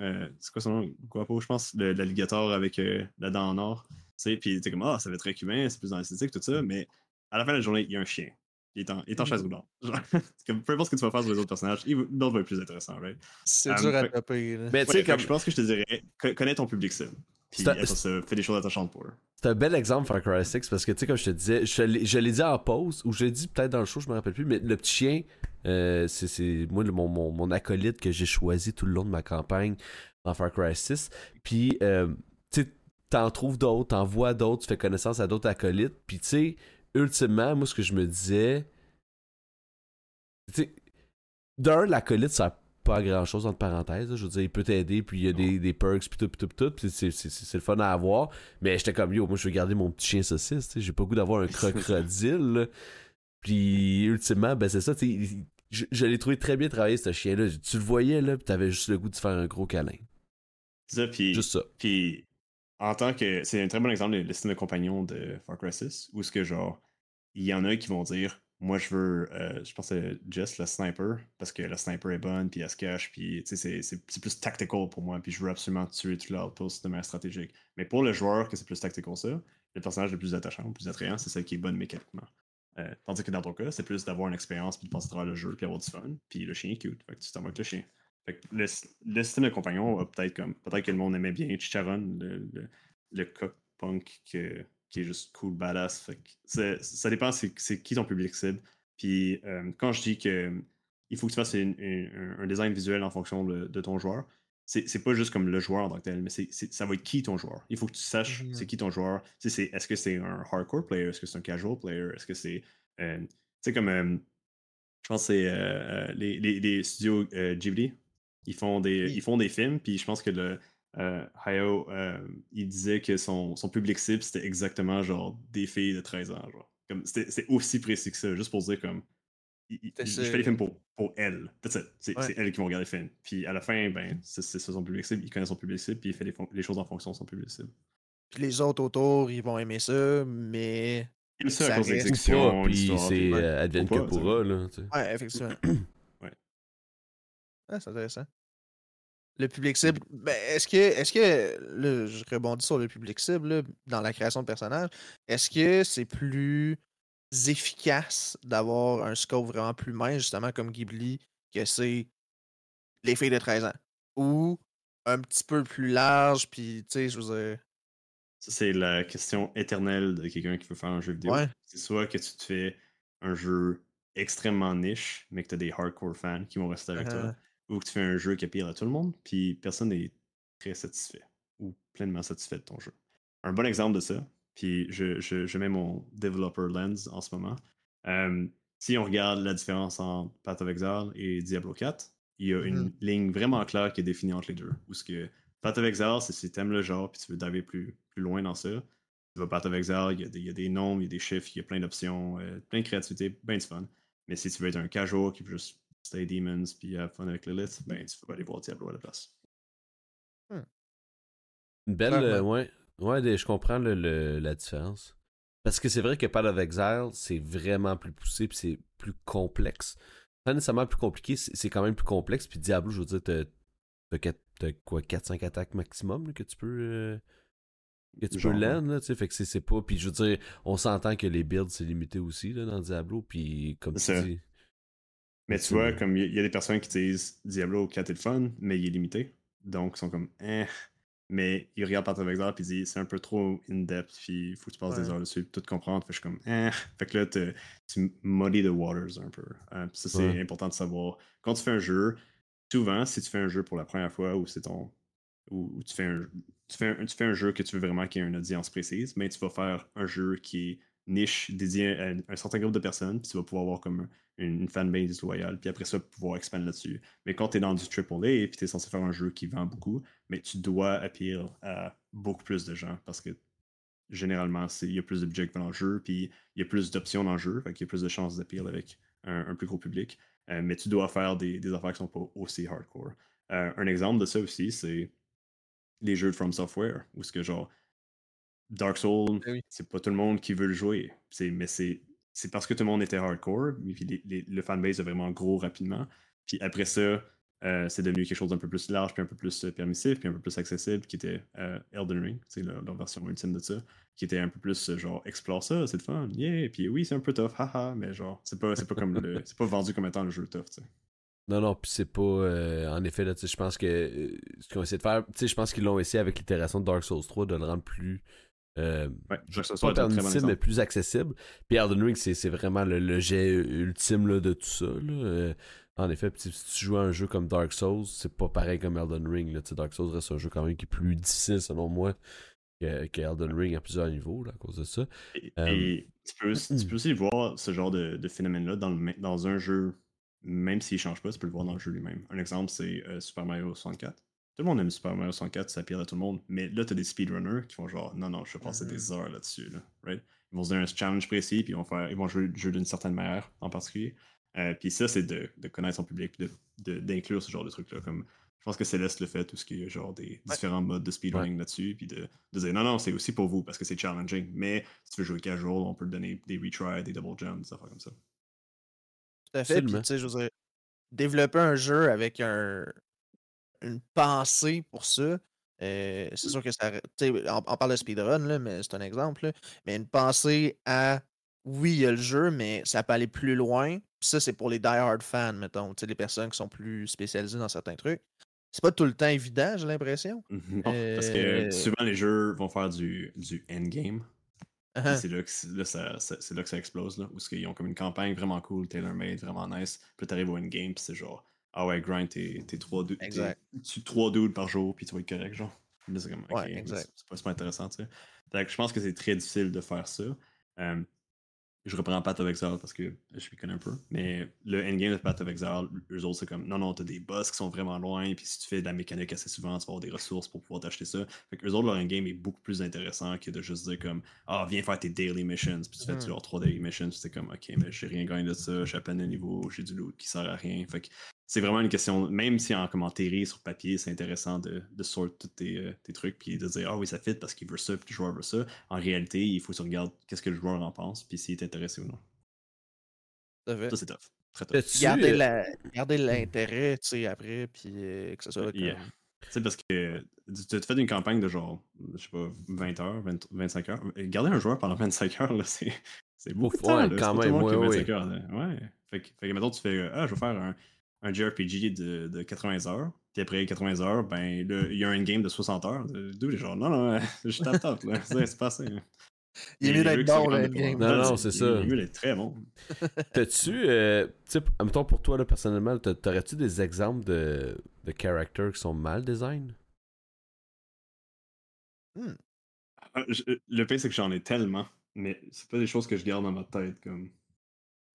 euh, c'est quoi son nom? Guapo, je pense, l'alligator avec la dent en or. Tu sais, puis t'es comme, ah, ça va être très cubain, c'est plus dans l'esthétique, tout ça, mais à la fin de la journée, il y a un chien. Il est en, il est en chaise roulante. peu importe ce que tu vas faire sur les autres personnages, l'autre va être plus intéressant, right? C'est dur à taper. Mais tu sais, comme... je pense que je te dirais, connais ton public cible. Puis ça fait des choses attachantes pour eux. C'est un bel exemple Far Cry 6 parce que tu sais comme je te disais, je, l'ai dit en pause ou je l'ai dit peut-être dans le show, je me rappelle plus, mais le petit chien, euh, c'est moi mon, mon, mon, acolyte que j'ai choisi tout le long de ma campagne dans Far Cry 6. Puis euh, tu sais, t'en trouves d'autres, t'en vois d'autres, tu fais connaissance à d'autres acolytes. Puis tu sais, ultimement, moi ce que je me disais, tu sais, d'un, l'acolyte ça pas grand chose entre parenthèses. Je veux dire, il peut t'aider, puis il y a des, des, perks, puis tout, puis tout, puis tout. Puis c'est le fun à avoir. Mais j'étais comme, yo, moi, je veux garder mon petit chien saucisse. J'ai pas goût d'avoir un crocodile. puis, ultimement, ben, c'est ça. Je, je l'ai trouvé très bien travaillé, ce chien-là. Tu le voyais, là, puis t'avais juste le goût de faire un gros câlin. Ça, puis. Juste ça. Puis, en tant que. C'est un très bon exemple de l'estime de compagnon de Far Cry 6, où ce que, genre, il y en a qui vont dire moi, je veux, euh, je pense que Jess, le sniper, parce que le sniper est bonne, puis elle se cache, puis c'est plus tactical pour moi, puis je veux absolument tuer tout l'outpost de manière stratégique. Mais pour le joueur, que c'est plus tactical ça, le personnage le plus attachant, le plus attrayant, c'est celle qui est bonne mécaniquement. Euh, tandis que dans ton cas, c'est plus d'avoir une expérience, puis de passer à le jeu, puis avoir du fun, puis le chien est cute, fait que tu t'en avec le chien. Fait que le, le, système de compagnon peut-être comme, peut-être que le monde aimait bien Chicharon, le, le, le que qui est juste cool, badass. ça dépend c'est qui ton public cible. Puis euh, quand je dis que il faut que tu fasses un design visuel en fonction de, ton joueur, c'est pas juste comme le joueur en tant que tel, mais ça va être qui ton joueur. Il faut que tu saches mm-hmm. c'est qui ton joueur. Est-ce que c'est un hardcore player? Est-ce que c'est un casual player? Est-ce que c'est. Euh, tu sais, comme. Euh, je pense que c'est les, les, studios Ghibli. Ils font, des, ils font des films, puis je pense que le, euh, Hayo, euh, il disait que son, son public cible, c'était exactement genre des filles de 13 ans. Genre. C'était aussi précis que ça, juste pour dire comme. je fais les films pour, pour elle. C'est elle qui va regarder les films. Puis à la fin, ben, c'est son public cible. Il connaît son public cible, puis il fait les, les, choses en fonction de son public cible. Puis les autres autour, ils vont aimer ça, mais. Ils aiment ça, à cause de l'exécution. Puis c'est euh, advienne que pourra, là. Ouais, effectivement. ouais. Ah, c'est intéressant. Le public cible, ben, est-ce que, est-ce que, je rebondis sur le public cible dans la création de personnages, est-ce que c'est plus efficace d'avoir un scope vraiment plus mince, justement comme Ghibli, que c'est les filles de 13 ans? Ou un petit peu plus large, puis tu sais, je veux dire. c'est la question éternelle de quelqu'un qui veut faire un jeu vidéo. C'est soit que tu te fais un jeu extrêmement niche, mais que tu as des hardcore fans qui vont rester avec toi uh-huh ou que tu fais un jeu qui appeal à tout le monde, puis personne n'est très satisfait ou pleinement satisfait de ton jeu. Un bon exemple de ça, puis je, je, mets mon developer lens en ce moment. si on regarde la différence entre Path of Exile et Diablo 4, il y a une mmh. ligne vraiment claire qui est définie entre les deux. Où ce que Path of Exile, c'est si tu aimes le genre puis tu veux d'aller plus, plus loin dans ça. Tu vas Path of Exile, il y, a des, il y a des nombres, il y a des chiffres, il y a plein d'options, euh, plein de créativité, bien de fun. Mais si tu veux être un casual qui veut juste Stay Demons puis have fun avec Lilith, ben tu peux aller voir Diablo à la place. Hmm. Une belle. Euh, ouais, ouais je comprends le, la différence. Parce que c'est vrai que Path of Exile, c'est vraiment plus poussé puis c'est plus complexe. Pas nécessairement plus compliqué, c'est quand même plus complexe. Puis Diablo, je veux dire, t'as quoi 4-5 attaques maximum que tu peux. Euh, que tu peux land, là, tu sais, fait que c'est pas. Puis je veux dire, on s'entend que les builds c'est limité aussi là, dans Diablo, puis comme tu dis. Mais tu vois, comme il y, a des personnes qui disent Diablo 4 est le fun, mais il est limité. Donc, ils sont comme, eh. Mais ils regardent of Exile puis ils disent c'est un peu trop in-depth, puis il faut que tu passes des heures dessus, pour tout comprendre. Fait que je suis comme, eh. Fait que là, tu muddy the waters un peu. Euh, ça, c'est important de savoir. Quand tu fais un jeu, souvent, si tu fais un jeu pour la première fois ou c'est ton. Ou, tu, fais un, tu, fais un, tu fais un jeu que tu veux vraiment qu'il y ait une audience précise, mais tu vas faire un jeu qui est niche dédié à un certain groupe de personnes, puis tu vas pouvoir avoir comme une fanbase loyale, puis après ça, pouvoir expandre là-dessus. Mais quand tu es dans du AAA, et puis tu es censé faire un jeu qui vend beaucoup, mais tu dois appeler à beaucoup plus de gens, parce que généralement, il y a plus budget dans le jeu, puis il y a plus d'options dans le jeu, fait qu'il y a plus de chances d'appeler avec un, plus gros public. Euh, mais tu dois faire des, des, affaires qui sont pas aussi hardcore. Euh, un exemple de ça aussi, c'est les jeux de From Software, où ce que genre Dark Souls, eh c'est pas tout le monde qui veut le jouer. Mais c'est c'est parce que tout le monde était hardcore, puis le fanbase est vraiment gros rapidement. Puis après ça, euh, c'est devenu quelque chose d'un peu plus large, puis un peu plus euh, permissif, puis un peu plus accessible, qui était euh, Elden Ring, c'est leur, version ultime de ça, qui était un peu plus genre explore ça, c'est fun, yeah, puis oui, c'est un peu tough, haha, mais genre, c'est pas, pas comme le, c'est pas vendu comme étant le jeu tough, tu sais. Non, non, puis c'est pas. en effet, là, je pense que ce qu'ils ont essayé de faire, tu sais, je pense qu'ils l'ont essayé avec l'itération de Dark Souls 3 de le rendre plus. Euh, ouais, je pas mais plus accessible. Puis Elden Ring, c'est vraiment le, jet ultime là, de tout ça. Là. En effet, si tu joues à un jeu comme Dark Souls, c'est pas pareil comme Elden Ring. Là. Dark Souls reste un jeu quand même qui est plus difficile selon moi que, que Elden Ring à plusieurs niveaux là, à cause de ça. Et, euh, tu, peux, tu, peux, aussi voir ce genre de, de phénomène-là dans, dans un jeu, même s'il change pas, tu peux le voir dans le jeu lui-même. Un exemple, c'est euh, Super Mario 64. Tout le monde aime Super Mario 64, ça pire à tout le monde. Mais là, tu as des speedrunners qui font genre, non, non, je vais passer des mm-hmm. heures là-dessus. Là, right? Ils vont se donner un challenge précis, puis ils vont, faire, ils vont jouer le jeu d'une certaine manière en particulier. Euh, puis ça, c'est de, connaître son public, d'inclure ce genre de trucs-là. Comme, je pense que Céleste le fait, tout ce qui est genre des différents modes de speedrunning là-dessus, puis de, dire non, non, c'est aussi pour vous parce que c'est challenging. Mais si tu veux jouer casual, on peut te donner des retries, des double jumps, des affaires comme ça. Tout à fait. Puis, tu sais, je veux développer un jeu avec un, une pensée pour ça. Euh, c'est sûr que ça. On, on parle de speedrun, là, mais c'est un exemple. mais une pensée à oui, il y a le jeu, mais ça peut aller plus loin. ça, c'est pour les die-hard fans, mettons, les personnes qui sont plus spécialisées dans certains trucs. C'est pas tout le temps évident, j'ai l'impression. Non, parce que euh souvent les jeux vont faire du, du endgame. Uh-huh. C'est là, que, ça, c'est là que ça explose, là, où ils ont comme une campagne vraiment cool, tailor-made, vraiment nice. Puis t'arrives au endgame, puis c'est genre, ah ouais, grind, t'es, trois, dudes, tu trois dudes par jour, puis tu vas être correct, genre. c'est comme, c'est pas, intéressant, tu sais. je pense que c'est très difficile de faire ça. Euh, je reprends Path of Exile parce que je m'y connais un peu. Mais le endgame de Path of Exile, eux autres, c'est comme non, non, t'as des boss qui sont vraiment loin, puis si tu fais de la mécanique assez souvent, tu vas avoir des ressources pour pouvoir t'acheter ça. Fait que eux autres, leur endgame est beaucoup plus intéressant que de juste dire comme ah, viens faire tes daily missions, puis tu fais mm. trois daily missions, puis c'est comme ok, mais j'ai rien gagné de ça, je suis à peine de niveau, j'ai du loot qui sert à rien. Fait que c'est vraiment une question, même si en commentaire sur papier, c'est intéressant de, de sortir tous tes, euh, tes, trucs puis de dire Ah oui, ça fit parce qu'il veut ça, puis le joueur veut ça. En réalité, il faut que tu regardes qu'est-ce que le joueur en pense, puis s'il est intéressé ou non. Ça, c'est tough. Très tough. Garder, euh, garder l'intérêt, tu sais, après, puis euh, que ça soit. Tu sais, parce que tu te fais une campagne de genre, je sais pas, 20 heures, 25 heures. Garder un joueur pendant 25 heures, là, c'est, c'est beaucoup de temps. Là. quand même, ouais, 25 heures, ouais. Fait que, fait que maintenant, tu fais, ah, je vais faire un un JRPG de, de 80 heures. Puis après 80 heures, ben il y a un game de 60 heures. D'où les gens, non, non, je tape top, là. C'est passé. Il est mieux d'être bon, le game. Non, non, c'est ça. Il est mieux d'être très bon. T'as-tu, euh, tu sais, pour toi, là, personnellement, t'aurais-tu des exemples de, de characters qui sont mal design? Hmm. Ah, le pire, c'est que j'en ai tellement, mais c'est pas des choses que je garde dans ma tête, comme.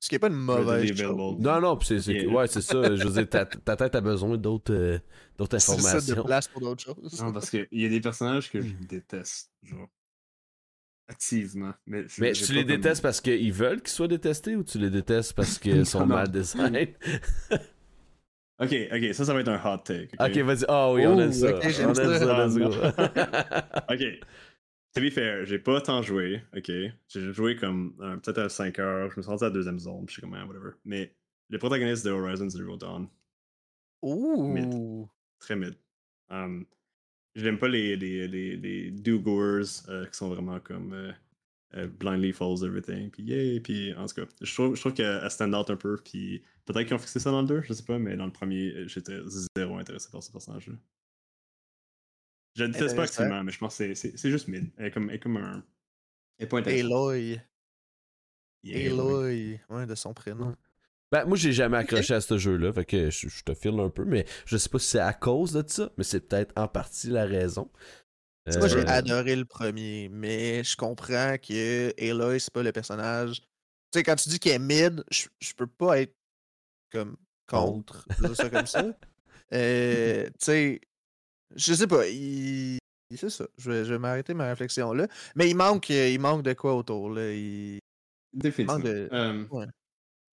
Ce qui n'est pas une mauvaise chose. Non, non, c'est ouais, c'est ça. Je veux dire, ta, tête a besoin d'autres euh, d'autres informations. C'est de place pour d'autres choses. Non, parce qu'il y a des personnages que je déteste, genre. Activement. Mais, mais tu les détestes parce qu'ils veulent qu'ils soient détestés ou tu les détestes parce qu'ils sont mal designés? ok, ok, ça, ça va être un hot take. Ok, vas-y. Oh oui, on aime ça. on aime ça, let's go. ok. To be fair, j'ai pas tant joué, ok? J'ai joué comme euh, peut-être à 5 heures, je me suis rendu à la deuxième zone, je suis comme, ah, whatever. Mais le protagoniste de Horizon Zero Dawn. Ouh! Très mid. Um, je n'aime pas les, les, les, les do-goers euh, qui sont vraiment comme euh, blindly follows everything, puis yay, puis en tout cas, je trouve, je trouve qu'elle stand out un peu, puis peut-être qu'ils ont fixé ça dans le 2, je sais pas, mais dans le premier, j'étais zéro intéressé par ce personnage-là. Je ne déteste pas activement, mais je pense que c'est juste mid. Elle est comme, elle est comme un. Elle est pas Aloy. Aloy. Ouais, de son prénom. Ben, moi, j'ai jamais accroché à ce jeu-là, fait que je, te file un peu, mais je sais pas si c'est à cause de ça, mais c'est peut-être en partie la raison. Moi, j'ai euh, adoré le premier, mais je comprends que Aloy, c'est pas le personnage. Tu sais, quand tu dis qu'il est mid, je, je peux pas être comme contre, ça comme ça. Euh, tu sais, je sais pas. Il... C'est ça. Je vais, je vais m'arrêter ma réflexion là. Mais il manque, il manque de quoi autour. Là. Il... Définitivement. De... Euh, ouais.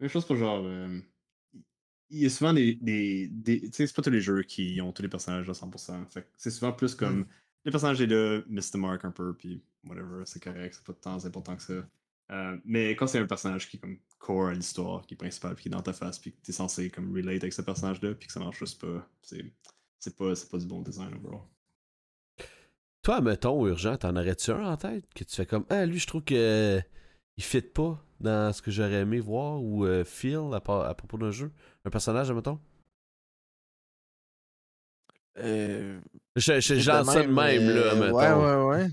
Même chose pour genre. Euh, il y a souvent des. des, des tu sais, c'est pas tous les jeux qui ont tous les personnages à 100%. Fait c'est souvent plus comme. Mm. Les personnages est là, Mr. Mark un peu, puis whatever, c'est correct, c'est pas temps important que ça. Euh, mais quand c'est un personnage qui est comme core à l'histoire, qui est principal, puis qui est dans ta face, puis que t'es censé comme relate avec ce personnage-là, puis que ça marche juste pas, c'est, c'est pas, c'est pas du bon design overall. Toi, mettons, Urgent, t'en aurais-tu un en tête que tu fais comme Ah, lui, je trouve que il fit pas dans ce que j'aurais aimé voir ou euh, feel à, propos d'un jeu Un personnage, mettons euh, Je, je, lance ça de même, là, mettons. Ouais, ouais, ouais.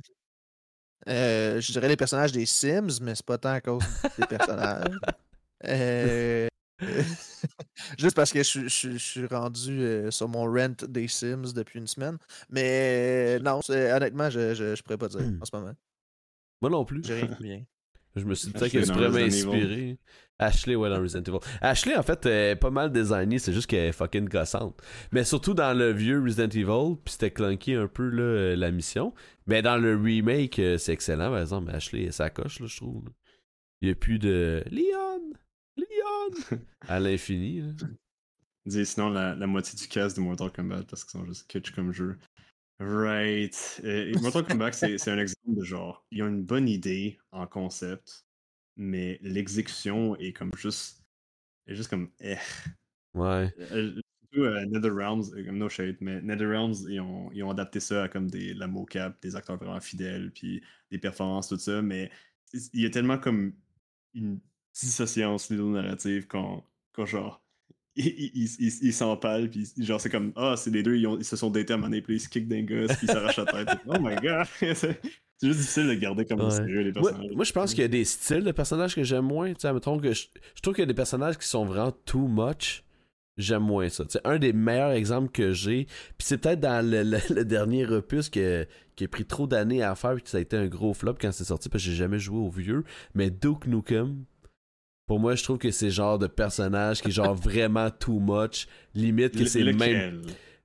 Euh, je dirais les personnages des Sims, mais c'est pas tant à cause des personnages. Euh, juste parce que je, je, suis rendu euh, sur mon rent des Sims depuis une semaine. Mais non, honnêtement, je, je, pourrais pas dire hmm. en ce moment. Moi non plus. J'ai rien. Je me suis dit que tu pourrais m'inspirer. Ashley, ouais, dans Resident Evil. Ashley, en fait, est pas mal designée, c'est juste qu'elle est fucking gossante. Mais surtout dans le vieux Resident Evil, puis c'était clunky un peu là, la mission. Mais dans le remake, euh, c'est excellent, par exemple. Ashley, ça coche, là, je trouve. Il n'y a plus de Leon! Leon! à l'infini. Dis sinon la, la, moitié du cast de Mortal Kombat parce qu'ils sont juste kitsch comme jeu. Right. Et Mortal Kombat, c'est un exemple de genre, ils ont une bonne idée en concept, mais l'exécution est comme juste. est juste comme. Eh. Ouais. Euh, surtout euh, NetherRealms, euh, comme no shade, mais NetherRealms, ils ont, ils ont adapté ça à comme des, la mocap, des acteurs vraiment fidèles, puis des performances, tout ça, mais il y a tellement comme une dissociance narrative quand, quand genre ils s'empalent, puis genre, c'est comme, ah, c'est les deux, ils, se sont datés à un puis ils se kick d'un gosse, puis ils s'arrachent la tête. oh my god! c'est juste difficile de garder comme sérieux les personnages. Moi, je pense qu'il y a des styles de personnages que j'aime moins. Tu sais, que je, je trouve qu'il y a des personnages qui sont vraiment too much. J'aime moins ça. C'est un des meilleurs exemples que j'ai. Puis c'est peut-être dans le, dernier opus que, qui a pris trop d'années à faire, puis que ça a été un gros flop quand c'est sorti, parce que j'ai jamais joué au vieux. Mais Duke Nukem, pour moi, je trouve que c'est genre de personnage qui est genre vraiment too much. Limite que c'est le même.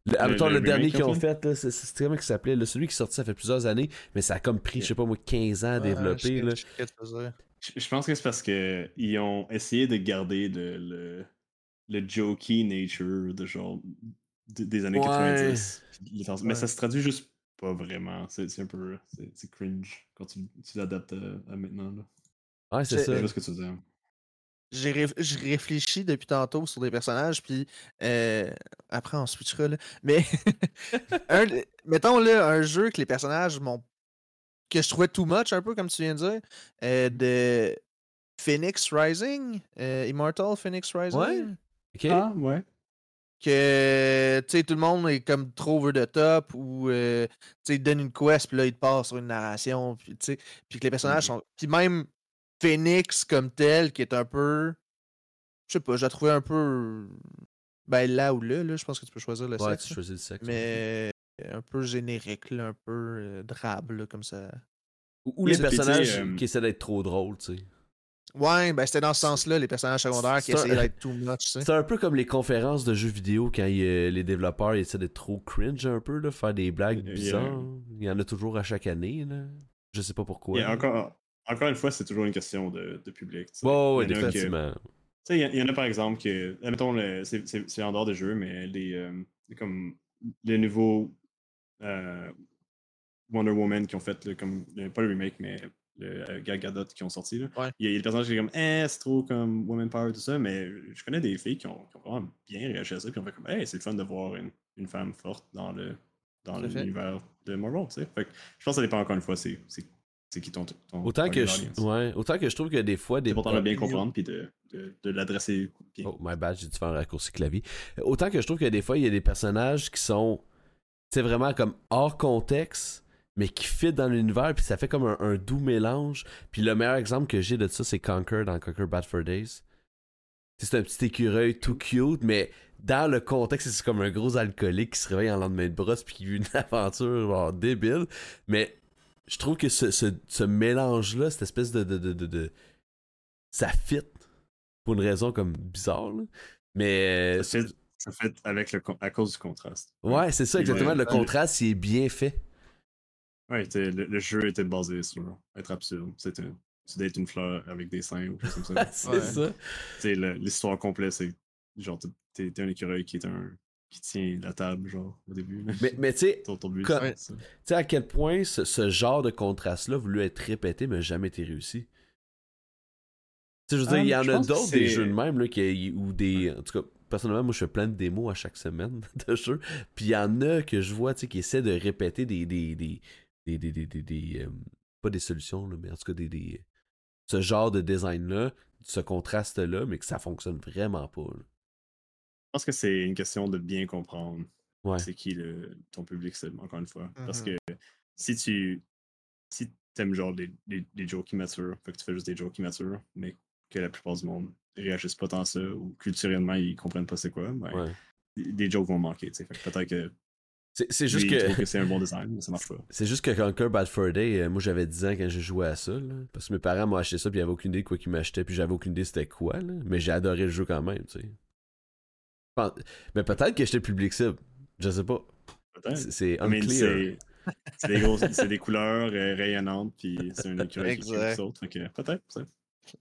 Le, le, le, dernier qu'ils ont fait, c'est comment il s'appelait? Celui qui est sorti, ça fait plusieurs années, mais ça a comme pris, je sais pas moi, 15 ans à développer. Je, pense que c'est parce qu'ils ont essayé de garder le, le, jokey nature de genre des années 90. Mais ça se traduit juste pas vraiment. C'est un peu. C'est cringe quand tu, tu l'adaptes à, maintenant. Là. Ouais, c'est ça. C'est ce que tu dis je réfléchis depuis tantôt sur des personnages, puis euh, après on switchera. Là. Mais mettons là, un jeu que les personnages m'ont. que je trouvais too much, un peu comme tu viens de dire, euh, de Phoenix Rising, euh, Immortal Phoenix Rising. Ouais. Ok. Ah, ouais. Que tu sais, tout le monde est comme trop over the top ou tu sais, il donne une quest, puis là il te passe sur une narration, puis tu sais, puis que les personnages mmh sont. Puis même Phoenix comme tel, qui est un peu. Je sais pas, je la trouvais un peu. Ben là ou là, là, je pense que tu peux choisir le ouais, sexe. tu choisis le sexe. Mais un peu générique, là, un peu euh, drabe, là, comme ça. Ou, les personnages euh, qui essaient d'être trop drôles, tu sais. Ouais, ben c'était dans ce sens-là, les personnages secondaires qui essaient d'être too much, tu sais. C'est un peu comme les conférences de jeux vidéo quand les développeurs essaient d'être trop cringe un peu, là, faire des blagues bizarres. Il y en a toujours à chaque année, là. Je sais pas pourquoi. Il y a encore, encore une fois, c'est toujours une question de, public. Oh, oui, définitivement. Il y, en a par exemple que, admettons, c'est en dehors des jeux, mais les, euh, comme les nouveaux euh, Wonder Woman qui ont fait, comme, pas le remake, mais le euh, Gal Gadot qui ont sorti. Là. Il, y a, des personnages qui sont comme, eh, c'est trop comme Woman Power, tout ça, mais je connais des filles qui ont, vraiment bien réagi à ça, puis on fait comme, hey, c'est le fun de voir une, une femme forte dans le dans l'univers de Marvel, tu sais. je pense que ça dépend encore une fois, c'est c'est qui ton, autant que je, ouais, autant que je trouve que des fois des c'est pour bien comprendre puis de, de, de l'adresser bien. Oh my bad j'ai dû faire un raccourci clavier autant que je trouve que des fois il y a des personnages qui sont c'est vraiment comme hors contexte mais qui fit dans l'univers puis ça fait comme un, doux mélange. Puis le meilleur exemple que j'ai de ça c'est Conquer dans Conquer Bad for Days. C'est un petit écureuil tout cute mais dans le contexte c'est comme un gros alcoolique qui se réveille en lendemain de brosse puis qui vit une aventure genre, débile. Mais je trouve que ce, ce, mélange-là, cette espèce de, de, de, de, Ça fit. Pour une raison comme bizarre. Mais. Ça fait, avec le, à cause du contraste. Ouais, c'est ça, exactement. le contraste, il est bien fait. Ouais, le, jeu était basé sur être absurde. C'était d'être une fleur avec des seins ou quelque chose comme ça. c'est ça. L'histoire complète, c'est genre, t'es un écureuil qui est un qui tient la table, genre, au début. Mais, mais tu sais, à quel point ce, genre de contraste-là voulu être répété, mais jamais été réussi? Tu sais, je veux dire, il y en a d'autres des jeux de même, là, qui, ou des. En tout cas, personnellement, moi, je fais plein de démos à chaque semaine de jeux. Puis il y en a que je vois, tu sais, qui essaient de répéter des. des, des, des, des, des, euh, pas des solutions, là, mais en tout cas, des, des ce genre de design-là, ce contraste-là, mais que ça fonctionne vraiment pas. Je pense que c'est une question de bien comprendre c'est qui le, ton public encore une fois. Parce mmh que si tu si aimes genre des, des, des jokes immatures, fait que tu fais juste des jokes immatures, mais que la plupart du monde réagissent pas tant à ça, ou culturellement ils comprennent pas c'est quoi, ben, des jokes vont manquer. Peut-être que c'est juste que, c'est un bon design, mais ça marche pas. C'est juste que Conquer Bad Fur Day, euh, moi j'avais 10 ans quand j'ai joué à ça, là, parce que mes parents m'ont acheté ça, puis j'avais aucune idée de quoi qu'ils m'achetaient, puis j'avais aucune idée c'était quoi, là, mais j'ai adoré le jeu quand même, tu sais. Mais peut-être que j'étais public cible, je sais pas. C'est unclear. C'est des, couleurs euh, rayonnantes, puis c'est un écureuil qui saute. Peut-être,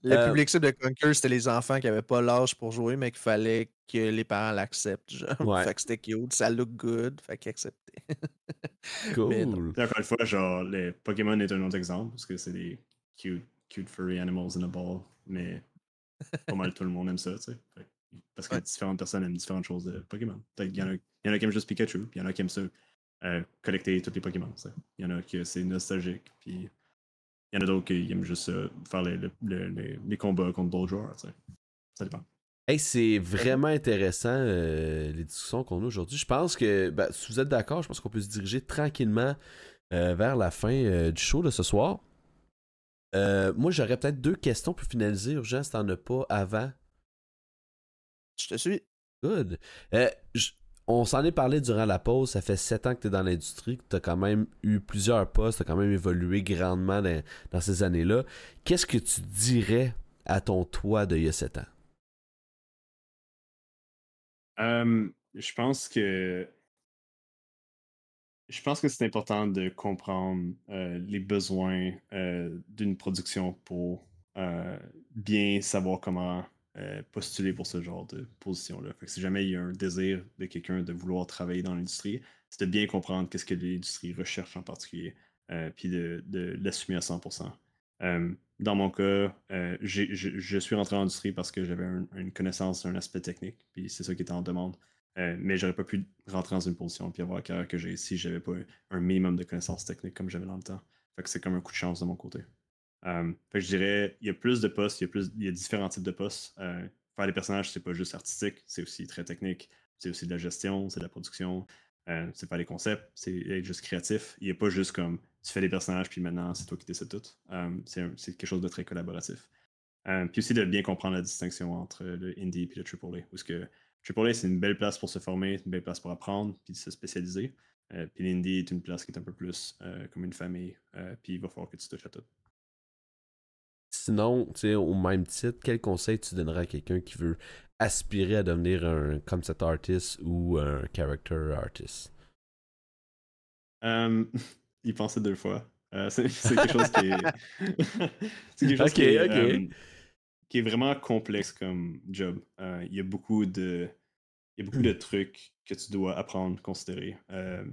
Le euh, public cible de Conquer, c'était les enfants qui n'avaient pas l'âge pour jouer, mais qu'il fallait que les parents l'acceptent. fait que c'était cute, ça look good, fait qu'ils acceptaient. cool. encore une fois, genre, les Pokémon est un autre exemple, parce que c'est des cute, cute furry animals in a ball, mais pas mal tout le monde aime ça, tu sais. Parce que différentes personnes aiment différentes choses de Pokémon. Il y, en a, y en a qui aiment juste Pikachu, puis il y en a qui aiment ça euh, collecter tous les Pokémon. Il y en a qui c'est nostalgique, puis il y en a d'autres qui aiment juste faire les, les, les, combats contre d'autres joueurs. Ça dépend. Hey, c'est vraiment intéressant euh, les discussions qu'on a aujourd'hui. Je pense que, ben, si vous êtes d'accord, je pense qu'on peut se diriger tranquillement euh, vers la fin du show de ce soir. moi, j'aurais peut-être deux questions pour finaliser, urgent, si t'en as pas avant. Je te suis. Good. on s'en est parlé durant la pause. Ça fait sept ans que tu es dans l'industrie, que tu as quand même eu plusieurs postes, tu as quand même évolué grandement dans, ces années-là. Qu'est-ce que tu dirais à ton toi d'il y a sept ans? je pense que je pense que c'est important de comprendre euh, les besoins euh, d'une production pour euh, bien savoir comment postuler pour ce genre de position-là. si jamais il y a un désir de quelqu'un de vouloir travailler dans l'industrie, c'est de bien comprendre qu'est-ce que l'industrie recherche en particulier, puis de, l'assumer à 100%. dans mon cas, je, suis rentré dans l'industrie parce que j'avais une connaissance, un aspect technique, puis c'est ça qui était en demande. Euh, mais j'aurais pas pu rentrer dans une position et avoir la carrière que j'ai si j'avais pas un minimum de connaissances techniques comme j'avais dans le temps. C'est comme un coup de chance de mon côté. Euh, je dirais, il y a plus de postes, il y a, différents types de postes. Euh, faire des personnages, c'est pas juste artistique, c'est aussi très technique. C'est aussi de la gestion, c'est de la production, c'est faire des concepts, c'est être juste créatif. Il n'y a pas juste comme tu fais des personnages puis maintenant c'est toi qui décides tout. c'est quelque chose de très collaboratif. puis aussi de bien comprendre la distinction entre le indie et le AAA. Où ce que AAA, c'est une belle place pour se former, une belle place pour apprendre, puis se spécialiser. Euh, puis l'Indie est une place qui est un peu plus euh, comme une famille, euh, puis il va falloir que tu touches à tout. Sinon, au même titre, quel conseil tu donnerais à quelqu'un qui veut aspirer à devenir un concept artist ou un character artist? il pensait deux fois. c'est quelque chose qui est. c'est quelque chose qui est, qui est vraiment complexe comme job. Euh, il y a beaucoup de il y a beaucoup de trucs que tu dois apprendre, considérer. Euh,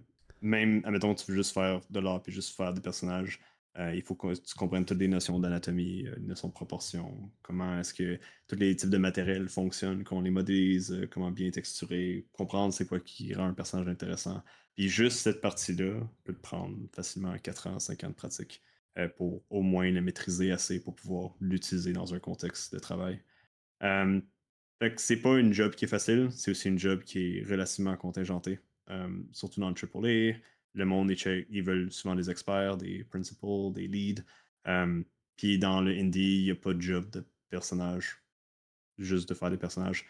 même, admettons, tu veux juste faire de l'art puis juste faire des personnages, euh, il faut que tu comprennes toutes les notions d'anatomie, les notions de proportion, comment est-ce que tous les types de matériel fonctionnent, comment on les modélise, comment bien texturer, comprendre c'est quoi qui rend un personnage intéressant. Puis juste cette partie-là peut te prendre facilement 4 ans, 5 ans de pratique. Euh, pour au moins le maîtriser assez pour pouvoir l'utiliser dans un contexte de travail. Euh, c'est pas une job qui est facile, c'est aussi une job qui est relativement contingenté. Euh, surtout dans le AAA, le monde, ils veulent souvent des experts, des principals, des leads. Euh, puis dans le indie, il n'y a pas de job de personnage, juste de faire des personnages.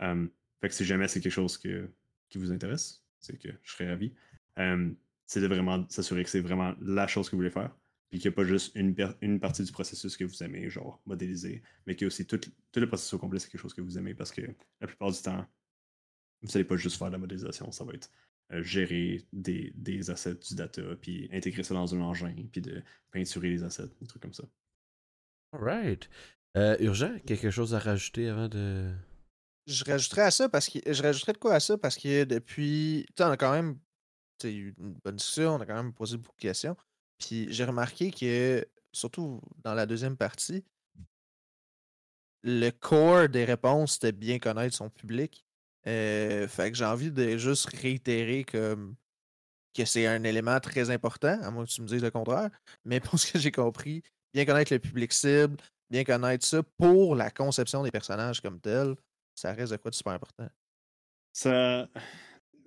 fait que si jamais c'est quelque chose qui vous intéresse, c'est que je serais ravi. c'est de vraiment s'assurer que c'est vraiment la chose que vous voulez faire puis qu'il n'y a pas juste une, une, partie du processus que vous aimez, genre modéliser, mais qu'il y a aussi tout, le processus au complet, c'est quelque chose que vous aimez parce que la plupart du temps, vous n'allez pas juste faire la modélisation, ça va être euh, gérer des, des, assets du data, puis intégrer ça dans un engin, puis de peinturer les assets, des trucs comme ça. Alright. Euh, urgent, quelque chose à rajouter avant de. Je rajouterais à ça parce que je rajouterais de quoi à ça parce que depuis. Tu on a quand même eu une bonne discussion, on a quand même posé beaucoup de questions. Puis j'ai remarqué que, surtout dans la deuxième partie, le core des réponses, c'était bien connaître son public. Fait que j'ai envie de juste réitérer comme que c'est un élément très important, à moins que tu me dises le contraire. Mais pour ce que j'ai compris, bien connaître le public cible, bien connaître ça pour la conception des personnages comme tel, ça reste de quoi de super important. Ça.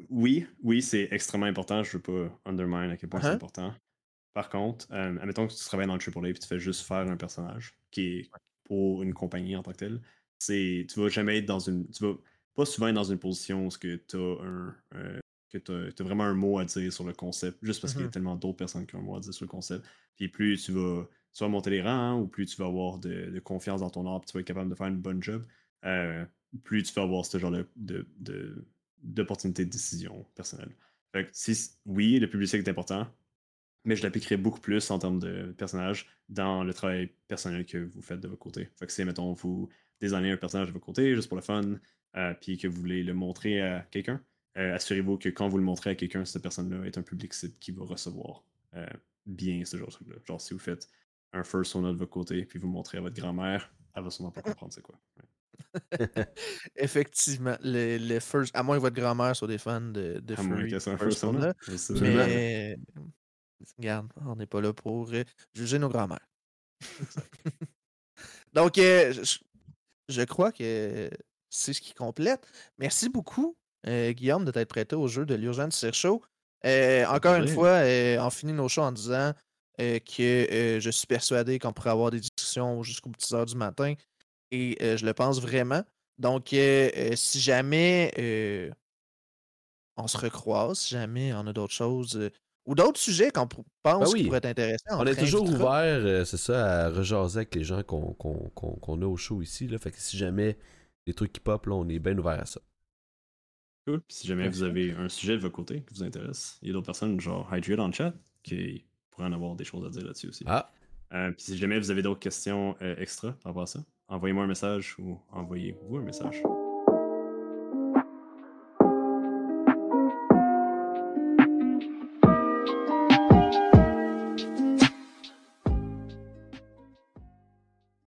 Oui, oui, c'est extrêmement important. Je veux pas undermine à quel point c'est uh-huh. important. Par contre, euh, admettons que tu travailles dans le AAA et tu fais juste faire un personnage qui est pour une compagnie en tant que telle, c'est tu vas jamais être dans une. Tu vas pas souvent être dans une position où tu as un, euh, que tu as, vraiment un mot à dire sur le concept, juste parce qu'il y a mm-hmm. tellement d'autres personnes qui ont un mot à dire sur le concept. Puis plus tu vas, tu monter les rangs, hein, ou plus tu vas avoir de, confiance dans ton art, puis tu vas être capable de faire une bonne job, euh, plus tu vas avoir ce genre de, d'opportunité de, décision personnelle. Fait que si, oui, le publicité est important, mais je l'appliquerai beaucoup plus en termes de personnage dans le travail personnel que vous faites de votre côté. Fait que si, mettons, vous désignez un personnage de votre côté, juste pour le fun, puis que vous voulez le montrer à quelqu'un, euh, assurez-vous que quand vous le montrez à quelqu'un, cette personne-là est un public site qui va recevoir euh, bien ce genre de truc-là. Genre, si vous faites un first son de votre côté, puis vous montrez à votre grand-mère, elle va sûrement pas comprendre c'est quoi. Effectivement, les, first, à moins que votre grand-mère soit des fans de, de à moins un first là, mais regarde, on n'est pas là pour euh, juger nos grand-mères. Donc, je, crois que c'est ce qui complète. Merci beaucoup euh, Guillaume, de t'être prêté au jeu de l'Urgence Show. Euh, encore une fois, euh, on finit nos shows en disant que je suis persuadé qu'on pourrait avoir des discussions jusqu'aux petites heures du matin. Et je le pense vraiment. Donc, si jamais on se recroise, si jamais on a d'autres choses ou d'autres sujets qu'on pense ben qui pourraient être intéressants. On, est toujours ouvert, c'est ça, à rejaser avec les gens qu'on a au show ici. Là. Fait que si jamais des trucs qui pop, là, on est bien ouvert à ça. Cool. si jamais vous avez un sujet de votre côté qui vous intéresse, il y a d'autres personnes, genre Hydrate dans le chat, qui pourraient en avoir des choses à dire là-dessus aussi. Ah. Euh, puis si jamais vous avez d'autres questions euh, extra par rapport à ça, envoyez-moi un message ou envoyez-vous un message.